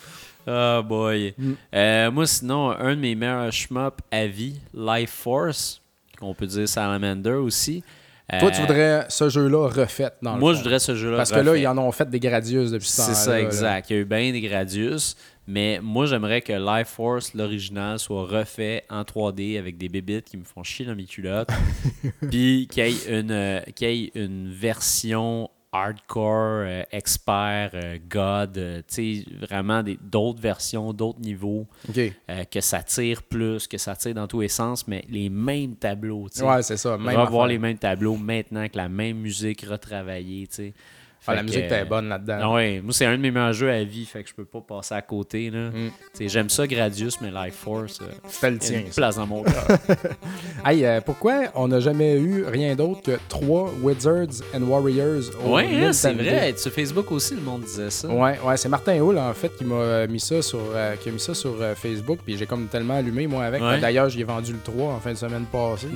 Oh boy. Mm. Euh, moi, sinon, un de mes meilleurs shmups à vie, Life Force, qu'on peut dire Salamander aussi. Toi, Euh, tu voudrais ce jeu-là refait dans le Moi, je voudrais ce jeu-là. Parce que là, ils en ont fait des gradius depuis temps-là. C'est ça, là. exact. Il y a eu bien des Gradius, mais moi, j'aimerais que Life Force, l'original, soit refait en 3D avec des bébites qui me font chier dans mes culottes. Puis qu'il y ait une, euh, qu'il y ait une version hardcore, euh, expert, euh, god, euh, tu sais, vraiment d'autres versions, d'autres niveaux, que ça tire plus, que ça tire dans tous les sens, mais les mêmes tableaux, tu sais. Ouais, c'est ça. Même Revoir affaire. les mêmes tableaux maintenant que la même musique retravaillée, tu sais. Ah, la musique que, était bonne là-dedans. ah ouais, moi c'est un de mes meilleurs jeux à vie, fait que je peux pas passer à côté. Là. Mm. J'aime ça Gradius, mais Life Force, euh, C'était le tien. une place dans mon cœur. Hey, euh, pourquoi on n'a jamais eu rien d'autre que trois Wizards and Warriors au ouais, hein, c'est vrai. Sur Facebook aussi, le monde disait ça. Ouais, ouais, c'est Martin Hull en fait qui m'a mis ça sur euh, qui a mis ça sur euh, Facebook puis j'ai comme tellement allumé moi avec. Ouais. D'ailleurs, j'y ai vendu le 3 en fin de semaine passée.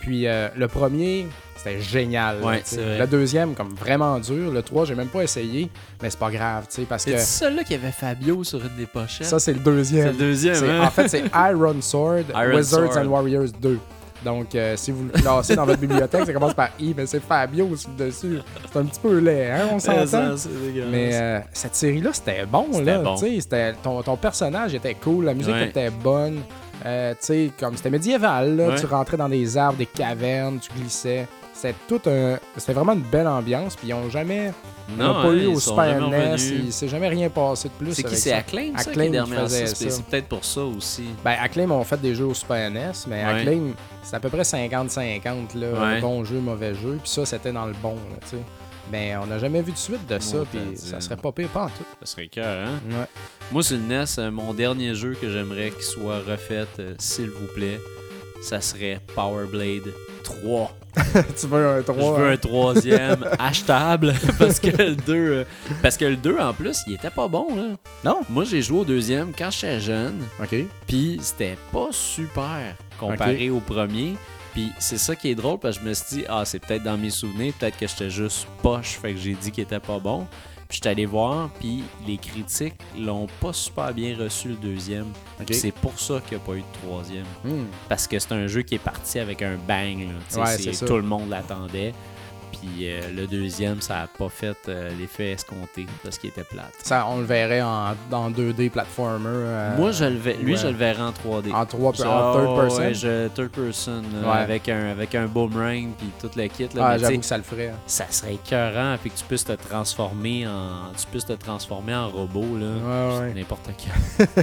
Puis le premier, c'était génial. Ouais, c'est le deuxième comme vraiment dur, le 3, j'ai même pas essayé, mais c'est pas grave, tu sais parce que C'est celui-là qu'il y avait Fabio sur une des pochettes. ça c'est le c'est deuxième. le deuxième. C'est- hein? En fait, c'est Iron Sword, Iron Wizards Sword. and Warriors 2. Donc, euh, si vous le classez dans votre bibliothèque, ça commence par I, mais c'est Fabio aussi dessus. C'est un petit peu laid, hein, on C'est s'entend? c'est. Mais euh, cette série-là, c'était bon, là. bon. Tu sais, c'était- ton, ton personnage était cool, la musique Ouais. était bonne. Euh, tu sais, comme c'était médiéval, là. Ouais. Tu rentrais dans des arbres, des cavernes, tu glissais. C'était tout un. C'était vraiment une belle ambiance, puis ils ont jamais. pas hein, eu au Super NES, il s'est jamais rien passé de plus. C'est qui? C'est. Acclaim, ça, Acclaim qui. C'est peut-être pour ça aussi. Ben, Acclaim ont fait des jeux au Super NES, mais Ouais. Acclaim, c'est à peu près 50-50, là. Ouais. Bon jeu, mauvais jeu. Puis ça, c'était dans le bon, là. Mais on n'a jamais vu de suite de ça, puis ça serait pas pire pas en tout. Ça serait cœur, hein? Ouais. Moi, sur le NES, euh, mon dernier jeu que j'aimerais qu'il soit refait, euh, s'il vous plaît, ça serait Power Blade 3. tu veux un 3 Je veux un troisième achetable parce que le 2 euh, parce que le 2 en plus, il était pas bon là. Non? Moi, j'ai joué au deuxième quand j'étais jeune, OK. puis c'était pas super comparé au premier. Puis c'est ça qui est drôle parce que je me suis dit ah, c'est peut-être dans mes souvenirs, peut-être que j'étais juste poche, fait que j'ai dit qu'il était pas bon. J'étais allé voir, puis les critiques l'ont pas super bien reçu le deuxième. C'est pour ça qu'il n'y a pas eu de troisième. Hmm. Parce que c'est un jeu qui est parti avec un bang. là. Ouais, c'est- tout le monde l'attendait. Puis euh, le deuxième, ça n'a pas fait euh, l'effet escompté parce qu'il était plate. Ça, on le verrait en, dans 2D platformer. euh, Moi, je le vais, lui, ouais. je le verrais en 3D. En 3 en Ça, third person. Ouais, je, third person, Ouais. avec, un, avec un boomerang puis tout le kit. Là, ah, j'avoue que ça le ferait. ça serait écœurant puis que tu puisses te transformer en tu puisses te transformer en robot là. Ouais, ouais. N'importe quand.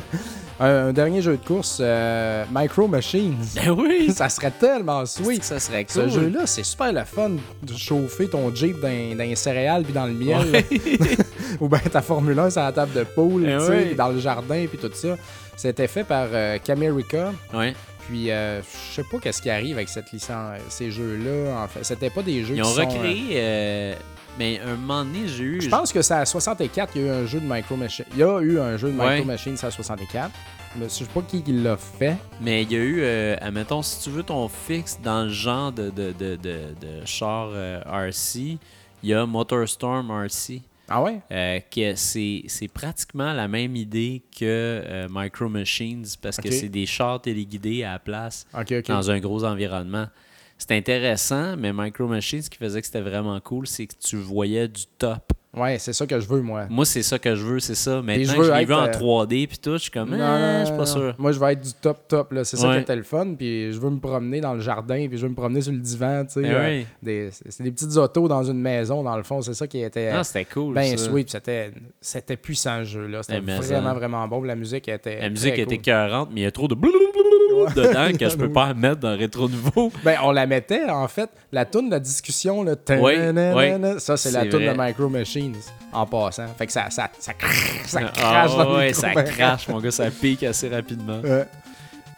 Un, un dernier jeu de course, euh, Micro Machines. Ben oui! ça serait tellement Oui, sweet. ça serait Ce jeu-là, c'est super le fun de chauffer ton Jeep dans, dans les céréales puis dans le miel. Ouais. Ou bien ta Formule 1 sur la table de poule, Eh tu sais, ouais. dans le jardin puis tout ça. C'était fait par euh, Camerica. Ouais. Puis euh, je sais pas qu'est-ce qui arrive avec cette licence, ces jeux-là. En fait, c'était pas des jeux Ils qui ont sont, euh, recréé mais mais un moment donné, j'ai eu Je pense que c'est à 64 qu'il y a eu un jeu de Micro Machines. Il y a eu un jeu de Micro Ouais. Machines à 64. Mais je sais pas qui, qui l'a fait. Mais il y a eu, euh, admettons, si tu veux ton fixe dans le genre de, de, de, de, de char euh, RC, il y a MotorStorm RC. Ah ouais? euh, que c'est c'est pratiquement la même idée que Micro Machines parce que c'est des chars téléguidés à la place dans un gros environnement. C'est intéressant, mais Micro Machines, ce qui faisait que c'était vraiment cool, c'est que tu voyais du top. Ouais, c'est ça que je veux, moi. Moi, c'est ça que je veux, c'est ça. je Maintenant veux que je l'ai être, vu en euh, 3D puis tout, je suis comme, Non, non, je suis pas sûr. Moi, je vais être du top top. là. C'est ça qui était le fun. Puis je veux me promener dans le jardin. Puis je veux me promener sur le divan. tu sais, Ben euh, des- C'est des petites autos dans une maison, dans le fond. C'est ça qui était Ah, c'était cool. ben ça. sweet. C'était c'était puissant, ce jeu-là. C'était Eh, vraiment, ça. vraiment bon. La musique était. La musique était cool. écœurante, mais il y a trop de dedans que je peux pas mettre dans Rétro Nouveau. Ben, on la mettait, en fait. La toune de la discussion, là, ça, c'est la toune de. Micro Machines, en passant. Fait que ça, ça, ça, cr- ça Ah, crache dans le ouais, ça crache, mon gars, ça pique assez rapidement. Ouais.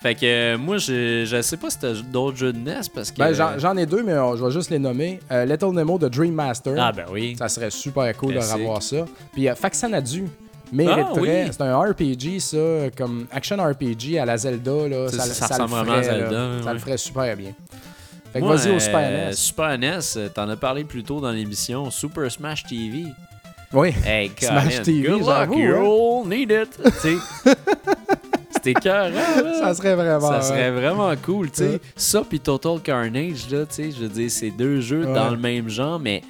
Fait que euh, moi, je, je sais pas si t'as d'autres jeux de NES parce que. Ben, j'en ai deux, mais euh, je vais juste les nommer. Euh, Little Nemo de Dream Master. Ah, ben oui. Ça serait super cool Classique. de revoir ça. Puis euh, Faxanadu mériterait. Ah, oui. C'est un RPG, ça, comme action RPG à la Zelda. Là, Ça- ça, ça ça le ressemble vraiment à ferait, Zelda, là. Ça ouais. le ferait super bien. Fait que Moi, vas-y au euh, Super NES. Super NES, euh, t'en as parlé plus tôt dans l'émission. Super Smash TV. Oui. Hey, Smash TV, good luck, j'avoue, hein. you'll need it. C'était cœur, Ça serait vraiment. Ça serait vraiment cool, tu sais. Ça puis Total Carnage, là, tu sais, je veux dire, c'est deux jeux Ouais. dans le même genre, mais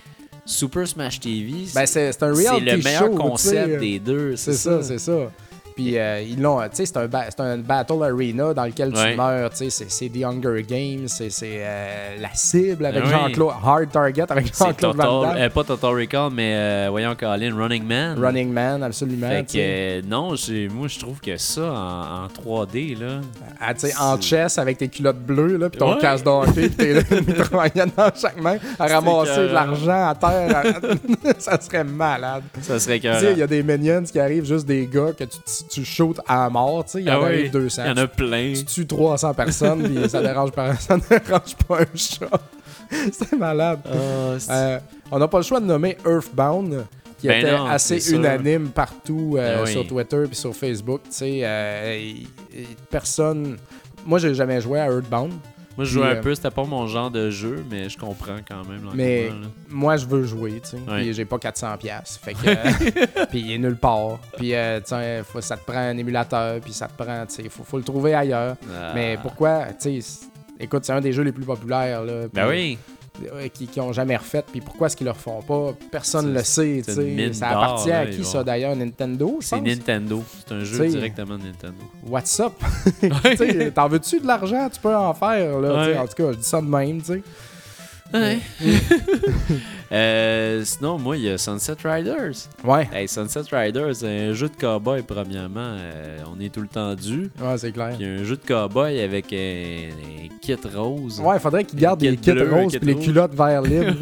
Super Smash TV, Ben, c'est un reality le meilleur show, concept des deux. C'est ça, c'est ça. Puis euh, ils l'ont, tu sais, c'est un, ba- un battle arena dans lequel Ouais. tu meurs, tu sais, c'est, The Hunger Games, c'est, euh, la cible avec oui. Jean-Claude, Hard Target avec Jean-Claude Van Damme. euh, pas Total Recall, mais euh, voyons Colin, Running Man. Running Man, absolument. Fait tu que, non, j'ai- moi je trouve que ça en, en 3D, là. Ah, tu sais, en chess avec tes culottes bleues, là, puis ton Ouais. casse d'hockey, puis t'es là, une dans chaque main, à ramasser de l'argent à terre. ça serait malade. Ça serait Tu que. sais, il y a des minions qui arrivent, juste des gars que tu, tu shootes à mort, tu sais, il y en 200. Ah Il y en a plein. Tu tues 300 personnes, puis ça dérange pas, ça dérange pas un chat. C'est malade. Ah, Euh, on n'a pas le choix de nommer Earthbound, qui Ben était non, assez sûr. unanime partout euh, Ben oui. sur Twitter puis sur Facebook. Tu sais, euh, personne. Moi, j'ai jamais joué à Earthbound. Moi je jouais un peu, c'était pas mon genre de jeu, mais je comprends quand même. Mais là. moi, je veux jouer, tu sais. Ouais. Puis j'ai pas 400 pièces. Fait que euh, puis il est nulle part. Puis euh, faut- ça te prend un émulateur, puis ça te prend, tu sais, faut, faut le trouver ailleurs. Ah. Mais pourquoi, tu sais, écoute, c'est un des jeux les plus populaires là. Ben oui. Qui, qui ont jamais refait, puis pourquoi est-ce qu'ils le refont pas? Personne le sait, Ça appartient à qui ça d'ailleurs? Nintendo, C'est. Nintendo. C'est un jeu T'sais, directement de Nintendo. What's up? T'en veux-tu de l'argent? Tu peux en faire là. Ouais. En tout cas, je dis ça de même, tu sais. Ouais. Euh, sinon, moi, il y a Sunset Riders. Ouais, Hey, Sunset Riders, c'est un jeu de cowboy, premièrement. Euh, on est tout le temps dû. ouais, c'est clair. Puis un jeu de cowboy avec un, un kit rose. Ouais, faudrait qu'ils gardent Kit les kits roses kit puis les culottes vert libre.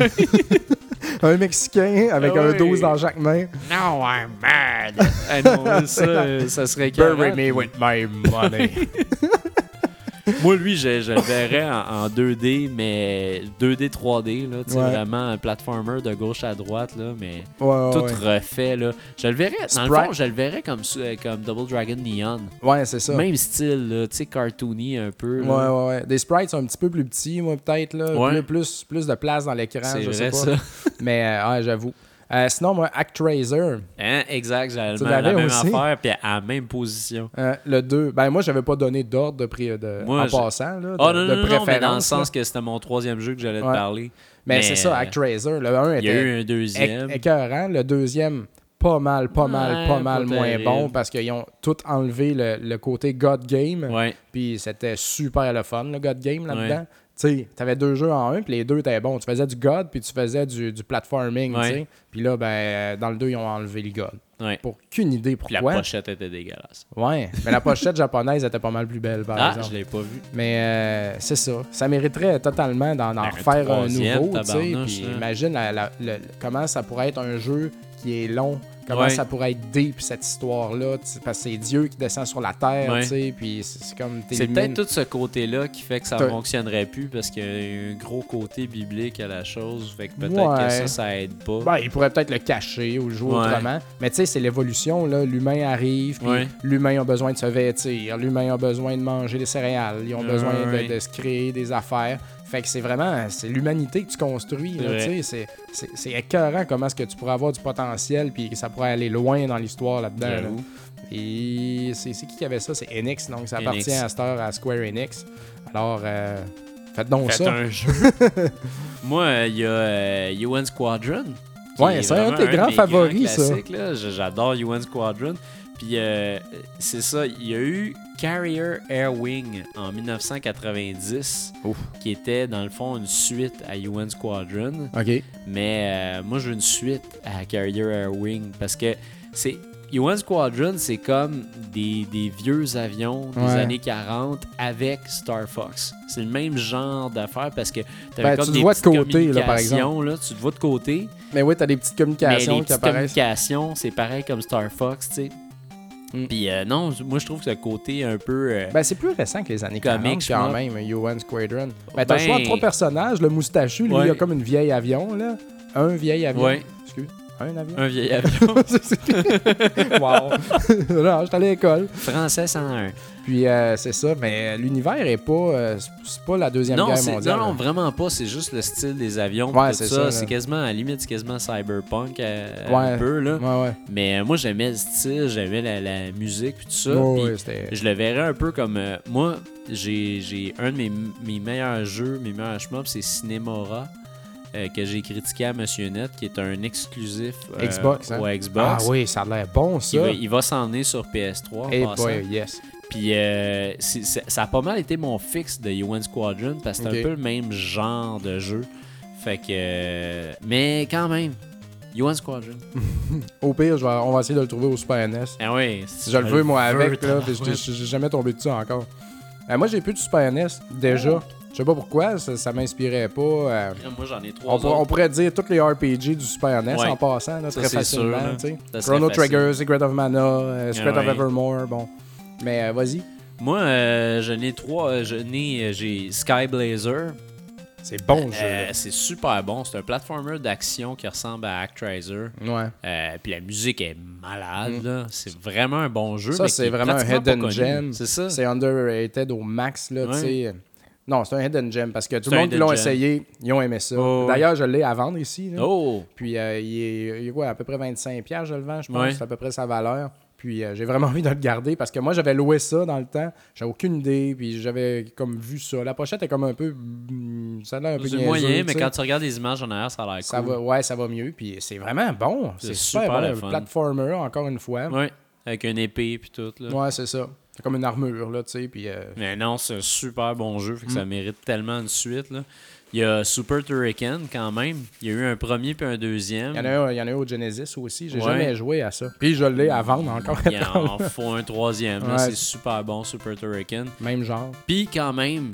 un Mexicain avec Ah un oui. 12 dans chaque main. Now I'm mad. Ah non, ça, euh, ça serait Bury me with my money. Moi, lui, je, je le verrais en, en 2D, mais 2D, 3D, là, tu sais, Ouais. vraiment un platformer de gauche à droite, là, mais Ouais, tout refait, là. Je le verrais, dans le Sprite. fond, je le verrais comme, euh, comme Double Dragon Neon. Ouais, c'est ça. Même style, là, tu sais, cartoony un peu. Ouais, ouais, ouais. Des sprites sont un petit peu plus petits, moi, peut-être. là. Ouais. Plus, plus, plus de place dans l'écran, C'est je sais vrai, pas. ça. Mais, euh, ouais, j'avoue. Euh, sinon, moi, ActRaiser, Hein, exact, j'avais la même aussi? affaire, puis à la même position. euh, le 2, ben moi, j'avais pas donné d'ordre de, pré- de Moi, en passant, là, de, Oh non, de non, non, mais dans le préférence. sens là. que c'était mon troisième jeu que j'allais te parler. Mais, mais, c'est ça, ActRaiser. Le 1 Il y a était eu un deuxième. écœurant. Le deuxième, pas mal, pas mal, Ouais, pas mal moins terrible. bon parce qu'ils ont tout enlevé le, le côté God Game. Puis c'était super le fun, le God Game là-dedans. Tu sais, t'avais deux jeux en un, puis les deux étaient bons. Tu faisais du God, puis tu faisais du, du platforming, Ouais. Puis là, ben, euh, dans le 2, ils ont enlevé le God. Ouais. Pour qu'une idée Puis la pourquoi? pochette était dégueulasse. Ouais, mais la pochette japonaise était pas mal plus belle, par Ah, exemple. je l'ai pas vu. Mais euh, c'est ça. Ça mériterait totalement d'en Ben, refaire un nouveau. tu sais. Puis hein. imagine la- comment ça pourrait être un jeu qui est long. Comment Ouais. ça pourrait être deep, cette histoire-là. Parce que c'est Dieu qui descend sur la terre. Ouais. tu sais, Puis c'est comme. C'est peut-être tout ce côté-là qui fait que ça fonctionnerait plus parce qu'il y a un gros côté biblique à la chose. Fait que peut-être Ouais. que ça, ça aide pas. Ben, il pourrait peut-être le cacher ou le jouer autrement. Mais tu sais, c'est l'évolution. là. L'humain arrive, puis l'humain a besoin de se vêtir, l'humain a besoin de manger des céréales, ils ont besoin de- de, se créer des affaires. Fait que c'est vraiment, c'est l'humanité que tu construis. C'est. C'est- écœurant comment est-ce que tu pourrais avoir du potentiel, puis que ça pourrait aller loin dans l'histoire là-dedans. là. Et c'est qui qui avait ça? C'est Enix, donc ça Enix. appartient à cette heure à Square Enix. Alors, euh, faites donc Faites ça. un jeu. Moi, euh, il y a euh, UN Squadron. Ouais, est c'est un de tes grands favoris, ça. J'adore UN Squadron. Puis euh, c'est ça, il y a eu Carrier Air Wing en 1990, Ouf. qui était dans le fond une suite à UN Squadron. OK. Mais euh, moi, je veux une suite à Carrier Air Wing parce que c'est. UN Squadron, c'est comme des, des vieux avions des Ouais. années 40 avec Star Fox. C'est le même genre d'affaire parce que Ben, comme tu te des vois de côté, là, par communications, là, tu te vois de côté, Mais oui, t'as des petites mais communications les qui petites apparaissent. communications, c'est pareil comme Star Fox, tu sais. Mm. Puis euh, non, moi je trouve que ce côté un peu. euh, Ben, c'est plus récent que les années Comics, 40 quand je même, UN Squadron. Ben, t'as le Ben- choix de trois personnages. Le moustachu, lui, Ouais. il a comme une vieille avion, là. Un vieil avion. Ouais. Un avion. un vieil avion. wow. non, j'étais à l'école. Français 101. Puis euh, c'est ça, mais l'univers est pas, euh, c'est- pas la deuxième Non, guerre mondiale. non, non, là. vraiment pas. C'est juste le style des avions. Ouais, tout c'est ça. C'est quasiment, à la limite, c'est quasiment cyberpunk euh, Ouais. un peu. Là. Ouais, ouais. Mais moi, j'aimais le style, j'aimais la, la musique, puis tout ça. Puis c'était- je le verrais un peu comme. euh, moi, j'ai j'ai un de mes, mes meilleurs jeux, mes meilleurs shmups, c'est Cinemora. Euh, que j'ai critiqué à Monsieur Net, qui est un exclusif euh, Xbox, hein? au Xbox. Ah oui, ça a l'air bon, Il ça. va, il va s'en venir sur PS3. en Eh boy, yes. Puis euh, c'est- c'est- ça a pas mal été mon fixe de UN Squadron parce que c'est un peu le même genre de jeu. Fait que. euh, mais quand même, UN Squadron. Au pire, je vais- on va essayer de le trouver au Super NES. Ah oui. Je le veux, moi, avec, là, j'ai jamais tombé dessus encore. Euh, moi, j'ai plus de Super NES, déjà. Je sais pas pourquoi, ça, ça m'inspirait pas. euh, Moi j'en ai trois. on, pourrait- on autres. pourrait dire tous les RPG du Super NES Ouais. en passant, là, Ça, très c'est facilement. sûr, là. tu sais. Ça serait Chrono facile. Trigger, Secret of Mana, euh, Secret Ah of. Evermore, bon. Mais euh, vas-y. Moi, euh, j'en ai trois. euh, j'en ai, euh, j'ai Sky Blazer. C'est bon le jeu. Euh, c'est super bon. C'est un platformer d'action qui ressemble à Actraiser. ouais. Euh, puis la musique est malade. là. C'est vraiment un bon jeu. Mm. Ça, mais c'est est vraiment un pratiquement pas hidden connu. gem. C'est ça. C'est underrated au max, là, tu Ouais. sais. Non, c'est un hidden gem parce que tout le monde qui l'ont essayé, ils ont aimé ça. Oh, D'ailleurs, je l'ai à vendre ici. là. Oh! Puis euh, il, est, il est à peu près 25$, piastres, je le vends, je pense. Ouais. C'est à peu près sa valeur. Puis euh, j'ai vraiment envie de le garder parce que moi, j'avais loué ça dans le temps. J'avais aucune idée. Puis j'avais comme vu ça. La pochette est comme un peu. mm, Ça a l'air un peu C'est niaiseux, moyen, tu mais quand tu regardes les images en arrière, ça a l'air Ça cool. va, ouais, ça va mieux. Puis c'est vraiment bon. C'est super super, bon. fun. platformer, encore une fois. Ouais, Ouais, avec une épée puis tout. Là. c'est ça. C'est comme une armure, là, tu sais. Puis. euh, Mais non, c'est un super bon jeu, fait que Mm. ça mérite tellement une suite. Là. Il y a Super Turrican quand même. Il y a eu un premier puis un deuxième. Il y, en a un, il y en a un au Genesis aussi. J'ai Ouais. jamais joué à ça. Puis je l'ai à vendre encore. Il en faut un troisième. là. Ouais. C'est super bon, Super Turrican. Même genre. Puis quand même,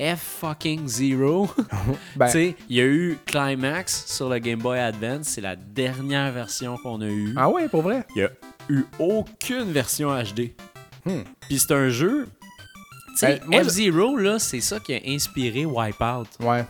F fucking Zero. Ben, tu sais, il y a eu Climax sur le Game Boy Advance. C'est la dernière version qu'on a eue. ah ouais, pour vrai? Il n'y a eu aucune version HD. Hmm. Puis c'est un jeu. Tu sais, Ben, F-Zero, là, c'est ça qui a inspiré Wipeout. Ouais.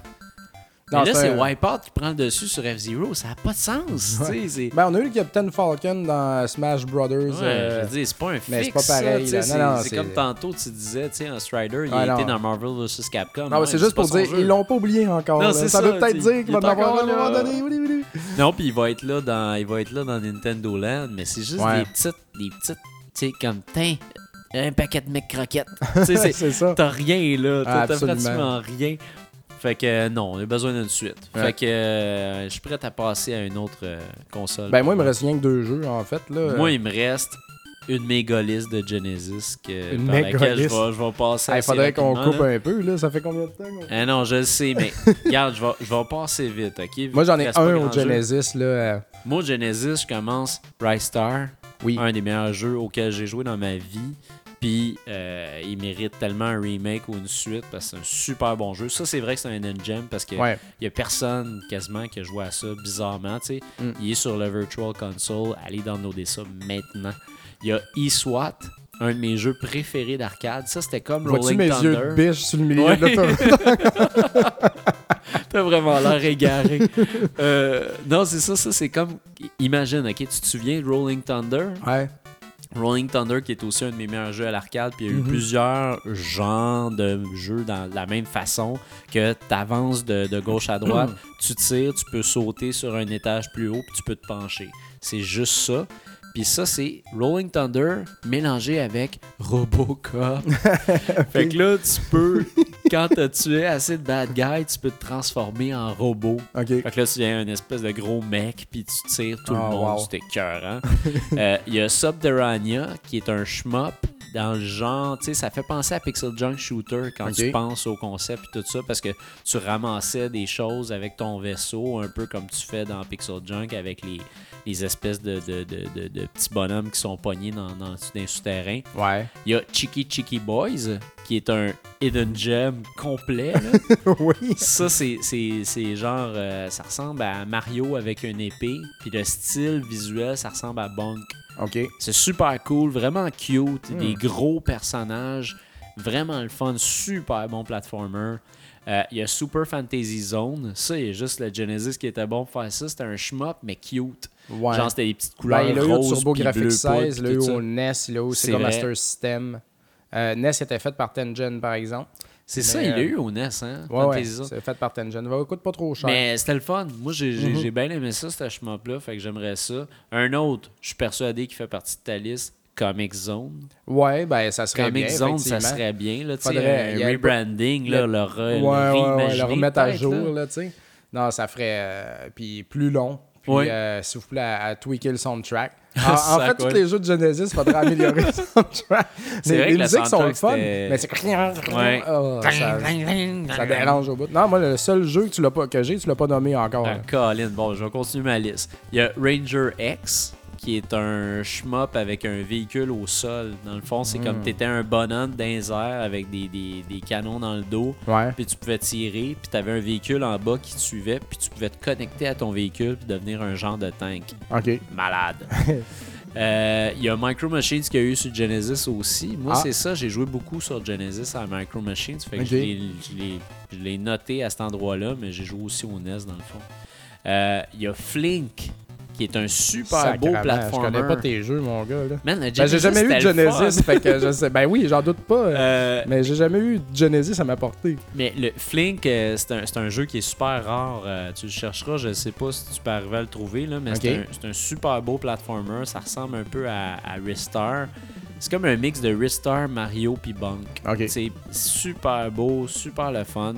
Mais Non, là, c'est Wipeout qui prend le dessus sur F-Zero. Ça n'a pas de sens. c'est- Ben, on a eu le Captain Falcon dans Smash Brothers. Ouais, euh, je veux dire, c'est pas un fixe. mais c'est pas pareil. C'est comme tantôt, tu disais, tu sais, un Strider, il Ouais, non. dans Marvel vs. Capcom. Non, Ouais, c'est juste pour dire, jeu. ils l'ont pas oublié encore. Non, ça, ça, veut peut-être dire il qu'il va est en avoir encore un moment donné. Non, puis il va être là dans, il va être là dans Nintendo Land, mais c'est juste Ouais. des petites, des petites, tu sais, comme, tiens, un paquet de mecs croquettes. C'est- ça. T'as rien là, t'as pratiquement rien. Fait que euh, non, on a besoin d'une suite. Ouais. Fait que euh, je suis prêt à passer à une autre euh, console. Ben, moi, il me reste rien que deux jeux, en fait. Là. Moi, il me reste une méga liste de Genesis que, Une par méga laquelle je vais, je vais passer. Il assez faudrait qu'on coupe là. un peu, là. Ça fait combien de temps? Ah non, je le sais, mais regarde, je vais, je vais passer vite, ok? Moi, j'en ai un au jeu. Genesis, là. euh, Moi, Genesis, je commence Bright Star, Oui. un des meilleurs jeux auxquels j'ai joué dans ma vie. Puis, euh, il mérite tellement un remake ou une suite parce que c'est un super bon jeu. Ça, c'est vrai que c'est un gem parce qu'il Ouais. y a personne quasiment qui a joué à ça bizarrement. tu sais. Mm. Il est sur le Virtual Console. Allez downloader ça maintenant. Il y a eSWAT, un de mes jeux préférés d'arcade. Ça, c'était comme Vois-tu Rolling mes Thunder. yeux de biche sur le milieu Ouais. de l'autoroute? T'as vraiment l'air égaré. Euh, non, c'est ça, ça c'est comme. Imagine, ok, tu te souviens de Rolling Thunder? Ouais. Rolling Thunder qui est aussi un de mes meilleurs jeux à l'arcade, puis il y a eu Mhm. plusieurs genres de jeux dans la même façon que tu avances de, de gauche à droite, tu tires, tu peux sauter sur un étage plus haut, puis tu peux te pencher. C'est juste ça. Puis ça, c'est Rolling Thunder mélangé avec Robocop. fait que là, tu peux, quand t'as tué assez de bad guys, tu peux te transformer en robot. OK. Fait que là, tu viens un espèce de gros mec, puis tu tires tout Oh, le monde, wow. c'était écœurant. Euh, Il y a Subterranea, qui est un shmup dans le genre, tu sais, ça fait penser à Pixel Junk Shooter quand tu penses au concept et tout ça, parce que tu ramassais des choses avec ton vaisseau, un peu comme tu fais dans Pixel Junk avec les, les espèces de, de, de, de- de petits bonhommes qui sont pognés dans, dans, dans un souterrain. Ouais. Il y a Chicky Chicky Boys, qui est un hidden gem complet. là. oui. Ça, c'est, genre. euh, ça ressemble à Mario avec une épée. Puis le style visuel, ça ressemble à Bonk. OK. C'est super cool, vraiment cute. Hmm. Des gros personnages. Vraiment le fun. Super bon platformer. Euh, Il y a Super Fantasy Zone. Ça, il y a juste le Genesis qui était bon pour faire ça. C'était un shmup, mais cute. Ouais. Genre, c'était des petites couleurs Ben, eu au roses Turbo puis Graphics bleu 16, poudre, il l'a puis eu tout ça. au NES, Sega vrai. Master System. Euh, NES était fait par Tengen, par exemple. C'est ça, il l'a euh, eu au NES, hein? Ouais. C'est fait par Tengen. Ça coûte pas trop cher. Mais c'était le fun. Moi, j'ai Mhm. bien aimé ça, ce shmup-là. Fait que j'aimerais ça. Un autre, je suis persuadé qu'il fait partie de ta liste. Comic Zone. Ouais, ben ça serait Comic bien, Zone, ça serait bien. Là, Faudrait- un rebranding, le- le, re, Ouais, le ouais, remettre à jour, là. Non, ça ferait. euh, puis plus long. Puis, Ouais. euh, s'il vous plaît, à, à tweaker le soundtrack. En, fait, tous les jeux de Genesis, il faudrait améliorer le soundtrack. C'est les, vrai les que musiques sont le fun, mais c'est. Ouais. Oh, ça, ça dérange au bout. Non, moi, le seul jeu que, tu l'as pas, que j'ai, tu l'as pas nommé encore. Ah. Colin, bon, je vais continuer ma liste. Il y a Ranger X, qui est un shmup avec un véhicule au sol. Dans le fond, c'est Hmm. comme t'étais un bonhomme dans les airs avec des, des- des canons dans le dos. Ouais. Puis tu pouvais tirer, puis t'avais un véhicule en bas qui te suivait, puis tu pouvais te connecter à ton véhicule puis devenir un genre de tank. OK. Malade. Euh, Il y a Micro Machines qu'il y a eu sur Genesis aussi. Moi, Ah. c'est ça, j'ai joué beaucoup sur Genesis à Micro Machines. Fait que je l'ai- noté à cet endroit-là, mais j'ai joué aussi au NES dans le fond. Euh, Il y a Flink, qui est un super beau platformer. Je connais pas tes jeux, mon gars. Là. Man, Ben, j'ai jamais eu de. Genesis, fait que je sais. Ben oui, j'en doute pas. Euh, Mais j'ai jamais eu de Genesis à m'apporter. Mais le Flink, euh, c'est un, c'est un jeu qui est super rare. Euh, tu le chercheras, je sais pas si tu peux arriver à le trouver, là, mais c'est un, c'est un super beau platformer. Ça ressemble un peu à, à Ristar. C'est comme un mix de Ristar, Mario puis Bunk. Ok. C'est super beau, super le fun.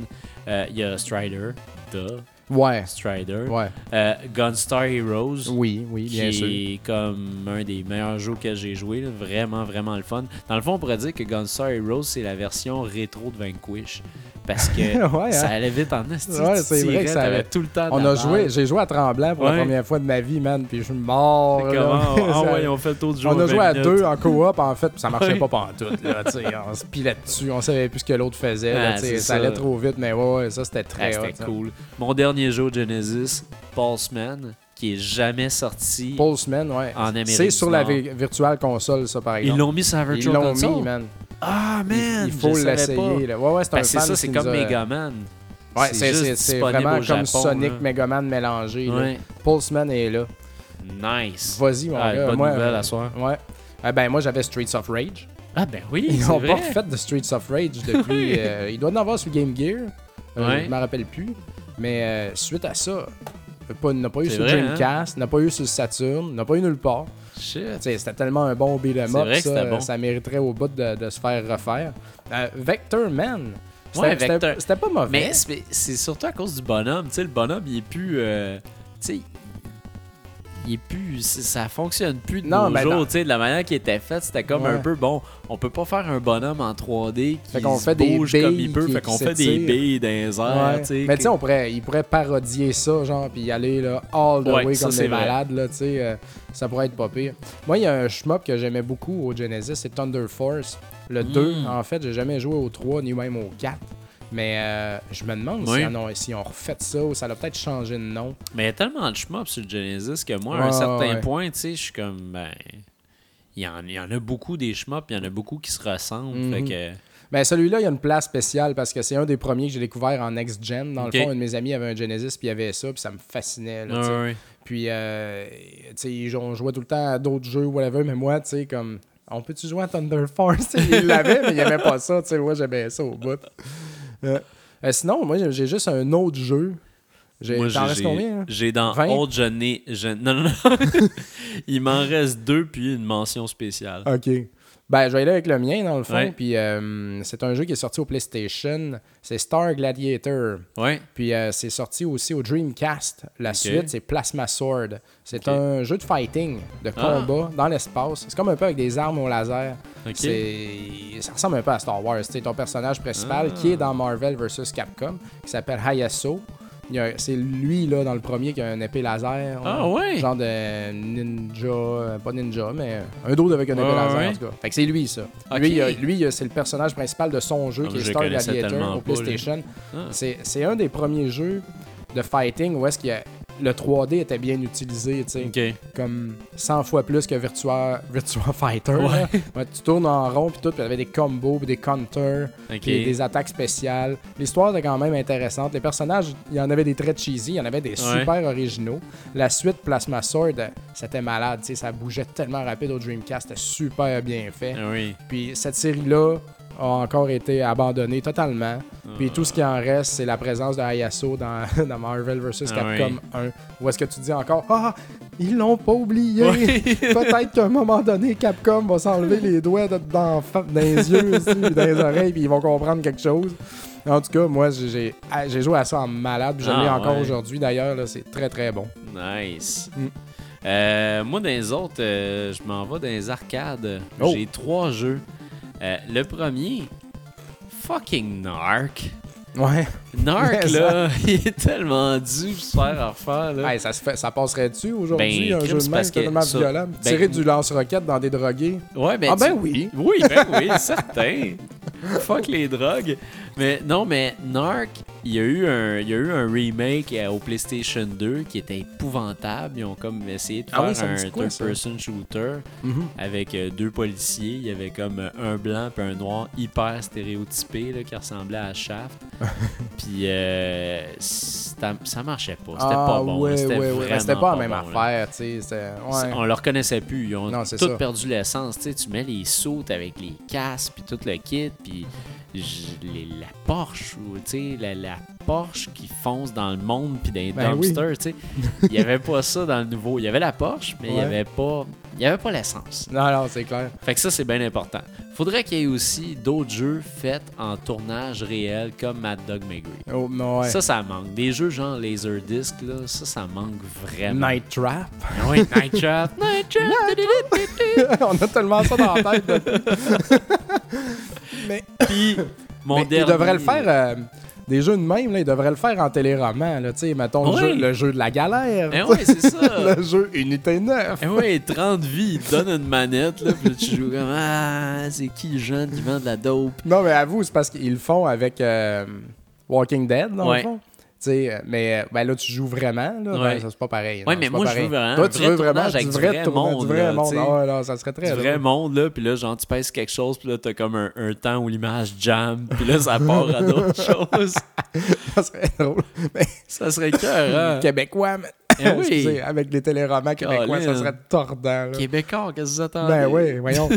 Euh, Il y a Strider, de Ouais. Strider. Ouais. Euh, Gunstar Heroes. Oui, oui, bien qui sûr. est comme un des meilleurs jeux que j'ai joué. là. Vraiment, vraiment le fun. Dans le fond, on pourrait dire que Gunstar Heroes, c'est la version rétro de Vanquish. Parce que Ouais, ça hein. allait vite en esti. Ouais, tu c'est vrai tirais, que ça t'avais allait. tout le temps de On la a joué, j'ai joué à Tremblant pour Ouais. la première fois de ma vie, man, puis je suis mort. C'est là. comment? Ah Ça- ouais, on fait le tour du jeu. on a joué 20 à minutes. deux en coop en fait, puis ça marchait pas pantoute. Là, tu sais, on se pilait dessus, on savait plus ce que l'autre faisait. là, Ah, tu sais, c'est ça ça. allait trop vite, mais ouais, ouais, ça c'était Ah, très hot, C'était ça. cool. Mon dernier jeu de Genesis, Pulseman, qui est jamais sorti. Pulseman, ouais. En Amérique C'est sur la vi- virtual console, ça par Ils exemple. l'ont mis sur la Ils Virtual l'ont Console? mis, man. Ah, Il- man! Il faut je savais l'essayer. Ouais, ouais, c'est un c'est ça, c'est comme a- Megaman. Ouais, c'est vraiment comme Japon, Sonic là. Megaman mélangé. Ouais. Pulseman est là. Nice. Vas-y, mon Ah, gars. bonne moi, nouvelle euh, à soir. Ouais. Ah, ben, moi, j'avais Streets of Rage. Ah, ben oui, Ils n'ont pas refait de Streets of Rage depuis. euh, il doit en avoir sur Game Gear. Euh, Ouais. Je me rappelle plus. Mais euh, suite à ça, il n'a pas eu sur vrai, hein? Dreamcast, n'a pas eu sur Saturn, n'a pas eu nulle part. C'était tellement un bon beat'em up, ça, bon. ça mériterait au bout de, de se faire refaire. Euh, Vector Man, c'était Ouais, pas mauvais. Mais c'est surtout à cause du bonhomme. Le bonhomme, il est plus. euh, il est plus. Ça fonctionne plus de Non, nos mais jours. dans- Tu sais, de la manière qui était faite, c'était comme Ouais. un peu bon. On peut pas faire un bonhomme en 3D qui Fait se fait des bouge comme il peut. Fait qu'on fait des billes dans les airs. Ouais. Mais tu sais, on pourrait, il pourrait parodier ça, genre, puis y aller là, all the Ouais, way ça, comme des malades, là, tu sais. euh, ça pourrait être pas pire. Moi, il y a un shmup que j'aimais beaucoup au Genesis, c'est Thunder Force. Le 2, Mm. en fait, j'ai jamais joué au 3 ni même au 4. Mais euh, je me demande Oui. si, on a- si on refait ça ou ça a peut-être changé de nom. Mais il y a tellement de shmups sur le Genesis que moi, à un certain ouais. point, tu sais, je suis comme. Ben. Il y, en, il y en a beaucoup des shmups, il y en a beaucoup qui se ressemblent. Mhm. Fait que. Ben celui-là, il y a une place spéciale parce que c'est un des premiers que j'ai découvert en next-gen. Dans le fond, un de mes amis avait un Genesis puis il avait ça, puis ça me fascinait. là. Puis, euh, tu sais, on jouait tout le temps à d'autres jeux, whatever, mais moi, tu sais, comme, on peut-tu jouer à Thunder Force? Il l'avait, mais il aimait pas ça, tu sais, moi, j'aimais ça au bout. Euh, euh, sinon, moi, j'ai- juste un autre jeu. J'ai- Moi, T'en restes combien? hein? J'ai dans 20? autre, je n'ai. je- Non, non, non. Il m'en reste deux, puis une mention spéciale. OK. Ben, je vais aller avec le mien, dans le fond. Ouais. Puis, euh, c'est un jeu qui est sorti au PlayStation. C'est Star Gladiator. Ouais. Puis euh, c'est sorti aussi au Dreamcast. La suite, c'est Plasma Sword. C'est un jeu de fighting, de Ah. combat dans l'espace. C'est comme un peu avec des armes au laser. Ok. C'est- Ça ressemble un peu à Star Wars. C'est ton personnage principal Ah. qui est dans Marvel vs. Capcom, qui s'appelle Hayaso. Il y a- C'est lui, là, dans le premier, qui a un épée laser. Ah ouais? Genre de ninja, euh, pas ninja, mais un dos avec un épée laser, ouais. en tout cas. Fait que c'est lui, ça. Lui, lui c'est le personnage principal de son jeu, Ah, qui est Star Gladiator au. PlayStation. Ah. C'est c'est un des premiers jeux de fighting où est-ce qu'il y a le 3D était bien utilisé, tu sais, comme 100 fois plus que Virtua, Virtua Fighter. Ouais. tu tournes en rond puis tout, puis avait des combos, puis des counters, puis des attaques spéciales. L'histoire était quand même intéressante. Les personnages, il y en avait des très cheesy, il y en avait des Ouais. super originaux. La suite Plasma Sword, c'était malade, tu sais, ça bougeait tellement rapide au Dreamcast, c'était super bien fait. Ah oui. Puis cette série-là a encore été abandonnée totalement. Puis tout ce qui en reste, c'est la présence de Hayaso dans, dans Marvel vs. Ah Capcom 1. Où est-ce que tu dis encore Ah, Ils l'ont pas oublié. Peut-être qu'à un moment donné, Capcom va s'enlever les doigts de- dans, les yeux, aussi, dans les oreilles, puis ils vont comprendre quelque chose. En tout cas, moi, j'ai- ah, joué à ça en malade, puis je Ah, l'ai encore ouais. aujourd'hui d'ailleurs. là, C'est très très bon. Nice. Mm. Euh, moi, dans les autres, euh, je m'en vais dans les arcades. Oh. J'ai trois jeux. Euh, le premier, fucking Narc. Ouais. Narc, là, il est tellement dû se faire refaire. Là. Hey, ça, se fait, ça passerait dessus aujourd'hui, Ben, un jeu de même parce que tellement ça- violent? ben- Tirer du lance-roquette dans des drogués? Ouais, ben, ah ben tu- oui! Oui, ben oui, certain. Fuck les drogues. Mais non, mais Narc, il y a eu un, il y a eu un remake euh, au PlayStation 2 qui était épouvantable. Ils ont comme essayé de Ah faire oui, un third-person shooter Mhm. avec euh, deux policiers. Il y avait comme un blanc et un noir hyper stéréotypé là, qui ressemblait à Shaft. Puis euh, ça marchait pas. C'était ah, pas bon. C'était pas la même bon, affaire, ouais. On le reconnaissait plus. Ils ont ça. perdu l'essence. Tu mets les sautes avec les casques puis tout le kit, puis les- la Porsche, ou, tu sais, la, la Porsche qui fonce dans le monde puis dans les Ben oui. dumpsters, tu sais. Il n'y avait pas ça dans le nouveau. Il y avait la Porsche, mais il n'y Ouais. avait pas, il y avait pas l'essence. Non, non, c'est clair. Fait que ça, c'est bien important. Faudrait qu'il y ait aussi d'autres jeux faits en tournage réel comme Mad Dog Maybury. Oh, non, ouais. Ça, ça manque. Des jeux genre Laserdisc, là, ça, ça manque vraiment. Night Trap. Ah Oui, Night Trap. Night Trap. On a tellement ça dans la tête. Mais, Puis, mon mais dernier... ils devraient le faire. euh, des jeux de même, là, ils devraient le faire en téléroman. Là, tu sais, mettons le, Ouais. jeu, le jeu de la galère. Eh oui, c'est ça. le jeu Unité 9. Eh oui, 30 vies, il te donne une manette, là, puis tu joues comme Ah, c'est qui le jeune qui vend de la dope? Non, mais avoue, c'est parce qu'ils le font avec euh, Walking Dead, dans Ouais. le fond. Euh, mais euh, ben là, tu joues vraiment, là, Ouais. ben, ça c'est pas pareil. Ouais, non, mais moi, je veux vraiment Toi, tu veux vraiment avec du vrai, vrai tournage, monde, du vrai là, monde. Ah ouais, non, ça serait très Du vrai monde, là, puis là, genre, tu pèses quelque chose, puis là, t'as comme un, un temps où l'image jam, puis là, ça part à d'autres choses. Ça serait drôle. Mais Ça serait cœur, hein? québécois, mais... Eh oui. Excusez, avec les téléromans québécois, ça serait tordant. là. Québécois, qu'est-ce que vous attendez? Ben oui, voyons.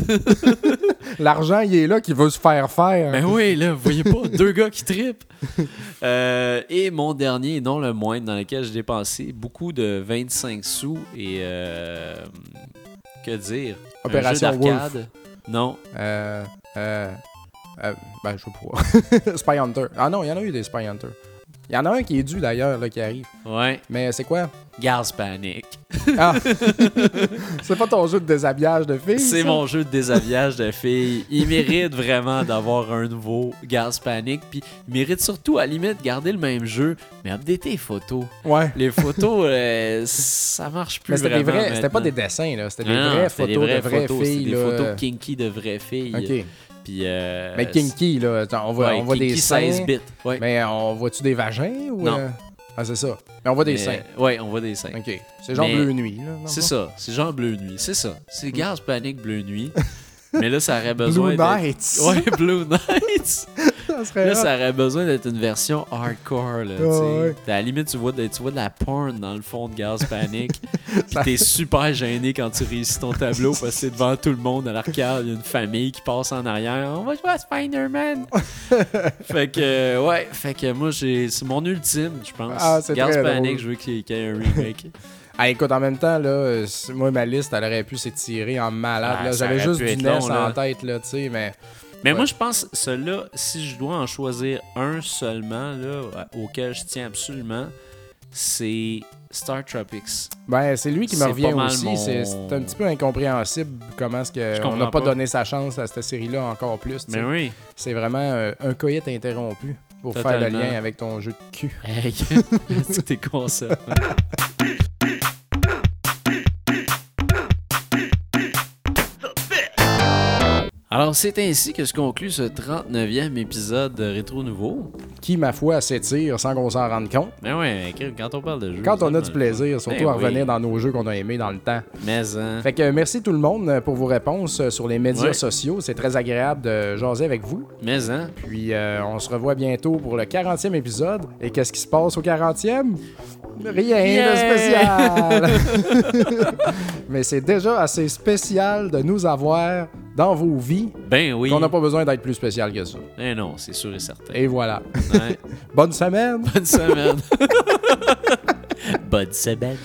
L'argent, il est là qui veut se faire faire. Ben oui, là, vous voyez pas, deux gars qui tripent. Euh, et mon dernier, et non le moindre, dans lequel j'ai dépensé beaucoup de 25 sous et. euh, que dire? Opération d'arcade? Non. Euh, ben, je sais pas. Spy Hunter. Ah non, il y en a eu des Spy Hunter. Il y en a un qui est dû d'ailleurs, là, qui arrive. Ouais. Mais c'est quoi? Gas Panic. Ah! c'est pas ton jeu de déshabillage de filles? C'est mon jeu de déshabillage de filles. Il mérite vraiment d'avoir un nouveau Gas Panic. Puis il mérite surtout, à la limite, garder le même jeu, mais updater les photos. Ouais. Les photos, euh, ça marche plus Mais c'était vraiment. pas des dessins, là. C'était des vraies photos des de vraies photos, filles, là. des photos kinky de vraies filles. Ok. Puis, euh, Mais kinky, là. On voit, ouais, on voit kinky des seins. 16 bits. Ouais. Mais on voit-tu des vagins ou. Non. euh? Ah, c'est ça. Mais on voit des Mais- seins. Ouais, on voit des seins. Ok. C'est genre Mais- bleu nuit, C'est ça. C'est genre Bleu Nuit. C'est ça. C'est Gas Panic Bleu Nuit. Mais là, ça aurait besoin Blue Nights. Ouais, Blue Nights. Ça serait Là, ça aurait besoin d'être une version hardcore. Là, ouais. À la limite, tu vois, de, tu vois de la porn dans le fond de Gas Panic. Puis t'es super gêné quand tu réussis ton tableau parce que c'est devant tout le monde à l'arcade. Il y a une famille qui passe en arrière. On va jouer à Spider-Man. fait que, euh, ouais. Fait que moi, j'ai c'est mon ultime, je pense. Ah, très Panic, drôle. je veux qu'il y ait- qu'il y ait un remake. Ah, écoute, en même temps, là, moi, ma liste, elle aurait pu s'étirer en malade. Ah, J'avais juste du NES en tête, là, tu sais, mais... Mais Ouais. moi, je pense, celui-là, si je dois en choisir un seulement, là, auquel je tiens absolument, c'est Star Tropics. Ben, c'est lui qui me revient aussi. mon- C'est un petit peu incompréhensible comment est-ce que on n'a pas, pas. donné sa chance à cette série-là encore plus. Mais oui. C'est vraiment euh, un coït interrompu pour faire le lien avec ton jeu de cul. Hey, tes concepts. Alors, c'est ainsi que se conclut ce 39e épisode de Rétro Nouveau. Qui, ma foi, s'étire sans qu'on s'en rende compte. Mais ouais, quand on parle de jeu. Quand on a du plaisir, surtout Ben à revenir oui. dans nos jeux qu'on a aimés dans le temps. Mais, hein. Fait que euh, merci tout le monde euh, pour vos réponses euh, sur les médias Ouais. sociaux. C'est très agréable de jaser avec vous. Mais, hein. Puis euh, on se revoit bientôt pour le 40e épisode. Et qu'est-ce qui se passe au 40e? Rien Yeah! de spécial! Mais c'est déjà assez spécial de nous avoir dans vos vies Ben oui. qu'on n'a pas besoin d'être plus spécial que ça. Eh non, c'est sûr et certain. Et voilà. Ouais. Bonne semaine! Bonne semaine. Bonne semaine.